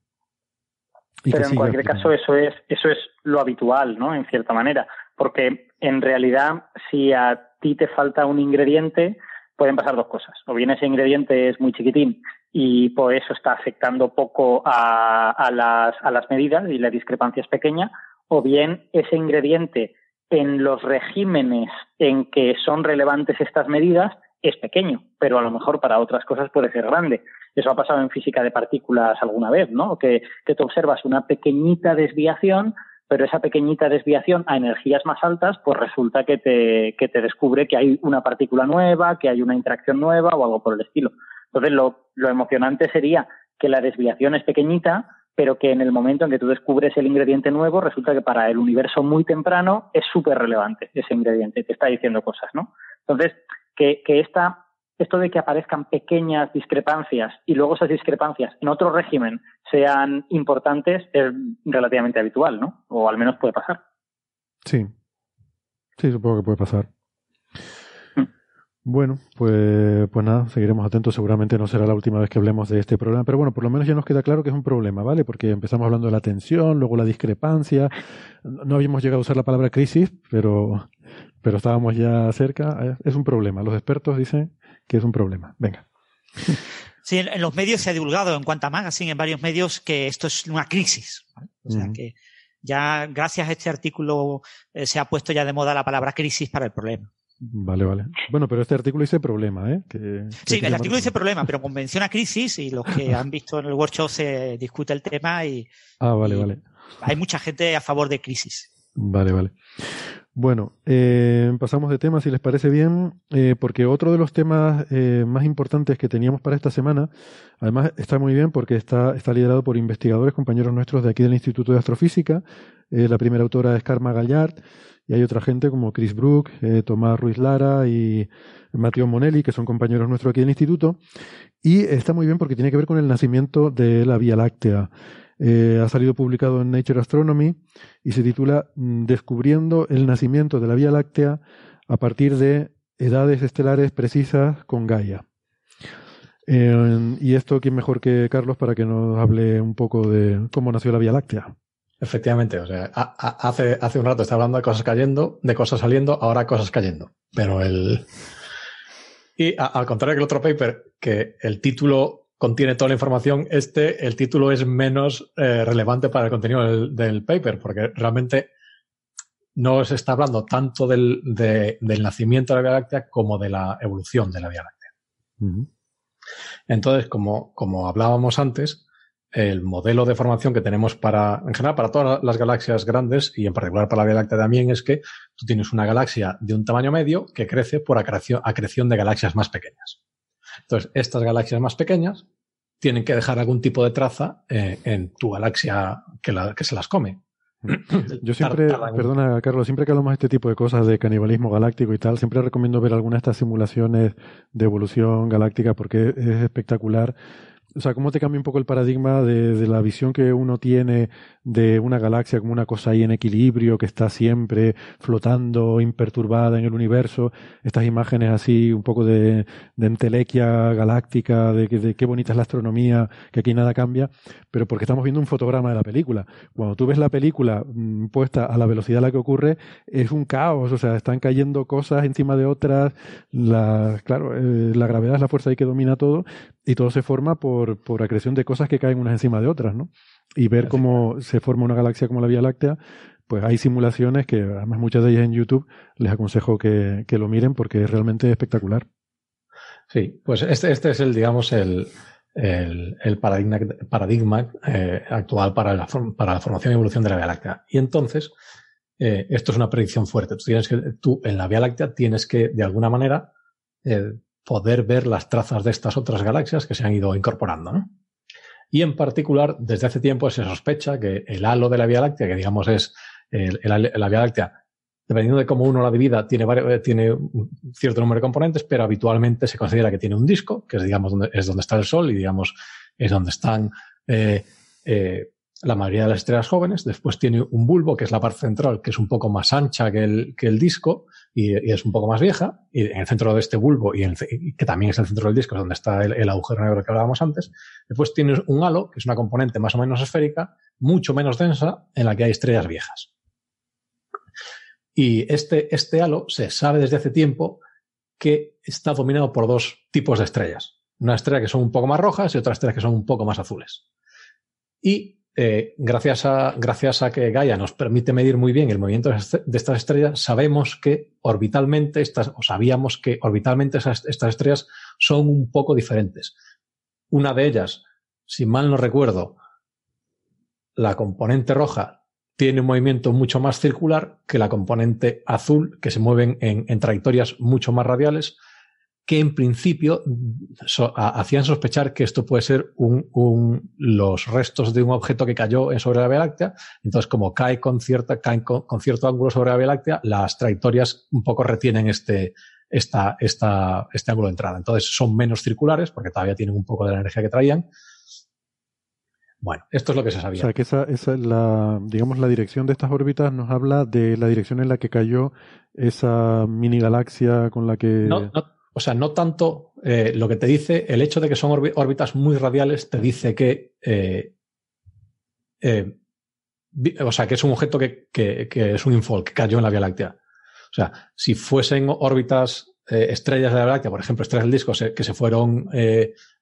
pero en cualquier caso, eso es, eso es lo habitual, ¿no? En cierta manera. Porque en realidad, si a ti te falta un ingrediente, pueden pasar dos cosas. O bien ese ingrediente es muy chiquitín y por eso está afectando poco a, a, las, a las medidas y la discrepancia es pequeña, o bien ese ingrediente en los regímenes en que son relevantes estas medidas es pequeño, pero a lo mejor para otras cosas puede ser grande. Eso ha pasado en física de partículas alguna vez, ¿no? Que, que tú observas una pequeñita desviación, pero esa pequeñita desviación a energías más altas, pues resulta que te, que te descubre que hay una partícula nueva, que hay una interacción nueva o algo por el estilo. Entonces, lo, lo emocionante sería que la desviación es pequeñita, pero que en el momento en que tú descubres el ingrediente nuevo, resulta que para el universo muy temprano es súper relevante ese ingrediente, te está diciendo cosas, ¿no? Entonces, que, que esta, esto de que aparezcan pequeñas discrepancias y luego esas discrepancias en otro régimen sean importantes es relativamente habitual, ¿no? O al menos puede pasar. Sí. Sí, supongo que puede pasar. Bueno, pues, pues nada, seguiremos atentos. Seguramente no será la última vez que hablemos de este problema, pero bueno, por lo menos ya nos queda claro que es un problema, ¿vale? Porque empezamos hablando de la tensión, luego la discrepancia. No habíamos llegado a usar la palabra crisis, pero, pero estábamos ya cerca. Es un problema. Los expertos dicen que es un problema. Venga. Sí, en, los medios se ha divulgado en cuanta magazine, en varios medios, que esto es una crisis. O sea que ya gracias a este artículo eh, se ha puesto ya de moda la palabra crisis para el problema. Vale, vale. Bueno, pero este artículo dice problema, ¿eh? sí, el artículo dice problema, pero menciona crisis y los que han visto en el workshop se discute el tema y... Ah, vale, vale. hay mucha gente a favor de crisis. Vale, vale. Bueno, eh, pasamos de tema, si les parece bien, eh, porque otro de los temas eh, más importantes que teníamos para esta semana, además está muy bien porque está, está liderado por investigadores, compañeros nuestros de aquí del Instituto de Astrofísica. la primera autora es Karma Gallard y hay otra gente como Chris Brook, Tomás Ruiz Lara y Mateo Monelli, que son compañeros nuestros aquí del Instituto. Y está muy bien porque tiene que ver con el nacimiento de la Vía Láctea. Eh, ha salido publicado en Nature Astronomy y se titula mm, Descubriendo el nacimiento de la Vía Láctea a partir de edades estelares precisas con Gaia. y esto, ¿quién mejor que Carlos para que nos hable un poco de cómo nació la Vía Láctea? Efectivamente, o sea, hace, hace un rato estaba hablando de cosas cayendo, de cosas saliendo, ahora cosas cayendo. Pero el. Y al contrario que el otro paper, que el título contiene toda la información, este, el título es menos eh, relevante para el contenido del, paper, porque realmente no se está hablando tanto del, nacimiento de la Vía Láctea como de la evolución de la Vía Láctea. Entonces, como, como hablábamos antes, el modelo de formación que tenemos para, en general, para todas las galaxias grandes y en particular para la Vía Láctea también es que tú tienes una galaxia de un tamaño medio que crece por acreción de galaxias más pequeñas. Entonces, estas galaxias más pequeñas tienen que dejar algún tipo de traza eh, en tu galaxia que, que se las come. Yo siempre, perdona Carlos, siempre que hablamos de este tipo de cosas de canibalismo galáctico y tal, siempre recomiendo ver alguna de estas simulaciones de evolución galáctica porque es espectacular o sea, cómo te cambia un poco el paradigma de, la visión que uno tiene de una galaxia como una cosa ahí en equilibrio, que está siempre flotando, imperturbada en el universo. Estas imágenes así, un poco de, de entelequia galáctica, de, de, qué bonita es la astronomía, que aquí nada cambia, pero porque estamos viendo un fotograma de la película. Cuando tú ves la película mm, puesta a la velocidad a la que ocurre, es un caos, o sea, están cayendo cosas encima de otras. La, claro, eh, la gravedad es la fuerza ahí que domina todo, y todo se forma por, por acreción de cosas que caen unas encima de otras, ¿no? Y ver cómo se forma una galaxia como la Vía Láctea, pues hay simulaciones que, además muchas de ellas en YouTube, les aconsejo que, lo miren porque es realmente espectacular. Sí, pues este, este es el, digamos, el, el, paradigma, paradigma eh, actual para la, para la formación y evolución de la Vía Láctea. Y entonces, eh, esto es una predicción fuerte. Tú, tienes que, tú en la Vía Láctea tienes que, de alguna manera, eh, poder ver las trazas de estas otras galaxias que se han ido incorporando. Y en particular, desde hace tiempo se sospecha que el halo de la Vía Láctea, que digamos es la Vía Láctea, dependiendo de cómo uno la divida, tiene, eh, tiene cierto número de componentes, pero habitualmente se considera que tiene un disco, que es, digamos, donde, es donde está el Sol y, digamos, es donde están eh, eh, la mayoría de las estrellas jóvenes. Después tiene un bulbo, que es la parte central, que es un poco más ancha que el, disco y, es un poco más vieja. Y en el centro de este bulbo, y, que también es el centro del disco, es donde está el, agujero negro que hablábamos antes. Después tienes un halo, que es una componente más o menos esférica, mucho menos densa, en la que hay estrellas viejas. Y este, este halo se sabe desde hace tiempo que está dominado por dos tipos de estrellas. Una estrella que son un poco más rojas y otra estrella que son un poco más azules. Y eh, gracias, a, gracias a que Gaia nos permite medir muy bien el movimiento de estas estrellas, sabemos que orbitalmente, estas, o sabíamos que orbitalmente estas estrellas son un poco diferentes. Una de ellas, si mal no recuerdo, la componente roja tiene un movimiento mucho más circular que la componente azul, que se mueven en trayectorias mucho más radiales que en principio hacían sospechar que esto puede ser un, los restos de un objeto que cayó sobre la Vía Láctea. Entonces, como cae con, cierta, cae con, cierto ángulo sobre la Vía Láctea, las trayectorias un poco retienen este, esta, esta, este ángulo de entrada. Entonces, son menos circulares porque todavía tienen un poco de la energía que traían. Bueno, esto es lo que se sabía. O sea, que esa, esa la, digamos, la dirección de estas órbitas nos habla de la dirección en la que cayó esa mini galaxia con la que... O sea, no tanto eh, lo que te dice, el hecho de que son órbitas muy radiales te dice que, eh, eh, o sea, que es un objeto que, es un infol, que cayó en la Vía Láctea. O sea, si fuesen órbitas estrellas de la Vía Láctea, por ejemplo, estrellas del disco que se fueron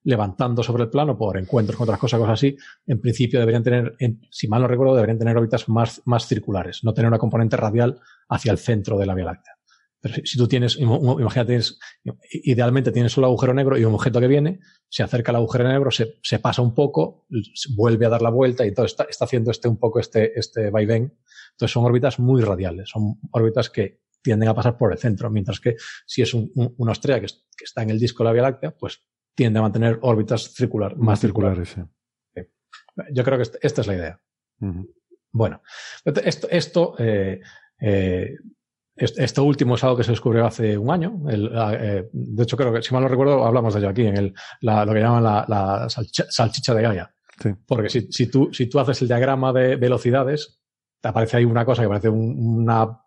levantando sobre el plano por encuentros con otras cosas, cosas así, en principio deberían tener, si mal no recuerdo, deberían tener órbitas más, más circulares, no tener una componente radial hacia el centro de la Vía Láctea. Pero si, tú tienes, imagínate, tienes, idealmente tienes un agujero negro y un objeto que viene, se acerca al agujero negro, se, se pasa un poco, vuelve a dar la vuelta y todo está, está haciendo este un poco este, este vaivén. Entonces son órbitas muy radiales, son órbitas que tienden a pasar por el centro, mientras que si es un, una estrella que, que, está en el disco de la Vía Láctea, pues tiende a mantener órbitas circular, más, circulares. Yo creo que este, esta es la idea. Bueno, esto, esto eh, eh, esto último es algo que se descubrió hace un año. Eh, de hecho, creo que, si mal no recuerdo, hablamos de ello aquí, en el, lo que llaman la, salchicha, de Gaia. Porque si, si, tú, si tú haces el diagrama de velocidades, te aparece ahí una cosa que parece una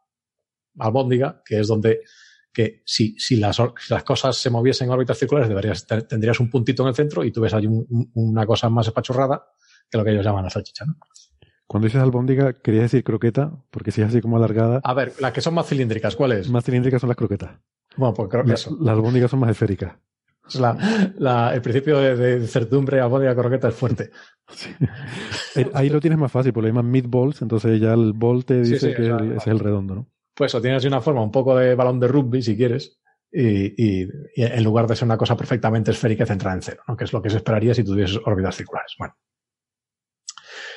albóndiga, que es donde que si, si, las, las cosas se moviesen en órbitas circulares, deberías, tendrías un puntito en el centro y tú ves ahí una cosa más espachurrada que lo que ellos llaman la salchicha. ¿no? Cuando dices albóndiga, quería decir croqueta, porque si es así como alargada. A ver, las que son más cilíndricas, ¿cuáles? Más cilíndricas son las croquetas. Bueno, pues creo que eso. Las albóndigas son más esféricas. La, el principio de, certidumbre albóndiga croqueta es fuerte. Ahí lo tienes más fácil, porque le llaman meatballs, entonces ya el ball te dice que ese es el redondo, ¿no? Pues o tienes una forma un poco de balón de rugby, si quieres, y, en lugar de ser una cosa perfectamente esférica centrada en cero, ¿no? que es lo que se esperaría si tuvieses órbitas circulares. Bueno.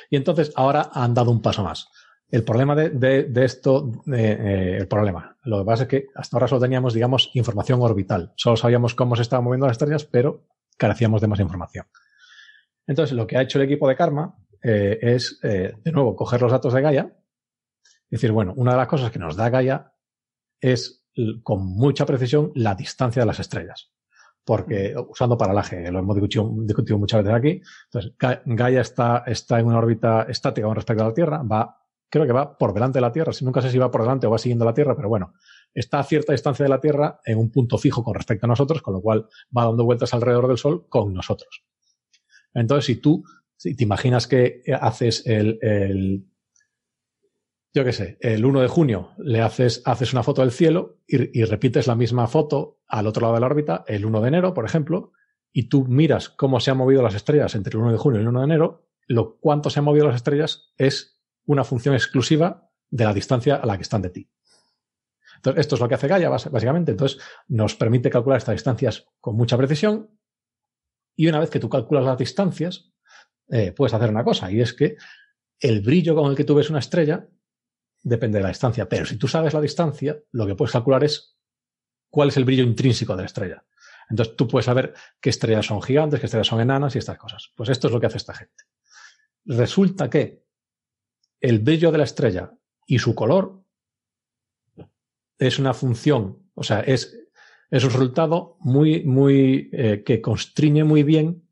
Y entonces ahora han dado un paso más. El problema de, esto, eh, el problema, lo que pasa es que hasta ahora solo teníamos, digamos, información orbital. Solo sabíamos cómo se estaban moviendo las estrellas, pero carecíamos de más información. Entonces, lo que ha hecho el equipo de Karma eh, es, eh, de nuevo, coger los datos de Gaia. Es decir, bueno, una de las cosas que nos da Gaia es con mucha precisión la distancia de las estrellas porque usando paralaje, lo hemos discutido, muchas veces aquí. Entonces, Gaia está, está en una órbita estática con respecto a la Tierra, va, creo que va por delante de la Tierra, nunca sé si va por delante o va siguiendo la Tierra, pero bueno, está a cierta distancia de la Tierra en un punto fijo con respecto a nosotros, con lo cual va dando vueltas alrededor del Sol con nosotros. Entonces, si tú, si te imaginas que haces el, el yo qué sé, el 1 de junio le haces, haces una foto del cielo y, repites la misma foto al otro lado de la órbita el 1 de enero, por ejemplo, y tú miras cómo se han movido las estrellas entre el 1 de junio y el 1 de enero, lo cuánto se han movido las estrellas es una función exclusiva de la distancia a la que están de ti. Entonces, esto es lo que hace Gaia, básicamente. Entonces, nos permite calcular estas distancias con mucha precisión. Y una vez que tú calculas las distancias, eh, puedes hacer una cosa, y es que el brillo con el que tú ves una estrella depende de la distancia. Pero si tú sabes la distancia, lo que puedes calcular es cuál es el brillo intrínseco de la estrella. Entonces tú puedes saber qué estrellas son gigantes, qué estrellas son enanas y estas cosas. Pues esto es lo que hace esta gente. Resulta que el brillo de la estrella y su color es una función, o sea, es, es un resultado muy, muy, eh, que constriñe muy bien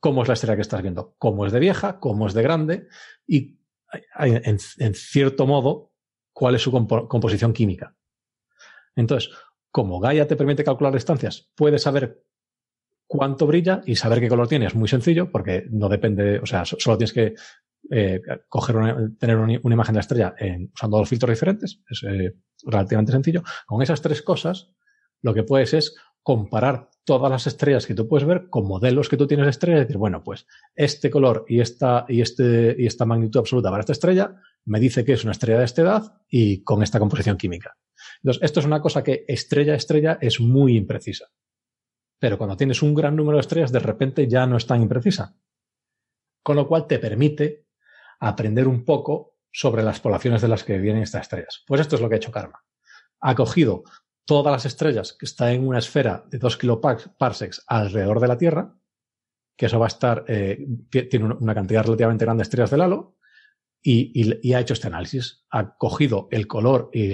cómo es la estrella que estás viendo, cómo es de vieja, cómo es de grande y en, en cierto modo cuál es su composición química. Entonces, como Gaia te permite calcular distancias, puedes saber cuánto brilla y saber qué color tiene. Es muy sencillo porque no depende, o sea, solo tienes que eh, coger tener una, imagen de la estrella usando dos filtros diferentes. Es eh, relativamente sencillo. Con esas tres cosas, lo que puedes es comparar todas las estrellas que tú puedes ver con modelos que tú tienes de estrella y decir, bueno, pues este color y esta, y este, y esta magnitud absoluta para esta estrella me dice que es una estrella de esta edad y con esta composición química. Entonces, esto es una cosa que estrella a estrella es muy imprecisa. Pero cuando tienes un gran número de estrellas, de repente ya no es tan imprecisa. Con lo cual te permite aprender un poco sobre las poblaciones de las que vienen estas estrellas. Pues esto es lo que ha hecho Karma. Ha cogido todas las estrellas que están en una esfera de 2 kiloparsecs alrededor de la Tierra, que eso va a estar, eh, tiene una cantidad relativamente grande de estrellas del halo, y, ha hecho este análisis. Ha cogido el color y,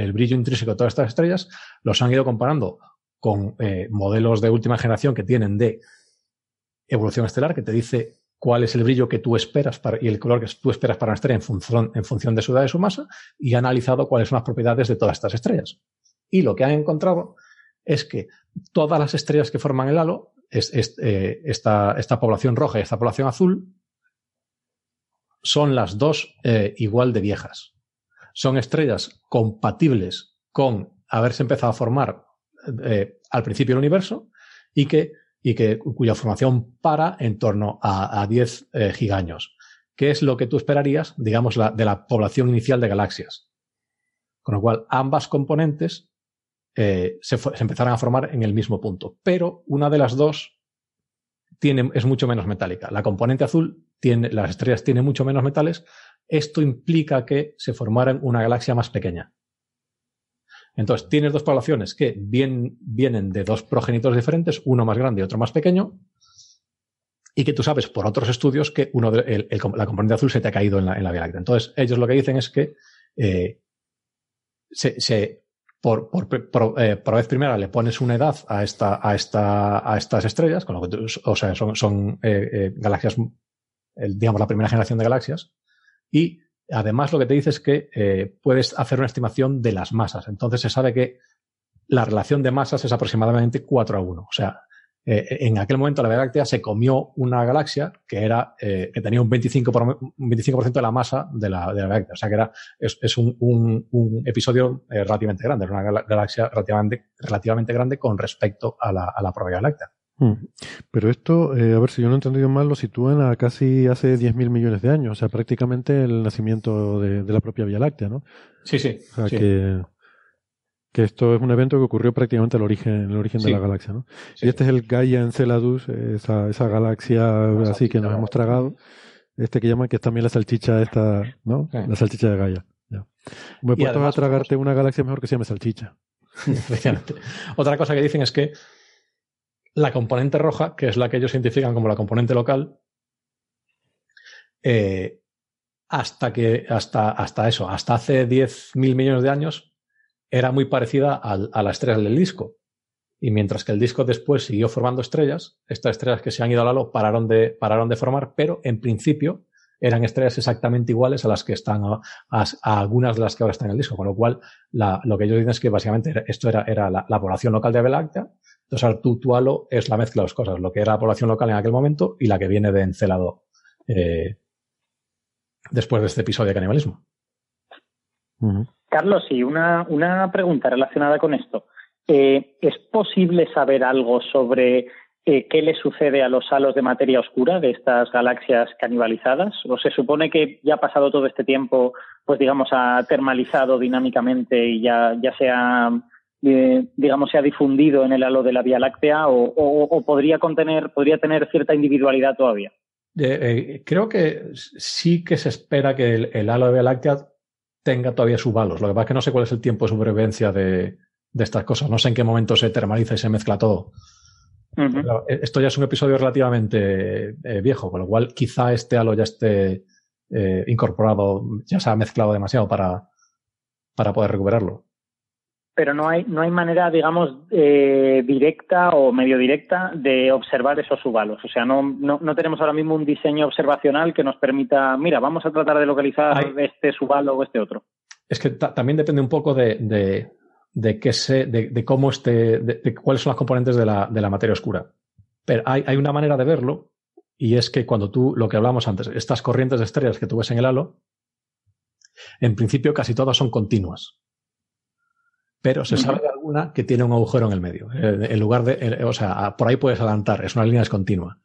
el, brillo intrínseco de todas estas estrellas, los han ido comparando con eh, modelos de última generación que tienen de evolución estelar, que te dice cuál es el brillo que tú esperas para, y el color que tú esperas para una estrella en función, en función de su edad y su masa, y ha analizado cuáles son las propiedades de todas estas estrellas. Y lo que han encontrado es que todas las estrellas que forman el halo, eh, esta, esta población roja y esta población azul, son las dos eh, igual de viejas. Son estrellas compatibles con haberse empezado a formar eh, al principio del universo y que, y que cuya formación para en torno a, 10 eh, gigaños, que es lo que tú esperarías, digamos, de la población inicial de galaxias. Con lo cual, ambas componentes se, se, empezaran a formar en el mismo punto. Pero una de las dos tiene, es mucho menos metálica. La componente azul tiene, las estrellas tienen mucho menos metales. Esto implica que se formaran una galaxia más pequeña. Entonces, tienes dos poblaciones que vienen de dos progenitores diferentes, uno más grande y otro más pequeño, y que tú sabes por otros estudios que uno de, la componente azul se te ha caído en la, en la Vía Láctea. Entonces, ellos lo que dicen es que eh, se, por, eh, por, vez primera le pones una edad a, esta, a, esta, a estas estrellas, con lo que o sea, son, son eh, galaxias, digamos, la primera generación de galaxias, y además lo que te dice es que puedes hacer una estimación de las masas. Entonces se sabe que la relación de masas es aproximadamente 4 a 1. O sea, eh, en aquel momento la Vía Láctea se comió una galaxia que era eh, que tenía un 25%, por, un 25 de la masa de la, de la Vía Láctea. O sea que era, es, es un, un, un, episodio eh, relativamente grande, era una galaxia relativamente, relativamente grande con respecto a la, a la propia Vía Láctea. Hmm. Pero esto, a ver si yo no he entendido mal, lo sitúan a casi hace 10.000 millones de años, o sea, prácticamente el nacimiento de, de la propia Vía Láctea, ¿no? Sí, sí. O sea, que que esto es un evento que ocurrió prácticamente al origen, el origen de la galaxia, ¿no? Y este es el Gaia Enceladus, esa, esa galaxia así que nos hemos tragado, este que llaman que es también la salchicha esta, ¿no? La salchicha de Gaia. Ya. Me puesto a tragarte una galaxia mejor que se llame salchicha. Otra cosa que dicen es que la componente roja, que es la que ellos identifican como la componente local, eh, hasta que, hasta, hasta eso, hasta hace 10.000 millones de años, era muy parecida a, la estrella del disco. Y mientras que el disco después siguió formando estrellas, estas estrellas que se han ido al halo pararon de, pararon de formar, pero en principio eran estrellas exactamente iguales a las que están, a, algunas de las que ahora están en el disco. Con lo cual, lo que ellos dicen es que básicamente esto era, era la, población local de Láctea. Entonces, tu, halo es la mezcla de dos cosas, lo que era la población local en aquel momento y la que viene de Encelado eh, después de este episodio de canibalismo. Carlos, sí, una, una pregunta relacionada con esto. Eh, ¿Es posible saber algo sobre eh, qué le sucede a los halos de materia oscura de estas galaxias canibalizadas? ¿O se supone que ya ha pasado todo este tiempo, pues digamos, ha termalizado dinámicamente y ya, ya se ha, eh, digamos, se ha difundido en el halo de la Vía Láctea o, podría contener, podría tener cierta individualidad todavía? creo que sí que se espera que el, el halo de Vía Láctea tenga todavía sus balos. Lo que pasa es que no sé cuál es el tiempo de sobrevivencia de, estas cosas. No sé en qué momento se termaliza y se mezcla todo. Eh, esto ya es un episodio relativamente eh, viejo, con lo cual quizá este halo ya esté eh, incorporado, ya se ha mezclado demasiado para, para poder recuperarlo pero no hay, no hay manera, digamos, eh, directa o medio directa de observar esos subalos. O sea, no, no, no, tenemos ahora mismo un diseño observacional que nos permita, mira, vamos a tratar de localizar este subalo o este otro. Es que también depende un poco de, de, de qué se, de, de cómo este, de, cuáles son las componentes de la, de la materia oscura. Pero hay, hay una manera de verlo, y es que cuando tú, lo que hablamos antes, estas corrientes de estrellas que tú ves en el halo, en principio casi todas son continuas pero se sabe de alguna que tiene un agujero en el medio. Eh, en lugar de, o sea, por ahí puedes adelantar, es una línea descontinua.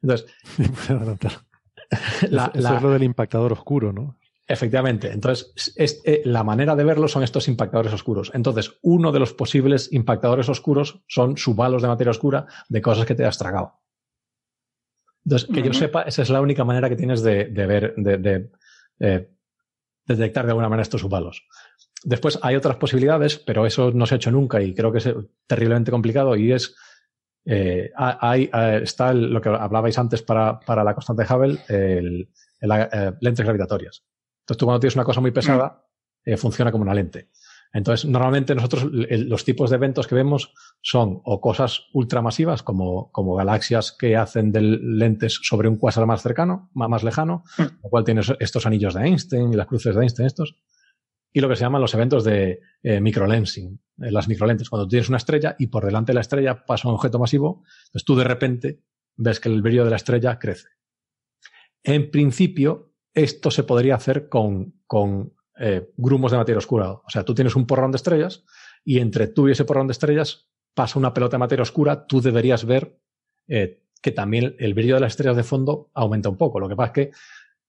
Entonces, la, Eso es lo del impactador oscuro, ¿no? Efectivamente. Entonces, eh, la manera de verlo son estos impactadores oscuros. Entonces, uno de los posibles impactadores oscuros son subalos de materia oscura de cosas que te has tragado. Entonces, que yo sepa, esa es la única manera que tienes de, ver, de, eh, detectar de alguna manera estos subalos. Después hay otras posibilidades, pero eso no se ha hecho nunca y creo que es terriblemente complicado y es, eh, hay, eh, está lo que hablabais antes para, para la constante de Hubble, el, eh, lentes gravitatorias. Entonces tú cuando tienes una cosa muy pesada, eh, funciona como una lente. Entonces, normalmente nosotros los tipos de eventos que vemos son o cosas ultramasivas como, como galaxias que hacen de lentes sobre un cuásar más cercano, más, lejano, mm. lo cual tienes estos anillos de Einstein y las cruces de Einstein estos y lo que se llaman los eventos de eh, microlensing, eh, las microlentes. Cuando tienes una estrella y por delante de la estrella pasa un objeto masivo, pues tú de repente ves que el brillo de la estrella crece. En principio, esto se podría hacer con, con eh, grumos de materia oscura. O sea, tú tienes un porrón de estrellas y entre tú y ese porrón de estrellas pasa una pelota de materia oscura, tú deberías ver que también el brillo de las estrellas de fondo aumenta un poco. Lo que pasa es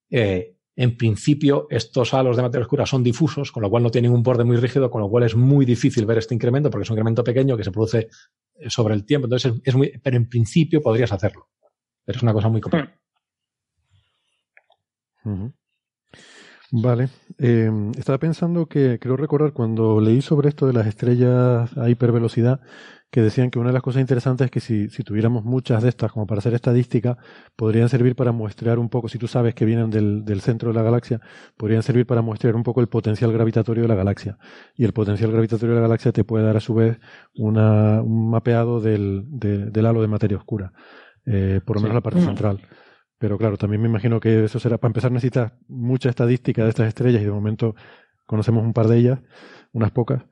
que en principio, estos halos de materia oscura son difusos, con lo cual no tienen un borde muy rígido, con lo cual es muy difícil ver este incremento, porque es un incremento pequeño que se produce eh, sobre el tiempo. Entonces, es, muy, pero en principio podrías hacerlo. Pero es una cosa muy compleja. Vale. Eh, estaba pensando que, creo recordar, cuando leí sobre esto de las estrellas a hipervelocidad, que decían que una de las cosas interesantes es que si, si, tuviéramos muchas de estas como para hacer estadística, podrían servir para muestrear un poco, si tú sabes que vienen del, del, centro de la galaxia, podrían servir para muestrear un poco el potencial gravitatorio de la galaxia. Y el potencial gravitatorio de la galaxia te puede dar a su vez una, un mapeado del, del halo de materia oscura, eh, por lo menos la parte central. Pero claro, también me imagino que eso será, para empezar necesitas mucha estadística de estas estrellas y de momento conocemos un par de ellas, unas pocas.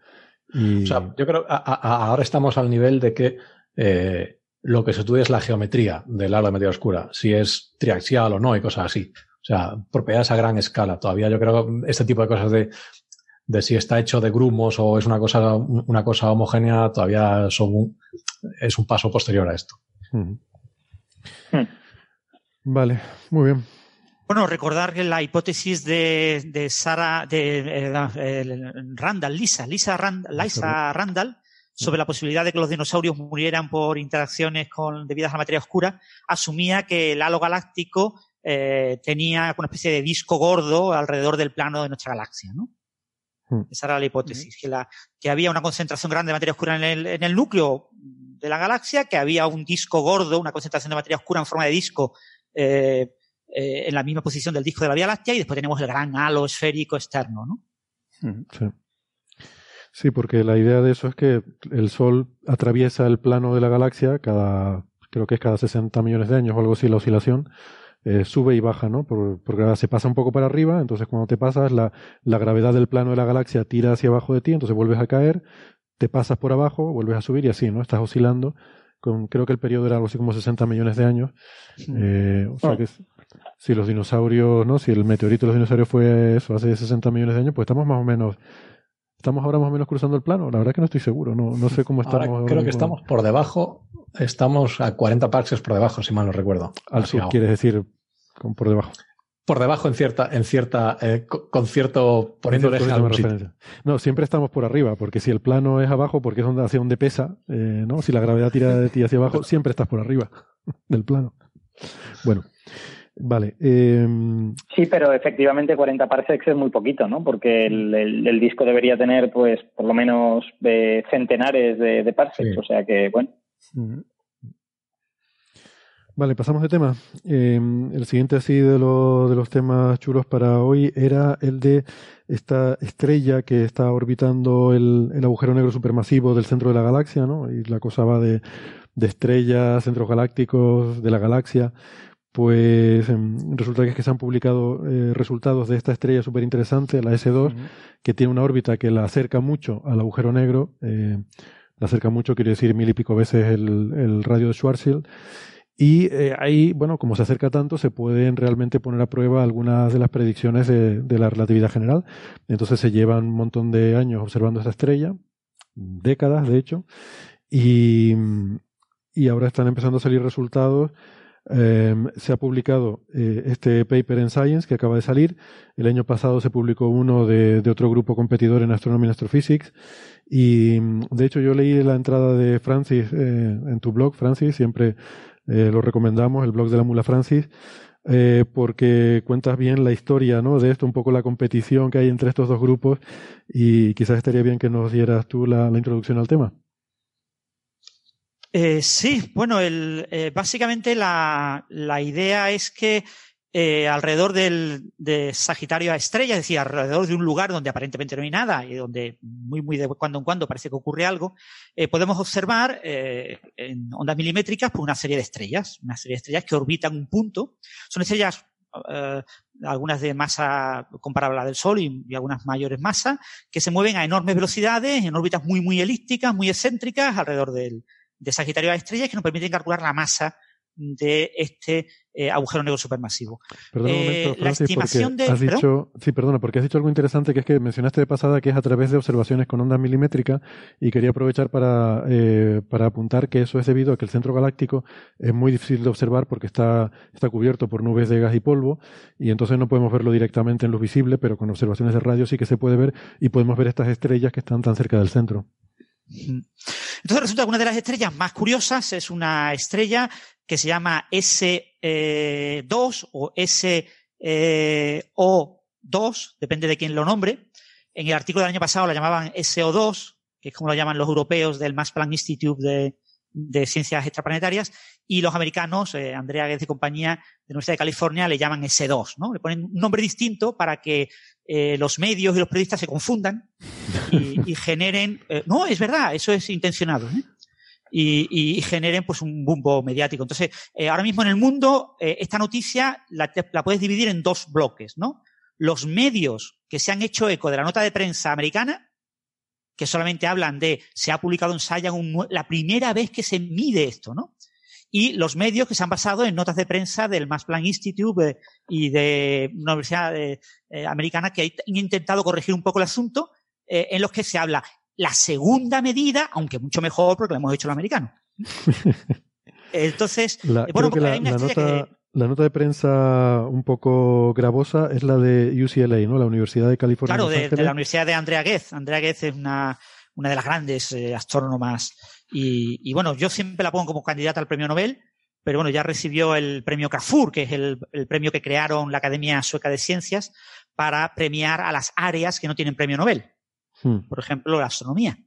O sea, yo creo ahora estamos al nivel de que eh, lo que se estudia es la geometría del halo de materia oscura, si es triaxial o no y cosas así. O sea, propiedades a gran escala. Todavía yo creo que este tipo de cosas de, de si está hecho de grumos o es una cosa, una cosa homogénea, todavía son es un paso posterior a esto. Vale, muy bien. Bueno, recordar que la hipótesis de, de Sara, de eh, Randall, Lisa, Lisa, Lisa Randall, sobre la posibilidad de que los dinosaurios murieran por interacciones con, debidas a la materia oscura, asumía que el halo galáctico eh, tenía una especie de disco gordo alrededor del plano de nuestra galaxia, ¿no? Hmm. Esa era la hipótesis, que, la, que había una concentración grande de materia oscura en el, en el núcleo de la galaxia, que había un disco gordo, una concentración de materia oscura en forma de disco eh, eh, en la misma posición del disco de la Vía Láctea y después tenemos el gran halo esférico externo, ¿no? Sí. sí. porque la idea de eso es que el Sol atraviesa el plano de la galaxia cada, creo que es cada 60 millones de años o algo así la oscilación. Eh, sube y baja, ¿no? Por, porque se pasa un poco para arriba, entonces cuando te pasas, la, la gravedad del plano de la galaxia tira hacia abajo de ti, entonces vuelves a caer, te pasas por abajo, vuelves a subir y así, ¿no? Estás oscilando. Con, creo que el periodo era algo así como 60 millones de años. Eh, o sea ah. que si los dinosaurios, ¿no? Si el meteorito de los dinosaurios fue eso hace 60 millones de años, pues estamos más o menos estamos ahora más o menos cruzando el plano. La verdad que no estoy seguro, no, no sé cómo estamos. creo que estamos por debajo, estamos a 40 parsecs por debajo, si mal no recuerdo. Al sur, quieres decir, por debajo. Por debajo en cierta, en cierta, eh, con cierto, poniéndole referencia. No, siempre estamos por arriba, porque si el plano es abajo, porque es donde, hacia donde pesa, eh, ¿no? Si la gravedad tira de ti hacia abajo, siempre estás por arriba del plano. Bueno, Vale. Em, sí, pero efectivamente 40 parsecs es muy poquito, ¿no? Porque el, disco debería tener, pues, por lo menos de centenares de, parsecs, o sea que, bueno. Vale, pasamos de tema. Em, el siguiente así de, de los temas chulos para hoy era el de esta estrella que está orbitando el, el, agujero negro supermasivo del centro de la galaxia, ¿no? Y la cosa va de, de estrellas, centros galácticos, de la galaxia pues em, resulta que, es que se han publicado eh, resultados de esta estrella súper interesante, la S2, que tiene una órbita que la acerca mucho al agujero negro, eh, la acerca mucho, quiere decir mil y pico veces el, radio de Schwarzschild, y eh, ahí, bueno, como se acerca tanto, se pueden realmente poner a prueba algunas de las predicciones de, de la relatividad general. Entonces se llevan un montón de años observando esta estrella, décadas de hecho, y, y ahora están empezando a salir resultados Em, se ha publicado eh, este paper en Science que acaba de salir. El año pasado se publicó uno de, otro grupo competidor en Astronomy and Astrophysics. Y de hecho yo leí la entrada de Francis eh, en tu blog, Francis, siempre eh, lo recomendamos, el blog de la mula Francis. porque cuentas bien la historia ¿no? de esto, un poco la competición que hay entre estos dos grupos y quizás estaría bien que nos dieras tú la introducción al tema. Eh, sí, bueno, el, eh, básicamente la, idea es que eh, alrededor del, de Sagitario a estrella, es decir, alrededor de un lugar donde aparentemente no hay nada y donde muy, muy de cuando en cuando parece que ocurre algo, eh, podemos observar en ondas milimétricas pues, una serie de estrellas, una serie de estrellas que orbitan un punto. Son estrellas algunas de masa comparable a la del Sol y, y, algunas mayores masas, que se mueven a enormes velocidades, en órbitas muy, muy elípticas, muy excéntricas, alrededor del, de Sagitario a estrellas que nos permiten calcular la masa de este eh, agujero negro supermasivo. Perdón un momento, eh, la estimación de. Has dicho, sí, perdona, porque has dicho algo interesante que es que mencionaste de pasada que es a través de observaciones con ondas milimétricas y quería aprovechar para, eh, para apuntar que eso es debido a que el centro galáctico es muy difícil de observar porque está, está cubierto por nubes de gas y polvo y entonces no podemos verlo directamente en luz visible, pero con observaciones de radio sí que se puede ver y podemos ver estas estrellas que están tan cerca del centro. Entonces resulta que una de las estrellas más curiosas es una estrella que se llama S2 eh, o SO2, eh, depende de quién lo nombre. En el artículo del año pasado la llamaban SO2, que es como lo llaman los europeos del Max Planck Institute de, ciencias extraplanetarias, y los americanos, eh, Andrea Goetz y compañía de la Universidad de California, le llaman S2, ¿no? Le ponen un nombre distinto para que eh, los medios y los periodistas se confundan y, generen, eh, no, es verdad, eso es intencionado, y, generen pues un bumbo mediático. Entonces, ahora mismo en el mundo, esta noticia la, la puedes dividir en dos bloques, ¿no? Los medios que se han hecho eco de la nota de prensa americana, que solamente hablan de se ha publicado en Science la primera vez que se mide esto, ¿no? Y los medios que se han basado en notas de prensa del Max Planck Institute eh, y de una universidad eh, eh, americana que han intentado corregir un poco el asunto, en los que se habla la segunda medida, aunque mucho mejor porque lo hemos hecho los americanos. Entonces, bueno, porque hay una nota, la nota de prensa un poco gravosa es la de UCLA, ¿no? La Universidad de California. Claro, de, la Universidad de Andrea Ghez. Andrea Ghez es una, una de las grandes eh, astrónomas y, bueno, yo siempre la pongo como candidata al premio Nobel, pero bueno, ya recibió el premio CAFUR, que es el, premio que crearon la Academia Sueca de Ciencias para premiar a las áreas que no tienen premio Nobel. Hmm. Por ejemplo, la astronomía,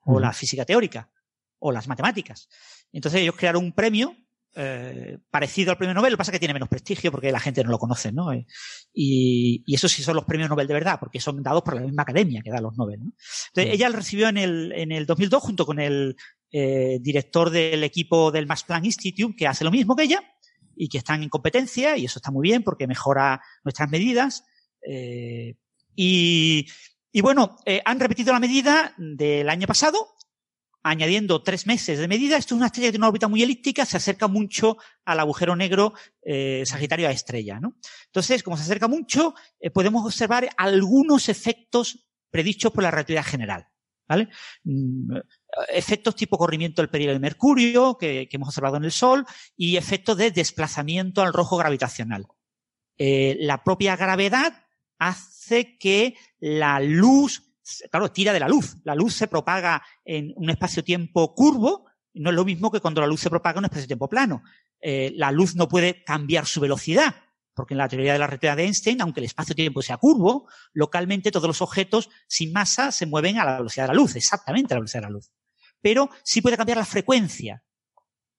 o hmm. la física teórica, o las matemáticas. Entonces ellos crearon un premio eh, parecido al premio Nobel, lo que pasa es que tiene menos prestigio porque la gente no lo conoce, ¿no? Eh, y, y eso sí son los premios Nobel de verdad, porque son dados por la misma academia que da los Nobel, ¿no? Entonces, ella lo recibió en el, en el 2002 junto con el eh, director del equipo del Max Planck Institute, que hace lo mismo que ella y que están en competencia, y eso está muy bien porque mejora nuestras medidas. Eh, y, y bueno, eh, han repetido la medida del año pasado, añadiendo tres meses de medida. Esto es una estrella de una órbita muy elíptica, se acerca mucho al agujero negro eh, Sagitario a estrella. ¿no? Entonces, como se acerca mucho, eh, podemos observar algunos efectos predichos por la relatividad general. ¿vale? Mm, efectos tipo corrimiento del periodo de Mercurio, que, hemos observado en el Sol, y efectos de desplazamiento al rojo gravitacional. Eh, la propia gravedad hace que la luz claro, tira de la luz. La luz se propaga en un espacio-tiempo curvo, no es lo mismo que cuando la luz se propaga en un espacio-tiempo plano. Eh, la luz no puede cambiar su velocidad, porque en la teoría de la relatividad de Einstein, aunque el espacio-tiempo sea curvo, localmente todos los objetos sin masa se mueven a la velocidad de la luz, exactamente a la velocidad de la luz. Pero sí puede cambiar la frecuencia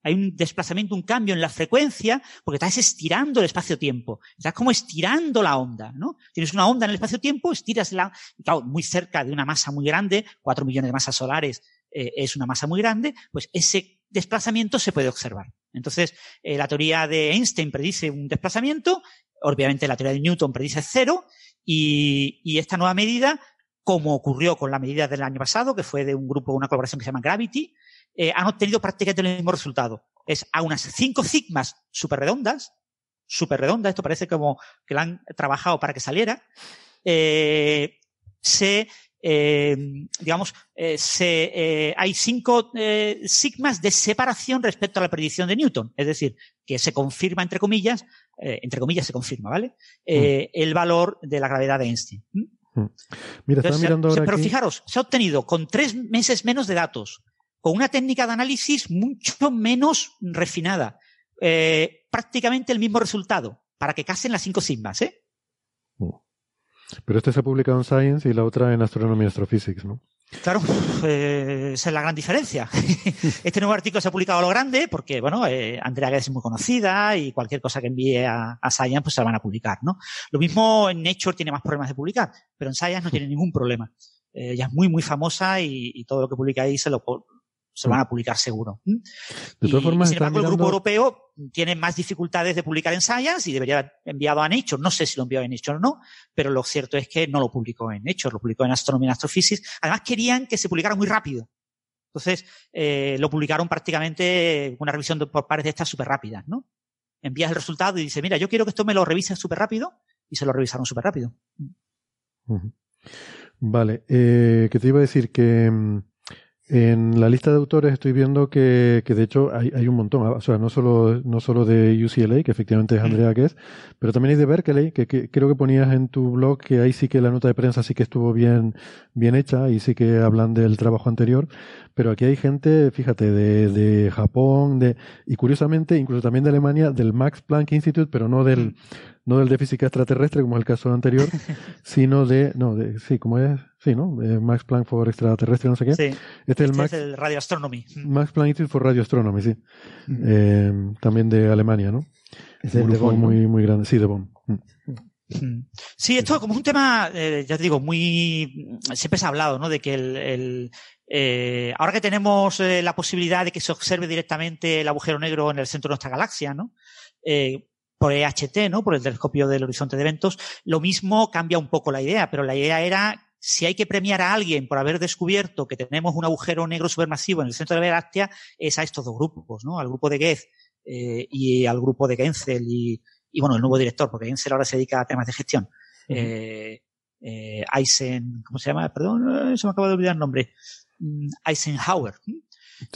hay un desplazamiento, un cambio en la frecuencia, porque estás estirando el espacio-tiempo. Estás como estirando la onda, ¿no? Tienes una onda en el espacio-tiempo, estiras la, claro, muy cerca de una masa muy grande, cuatro millones de masas solares eh, es una masa muy grande, pues ese desplazamiento se puede observar. Entonces, eh, la teoría de Einstein predice un desplazamiento, obviamente la teoría de Newton predice cero, y, y esta nueva medida, como ocurrió con la medida del año pasado, que fue de un grupo, una colaboración que se llama Gravity, eh, han obtenido prácticamente el mismo resultado. Es a unas cinco sigmas súper redondas, súper redondas, esto parece como que la han trabajado para que saliera, eh, se, eh, digamos, se, hay cinco sigmas de separación respecto a la predicción de Newton. Es decir, que se confirma, entre comillas, entre comillas se confirma, ¿vale? Mm. El valor de la gravedad de Einstein. ¿Mm? Mm. Mira, mirando ahora Pero fijaros, se ha obtenido con tres meses menos de datos, con una técnica de análisis mucho menos refinada. Eh, prácticamente el mismo resultado, para que casen las cinco sigmas, ¿eh? Pero este se ha publicado en Science y la otra en Astronomy Astrophysics, ¿no? Claro, eh, esa es la gran diferencia. este nuevo artículo se ha publicado a lo grande porque, bueno, eh, Andrea Ghez es muy conocida y cualquier cosa que envíe a, Science pues se la van a publicar, ¿no? Lo mismo en Nature tiene más problemas de publicar, pero en Science no tiene ningún problema. ella es muy, muy famosa y, y, todo lo que publica ahí se lo, se van a publicar seguro. De todas formas, sin embargo, el grupo europeo tiene más dificultades de publicar en Science y debería haber enviado a Nature. No sé si lo envió a Nature o no, pero lo cierto es que no lo publicó en Nature, lo publicó en Astronomy and Astrophysics. Además, querían que se publicara muy rápido. Entonces, eh, lo publicaron prácticamente una revisión por pares de estas súper rápidas, ¿no? Envías el resultado y dice, mira, yo quiero que esto me lo revisen súper rápido, y se lo revisaron súper rápido. Vale, eh, que te iba a decir que mm, en la lista de autores estoy viendo que, que de hecho hay, hay, un montón, o sea, no solo, no solo de UCLA, que efectivamente es mm. Andrea Guess, pero también hay de Berkeley, que, que, creo que ponías en tu blog que ahí sí que la nota de prensa sí que estuvo bien, bien hecha y sí que hablan del trabajo anterior, pero aquí hay gente, fíjate, de, de Japón, de, y curiosamente, incluso también de Alemania, del Max Planck Institute, pero no del, mm no del déficit extraterrestre como es el caso anterior, sino de, no, de, sí, como es, sí, ¿no? Max Planck for extraterrestre, no sé qué. Sí. Este es el, este Max, es el Radio Astronomy. Max Planck Institute for Radio Astronomy, sí. Eh, también de Alemania, ¿no? Es un grupo muy, muy grande, sí, de Bonn. Sí, esto como un tema, eh, ya te digo, muy, siempre se ha hablado, ¿no? De que el, el eh, ahora que tenemos la posibilidad de que se observe directamente el agujero negro en el centro de nuestra galaxia, ¿no? Eh, por EHT, ¿no? Por el telescopio del horizonte de eventos, lo mismo cambia un poco la idea, pero la idea era si hay que premiar a alguien por haber descubierto que tenemos un agujero negro supermasivo en el centro de la Galaxia, es a estos dos grupos, ¿no? Al grupo de Goethe eh, y al grupo de Genzel y, bueno, el nuevo director, porque Genzel ahora se dedica a temas de gestión. eh, eh, Eisen, ¿cómo se llama? Perdón, se me acaba de olvidar el nombre. Mm,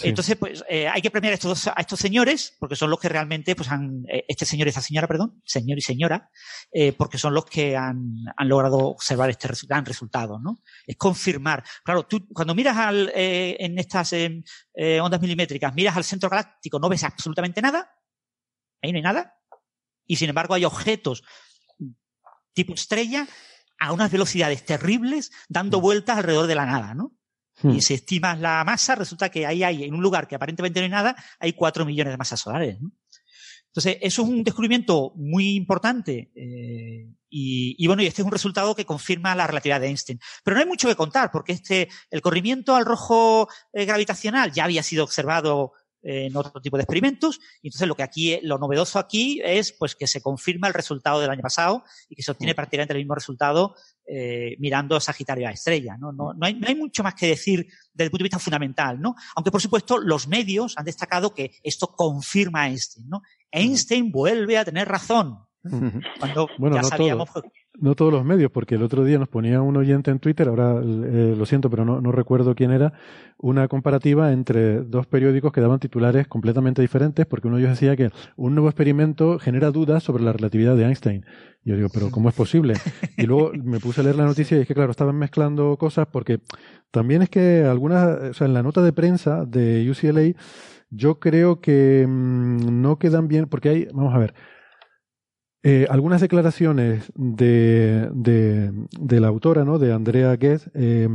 Entonces, pues eh, hay que premiar a estos, a estos señores, porque son los que realmente, pues han, eh, este señor y esta señora, perdón, señor y señora, eh, porque son los que han, han logrado observar este gran resultado, ¿no? Es confirmar. Claro, tú cuando miras al, en estas ondas milimétricas, miras al centro galáctico, no ves absolutamente nada, ahí no hay nada, y sin embargo hay objetos tipo estrella a unas velocidades terribles dando mm. vueltas alrededor de la nada, ¿no? Y hmm. si estimas la masa, resulta que ahí hay, en un lugar que aparentemente no hay nada, hay cuatro millones de masas solares. Entonces, eso es un descubrimiento muy importante. Eh, y, bueno, y este es un resultado que confirma la relatividad de Einstein. Pero no hay mucho que contar, porque este, el corrimiento al rojo eh, gravitacional ya había sido observado en otro tipo de experimentos. Y entonces lo que aquí, lo novedoso aquí es pues que se confirma el resultado del año pasado y que se obtiene prácticamente el mismo resultado eh, mirando Sagitario a estrella. ¿no? No, no, hay, no hay mucho más que decir desde el punto de vista fundamental, ¿no? Aunque por supuesto los medios han destacado que esto confirma a Einstein, ¿no? Einstein vuelve a tener razón. Cuando ya sabíamos no todos los medios, porque el otro día nos ponía un oyente en Twitter, ahora eh, lo siento, pero no, recuerdo quién era, una comparativa entre dos periódicos que daban titulares completamente diferentes, porque uno de ellos decía que un nuevo experimento genera dudas sobre la relatividad de Einstein. Yo digo, pero ¿cómo es posible? Y luego me puse a leer la noticia y es que, claro, estaban mezclando cosas, porque también es que algunas, o sea, en la nota de prensa de UCLA, yo creo que mm, no quedan bien, porque hay, vamos a ver, eh, algunas declaraciones de, de, la autora, ¿no? De Andrea Guess, eh,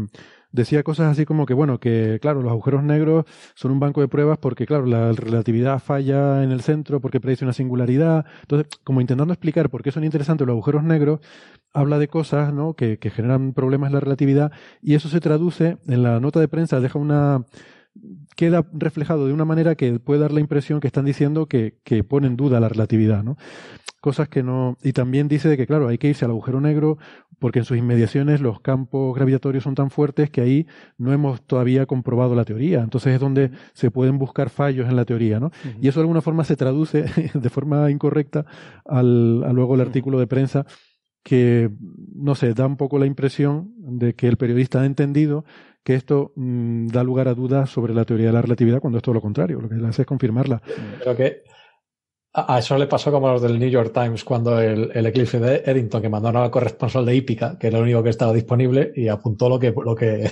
decía cosas así como que, bueno, que claro, los agujeros negros son un banco de pruebas porque, claro, la relatividad falla en el centro porque predice una singularidad. Entonces, como intentando explicar por qué son interesantes los agujeros negros, habla de cosas, ¿no? Que, que generan problemas en la relatividad y eso se traduce en la nota de prensa, deja una queda reflejado de una manera que puede dar la impresión que están diciendo que, que pone en duda la relatividad, ¿no? cosas que no. Y también dice de que, claro, hay que irse al agujero negro porque en sus inmediaciones los campos gravitatorios son tan fuertes que ahí no hemos todavía comprobado la teoría. Entonces es donde se pueden buscar fallos en la teoría, ¿no? Y eso de alguna forma se traduce de forma incorrecta al, a luego el artículo de prensa que, no sé, da un poco la impresión de que el periodista ha entendido que esto mm, da lugar a dudas sobre la teoría de la relatividad cuando es todo lo contrario, lo que hace es confirmarla. Creo que a eso le pasó como a los del New York Times cuando el, eclipse de Eddington, que mandaron al corresponsal de Hípica, que era el único que estaba disponible, y apuntó lo que... Lo que...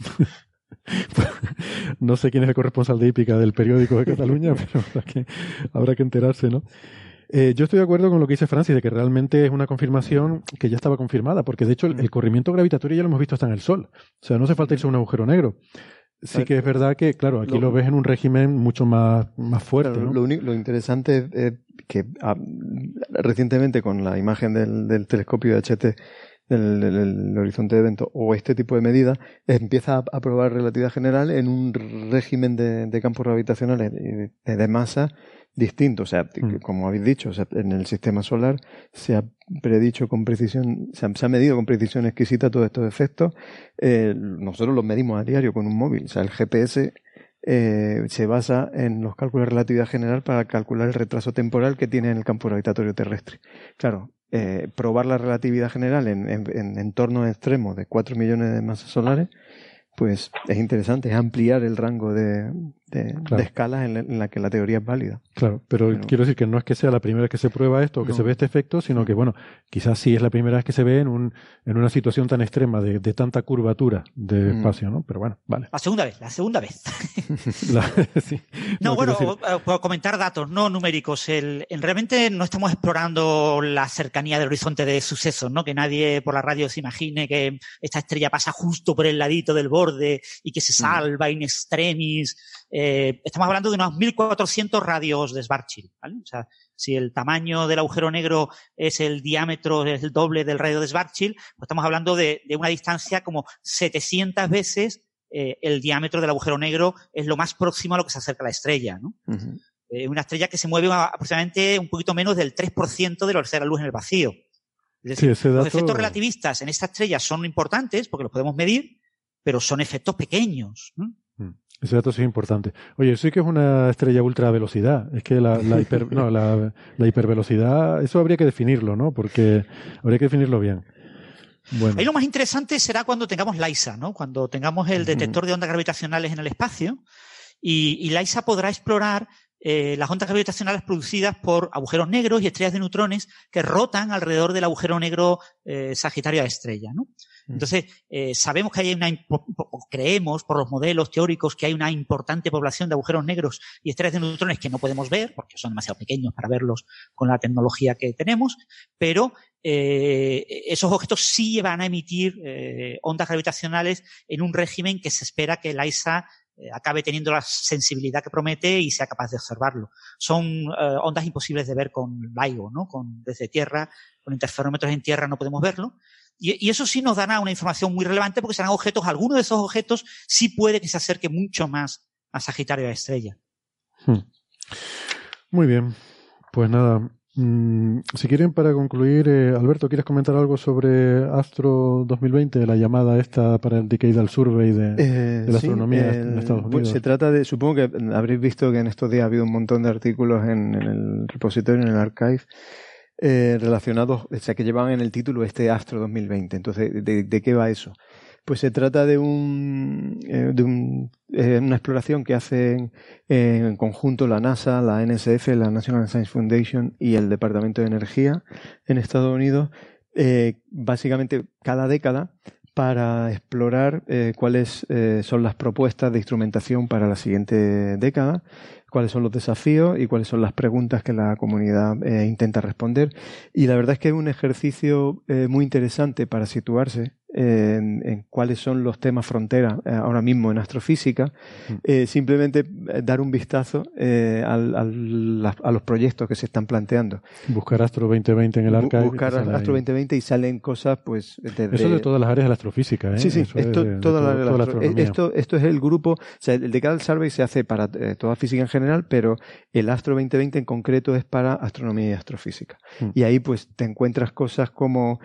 no sé quién es el corresponsal de Hípica del periódico de Cataluña, pero habrá que, habrá que enterarse, ¿no? Eh, yo estoy de acuerdo con lo que dice Francis, de que realmente es una confirmación que ya estaba confirmada, porque de hecho el, el corrimiento gravitatorio ya lo hemos visto hasta en el Sol. O sea, no hace falta irse a un agujero negro. Sí que es verdad que, claro, aquí lo, ves en un régimen mucho más, más fuerte. lo, lo, interesante es que ah, recientemente con la imagen del, del telescopio de HT del, horizonte de evento o este tipo de medidas empieza a, probar relatividad general en un régimen de, de campos gravitacionales de, de masa distinto. O sea, mm. como habéis dicho, en el sistema solar se ha predicho con precisión, se ha, medido con precisión exquisita todos estos efectos. Eh, nosotros los medimos a diario con un móvil. O sea, el GPS eh, se basa en los cálculos de relatividad general para calcular el retraso temporal que tiene en el campo gravitatorio terrestre. Claro, eh, probar la relatividad general en, en, entornos extremos de 4 millones de masas solares pues es interesante, es ampliar el rango de, de, escalas en la, que la teoría es válida. Claro, pero, quiero decir que no es que sea la primera vez que se prueba esto o que se ve este efecto, sino que, bueno, quizás sí es la primera vez que se ve en, un, en una situación tan extrema de, de tanta curvatura de mm. espacio, ¿no? Pero bueno, vale. La segunda vez, la segunda vez. No, bueno, por comentar datos no numéricos. El, realmente no estamos explorando la cercanía del horizonte de sucesos, ¿no? Que nadie por la radio se imagine que esta estrella pasa justo por el ladito del borde y que se mm. salva in extremis eh, estamos hablando de unos 1.400 radios de Schwarzschild, ¿vale? O sea, si el tamaño del agujero negro es el diámetro, es el doble del radio de Schwarzschild, pues estamos hablando de, una distancia como 700 veces eh, el diámetro del agujero negro es lo más próximo a lo que se acerca a la estrella, ¿no? Eh, una estrella que se mueve aproximadamente un poquito menos del 3% de la velocidad de la luz en el vacío. Es decir, Los efectos relativistas en esta estrella son importantes porque los podemos medir, pero son efectos pequeños. ¿no? Ese dato sí es importante. Oye, sí que es una estrella ultra velocidad. Es que la, la, hiper, no, la, la, hipervelocidad, eso habría que definirlo, ¿no? Porque habría que definirlo bien. Bueno. Ahí lo más interesante será cuando tengamos LISA, ¿no? Cuando tengamos el detector de ondas gravitacionales en el espacio y, y LISA podrá explorar eh, las ondas gravitacionales producidas por agujeros negros y estrellas de neutrones que rotan alrededor del agujero negro eh, Sagitario a estrella, ¿no? Mm. Entonces, eh, sabemos que hay una, creemos por los modelos teóricos que hay una importante población de agujeros negros y estrellas de neutrones que no podemos ver porque son demasiado pequeños para verlos con la tecnología que tenemos, pero eh, esos objetos sí van a emitir eh, ondas gravitacionales en un régimen que se espera que el ISA acabe teniendo la sensibilidad que promete y sea capaz de observarlo. Son ondas imposibles de ver con LIGO, ¿no? Con, desde tierra, con interferómetros en tierra no podemos verlo, y, eso sí nos dará una información muy relevante porque serán objetos, algunos de esos objetos sí puede que se acerque mucho más a Sagitario a estrella. Hmm. Muy bien. Pues nada, mm, si quieren para concluir, eh, Alberto, ¿quieres comentar algo sobre Astro 2020, la llamada esta para el Decadal Survey de, eh, de la astronomía en Estados Unidos? se trata de, supongo que habréis visto que en estos días ha habido un montón de artículos en, en el repositorio, en el archive, eh, relacionados, o sea, que llevan en el título este Astro 2020. Entonces, ¿de, qué va eso? Pues se trata de, un, eh, eh, una exploración que hacen en conjunto la NASA, la NSF, la National Science Foundation y el Departamento de Energía en Estados Unidos, básicamente cada década para explorar cuáles son las propuestas de instrumentación para la siguiente década cuáles son los desafíos y cuáles son las preguntas que la comunidad eh, intenta responder. Y la verdad es que es un ejercicio eh, muy interesante para situarse en, cuáles son los temas frontera eh, ahora mismo en astrofísica, eh, simplemente eh, dar un vistazo a los proyectos que se están planteando. Buscar Astro 2020 en el archive. Buscar Astro 2020 y salen cosas, pues. Eso de todas las áreas de la astrofísica, Sí, sí, esto, esto, es el grupo, o sea, el Decadal Survey se hace para toda física en general, pero el Astro 2020 en concreto es para astronomía y astrofísica. Mm. Y ahí, pues, te encuentras cosas como,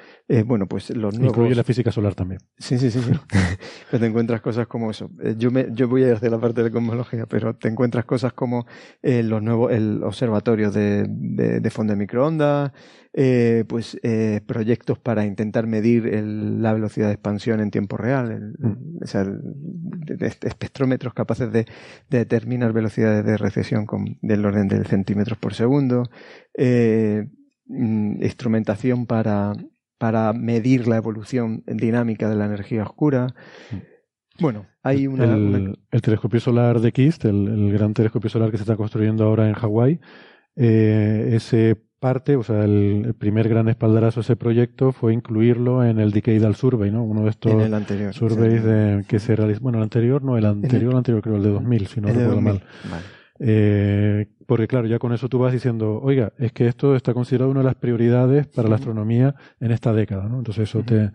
bueno, pues los nuevos. Incluye la física solar también. Sí, sí, sí. pero te encuentras cosas como eso. Eh, yo, me, yo voy a ir hacia la parte de cosmología, pero te encuentras cosas como eh, los nuevos, el observatorio de, de, fondo de microondas, eh, pues eh, proyectos para intentar medir la velocidad de expansión en tiempo real, mm. o sea, espectrómetros capaces de, determinar velocidades de recesión con, del orden de centímetros por segundo, mm, instrumentación para para medir la evolución dinámica de la energía oscura. Bueno, hay una... El, telescopio solar de KIST, el, gran telescopio solar que se está construyendo ahora en Hawái, eh, ese parte, o sea, el, primer gran espaldarazo de ese proyecto fue incluirlo en el Decadal Survey, ¿no? Uno de estos surveys que se realizó, bueno, el anterior, no, el anterior, el, anterior creo, el de 2000, si no recuerdo mal. Eh, porque claro, ya con eso tú vas diciendo, oiga, es que esto está considerado una de las prioridades para la astronomía en esta década, ¿no? Entonces eso te,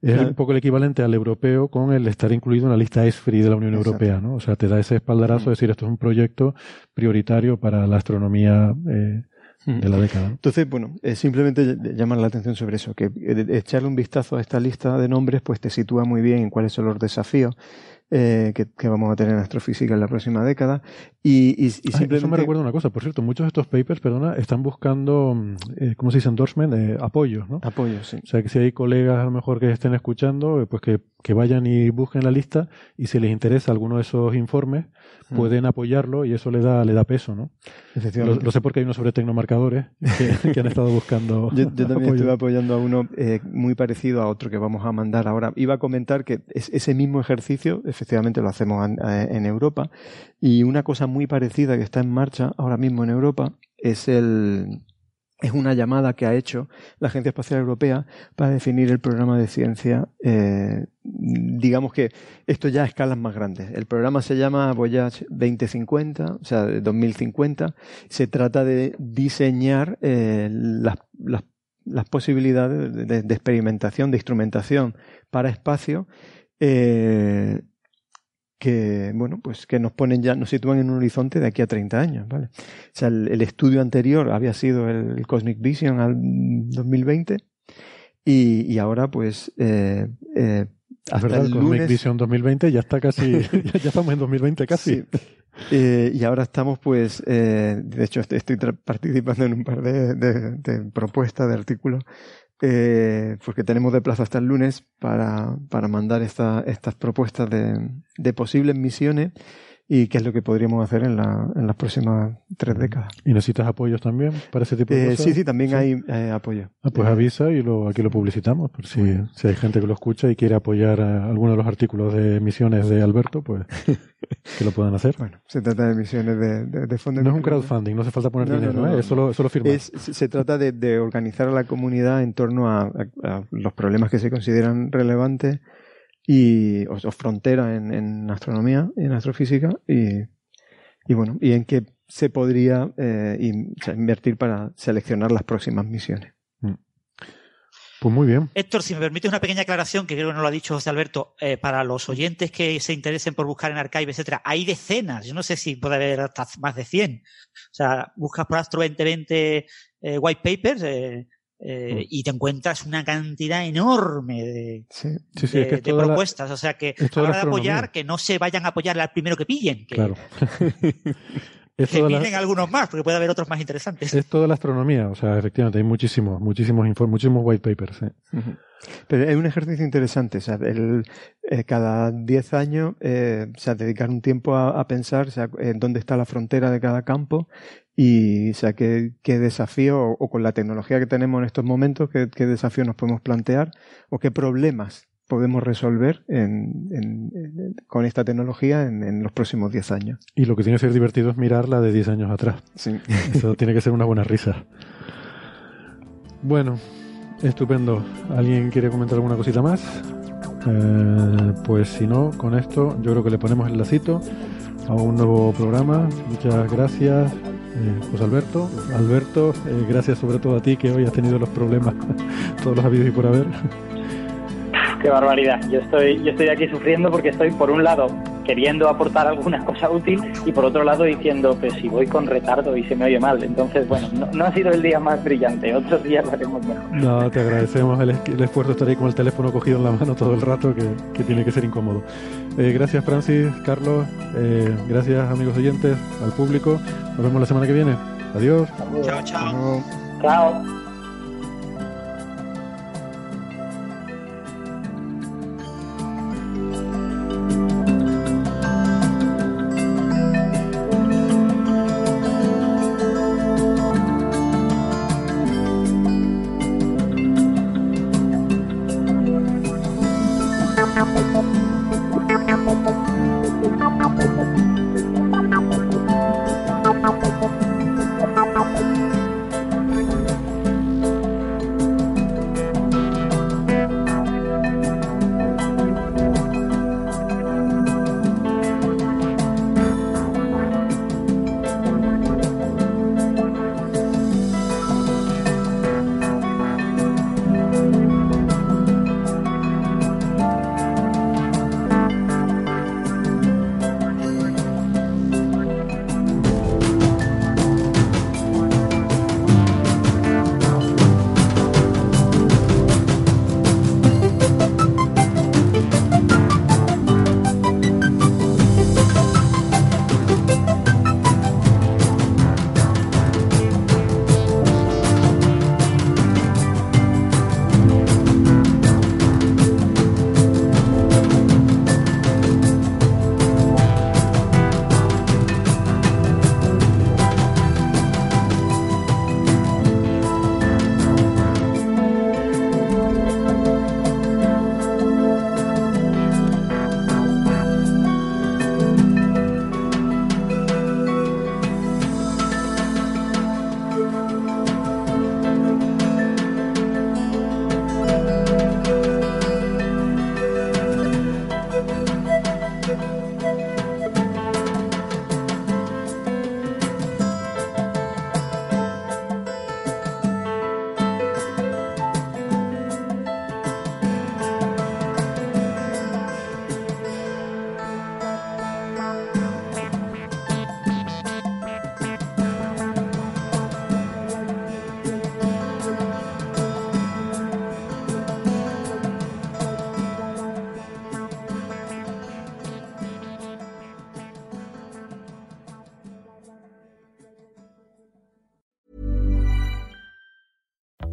Es un poco el equivalente al europeo con el estar incluido en la lista ESFRI de la Unión Europea, ¿no? O sea, te da ese espaldarazo de decir esto es un proyecto prioritario para la astronomía eh, la década. Entonces, bueno, simplemente llamar la atención sobre eso, que eh, echarle un vistazo a esta lista de nombres pues te sitúa muy bien en cuáles son los desafíos eh, que, vamos a tener en astrofísica en la próxima década. Y, y, simplemente... Eso me recuerda una cosa, por cierto, muchos de estos papers, perdona, están buscando, mm, eh, ¿cómo se dice? Endorsement, eh, apoyos, ¿no? Apoyos, sí. O sea, que si hay colegas a lo mejor que estén escuchando, eh, pues que, que vayan y busquen la lista y si les interesa alguno de esos informes, mm. pueden apoyarlo y eso le da, le da peso, ¿no? Lo, lo, sé porque hay uno sobre tecnomarcadores que, han estado buscando. yo, también estuve apoyando a uno muy parecido a otro que vamos a mandar ahora. Iba a comentar que es, ese mismo ejercicio, efectivamente lo hacemos en, Europa. Y una cosa muy parecida que está en marcha ahora mismo en Europa es el es una llamada que ha hecho la Agencia Espacial Europea para definir el programa de ciencia. Eh, digamos que esto ya a escalas más grandes. El programa se llama Voyage 2050, o sea, 2050. Se trata de diseñar eh, las, posibilidades de, de, experimentación, de instrumentación para espacio eh, que bueno pues que nos ponen ya nos sitúan en un horizonte de aquí a 30 años vale o sea el, estudio anterior había sido el, Cosmic Vision al 2020 y, y ahora pues eh, eh, hasta verdad, el, Cosmic Vision 2020 ya está casi ya, estamos en 2020 casi. Eh, y ahora estamos pues eh, de hecho estoy participando en un par de, de, de propuestas de artículos eh, porque tenemos de plazo hasta el lunes para, para mandar esta, estas propuestas de, de posibles misiones y qué es lo que podríamos hacer en, la, en las próximas tres décadas. ¿Y necesitas apoyos también para ese tipo de eh, cosas? Sí, sí, también hay eh, apoyo. Ah, pues avisa y lo, aquí lo publicitamos. Por si, si hay gente que lo escucha y quiere apoyar alguno de los artículos de misiones de Alberto, pues que lo puedan hacer. Bueno, se trata de misiones de, de, fondos. No es un crowdfunding, no hace falta poner dinero, ¿eh? es solo, solo firmar. se trata de, de, organizar a la comunidad en torno a, a los problemas que se consideran relevantes y o, frontera en, en, astronomía y en astrofísica y, y, bueno y en qué se podría eh, invertir para seleccionar las próximas misiones. Mm. Pues muy bien. Héctor, si me permite una pequeña aclaración, que creo que no lo ha dicho José Alberto, eh, para los oyentes que se interesen por buscar en Archive, etcétera, hay decenas, yo no sé si puede haber hasta más de 100. O sea, buscas por Astro 2020 eh, white papers, eh, eh, mm. y te encuentras una cantidad enorme de, propuestas. o sea que a la hora de apoyar, que no se vayan a apoyar al primero que pillen. Que, claro. que miren algunos más, porque puede haber otros más interesantes. Es toda la astronomía, o sea, efectivamente, hay muchísimos, muchísimos muchísimos white papers. Pero es un ejercicio interesante, o sea, el, eh, cada 10 años, eh, o sea, dedicar un tiempo a, a pensar o sea, en dónde está la frontera de cada campo y, o sea, qué, qué desafío, o, con la tecnología que tenemos en estos momentos, qué, qué desafío nos podemos plantear, o qué problemas podemos resolver en, en, con esta tecnología en, en los próximos 10 años. Y lo que tiene que ser divertido es mirarla de 10 años atrás. Sí. Eso tiene que ser una buena risa. Bueno, estupendo. ¿Alguien quiere comentar alguna cosita más? Eh, pues si no, con esto yo creo que le ponemos el lacito a un nuevo programa. Muchas gracias. Eh, Alberto. Alberto, eh, gracias sobre todo a ti que hoy has tenido los problemas, todos los habidos y por haber. Qué barbaridad. Yo estoy, yo estoy aquí sufriendo porque estoy, por un lado, queriendo aportar alguna cosa útil y por otro lado diciendo, pues si voy con retardo y se me oye mal. Entonces, bueno, no, ha sido el día más brillante. Otros días lo haremos mejor. No, te agradecemos el, esfuerzo de estar ahí con el teléfono cogido en la mano todo el rato, que, que tiene que ser incómodo. Eh, gracias, Francis, Carlos. Eh, gracias, amigos oyentes, al público. Nos vemos la semana que viene. Adiós. Chao, chao. Chao.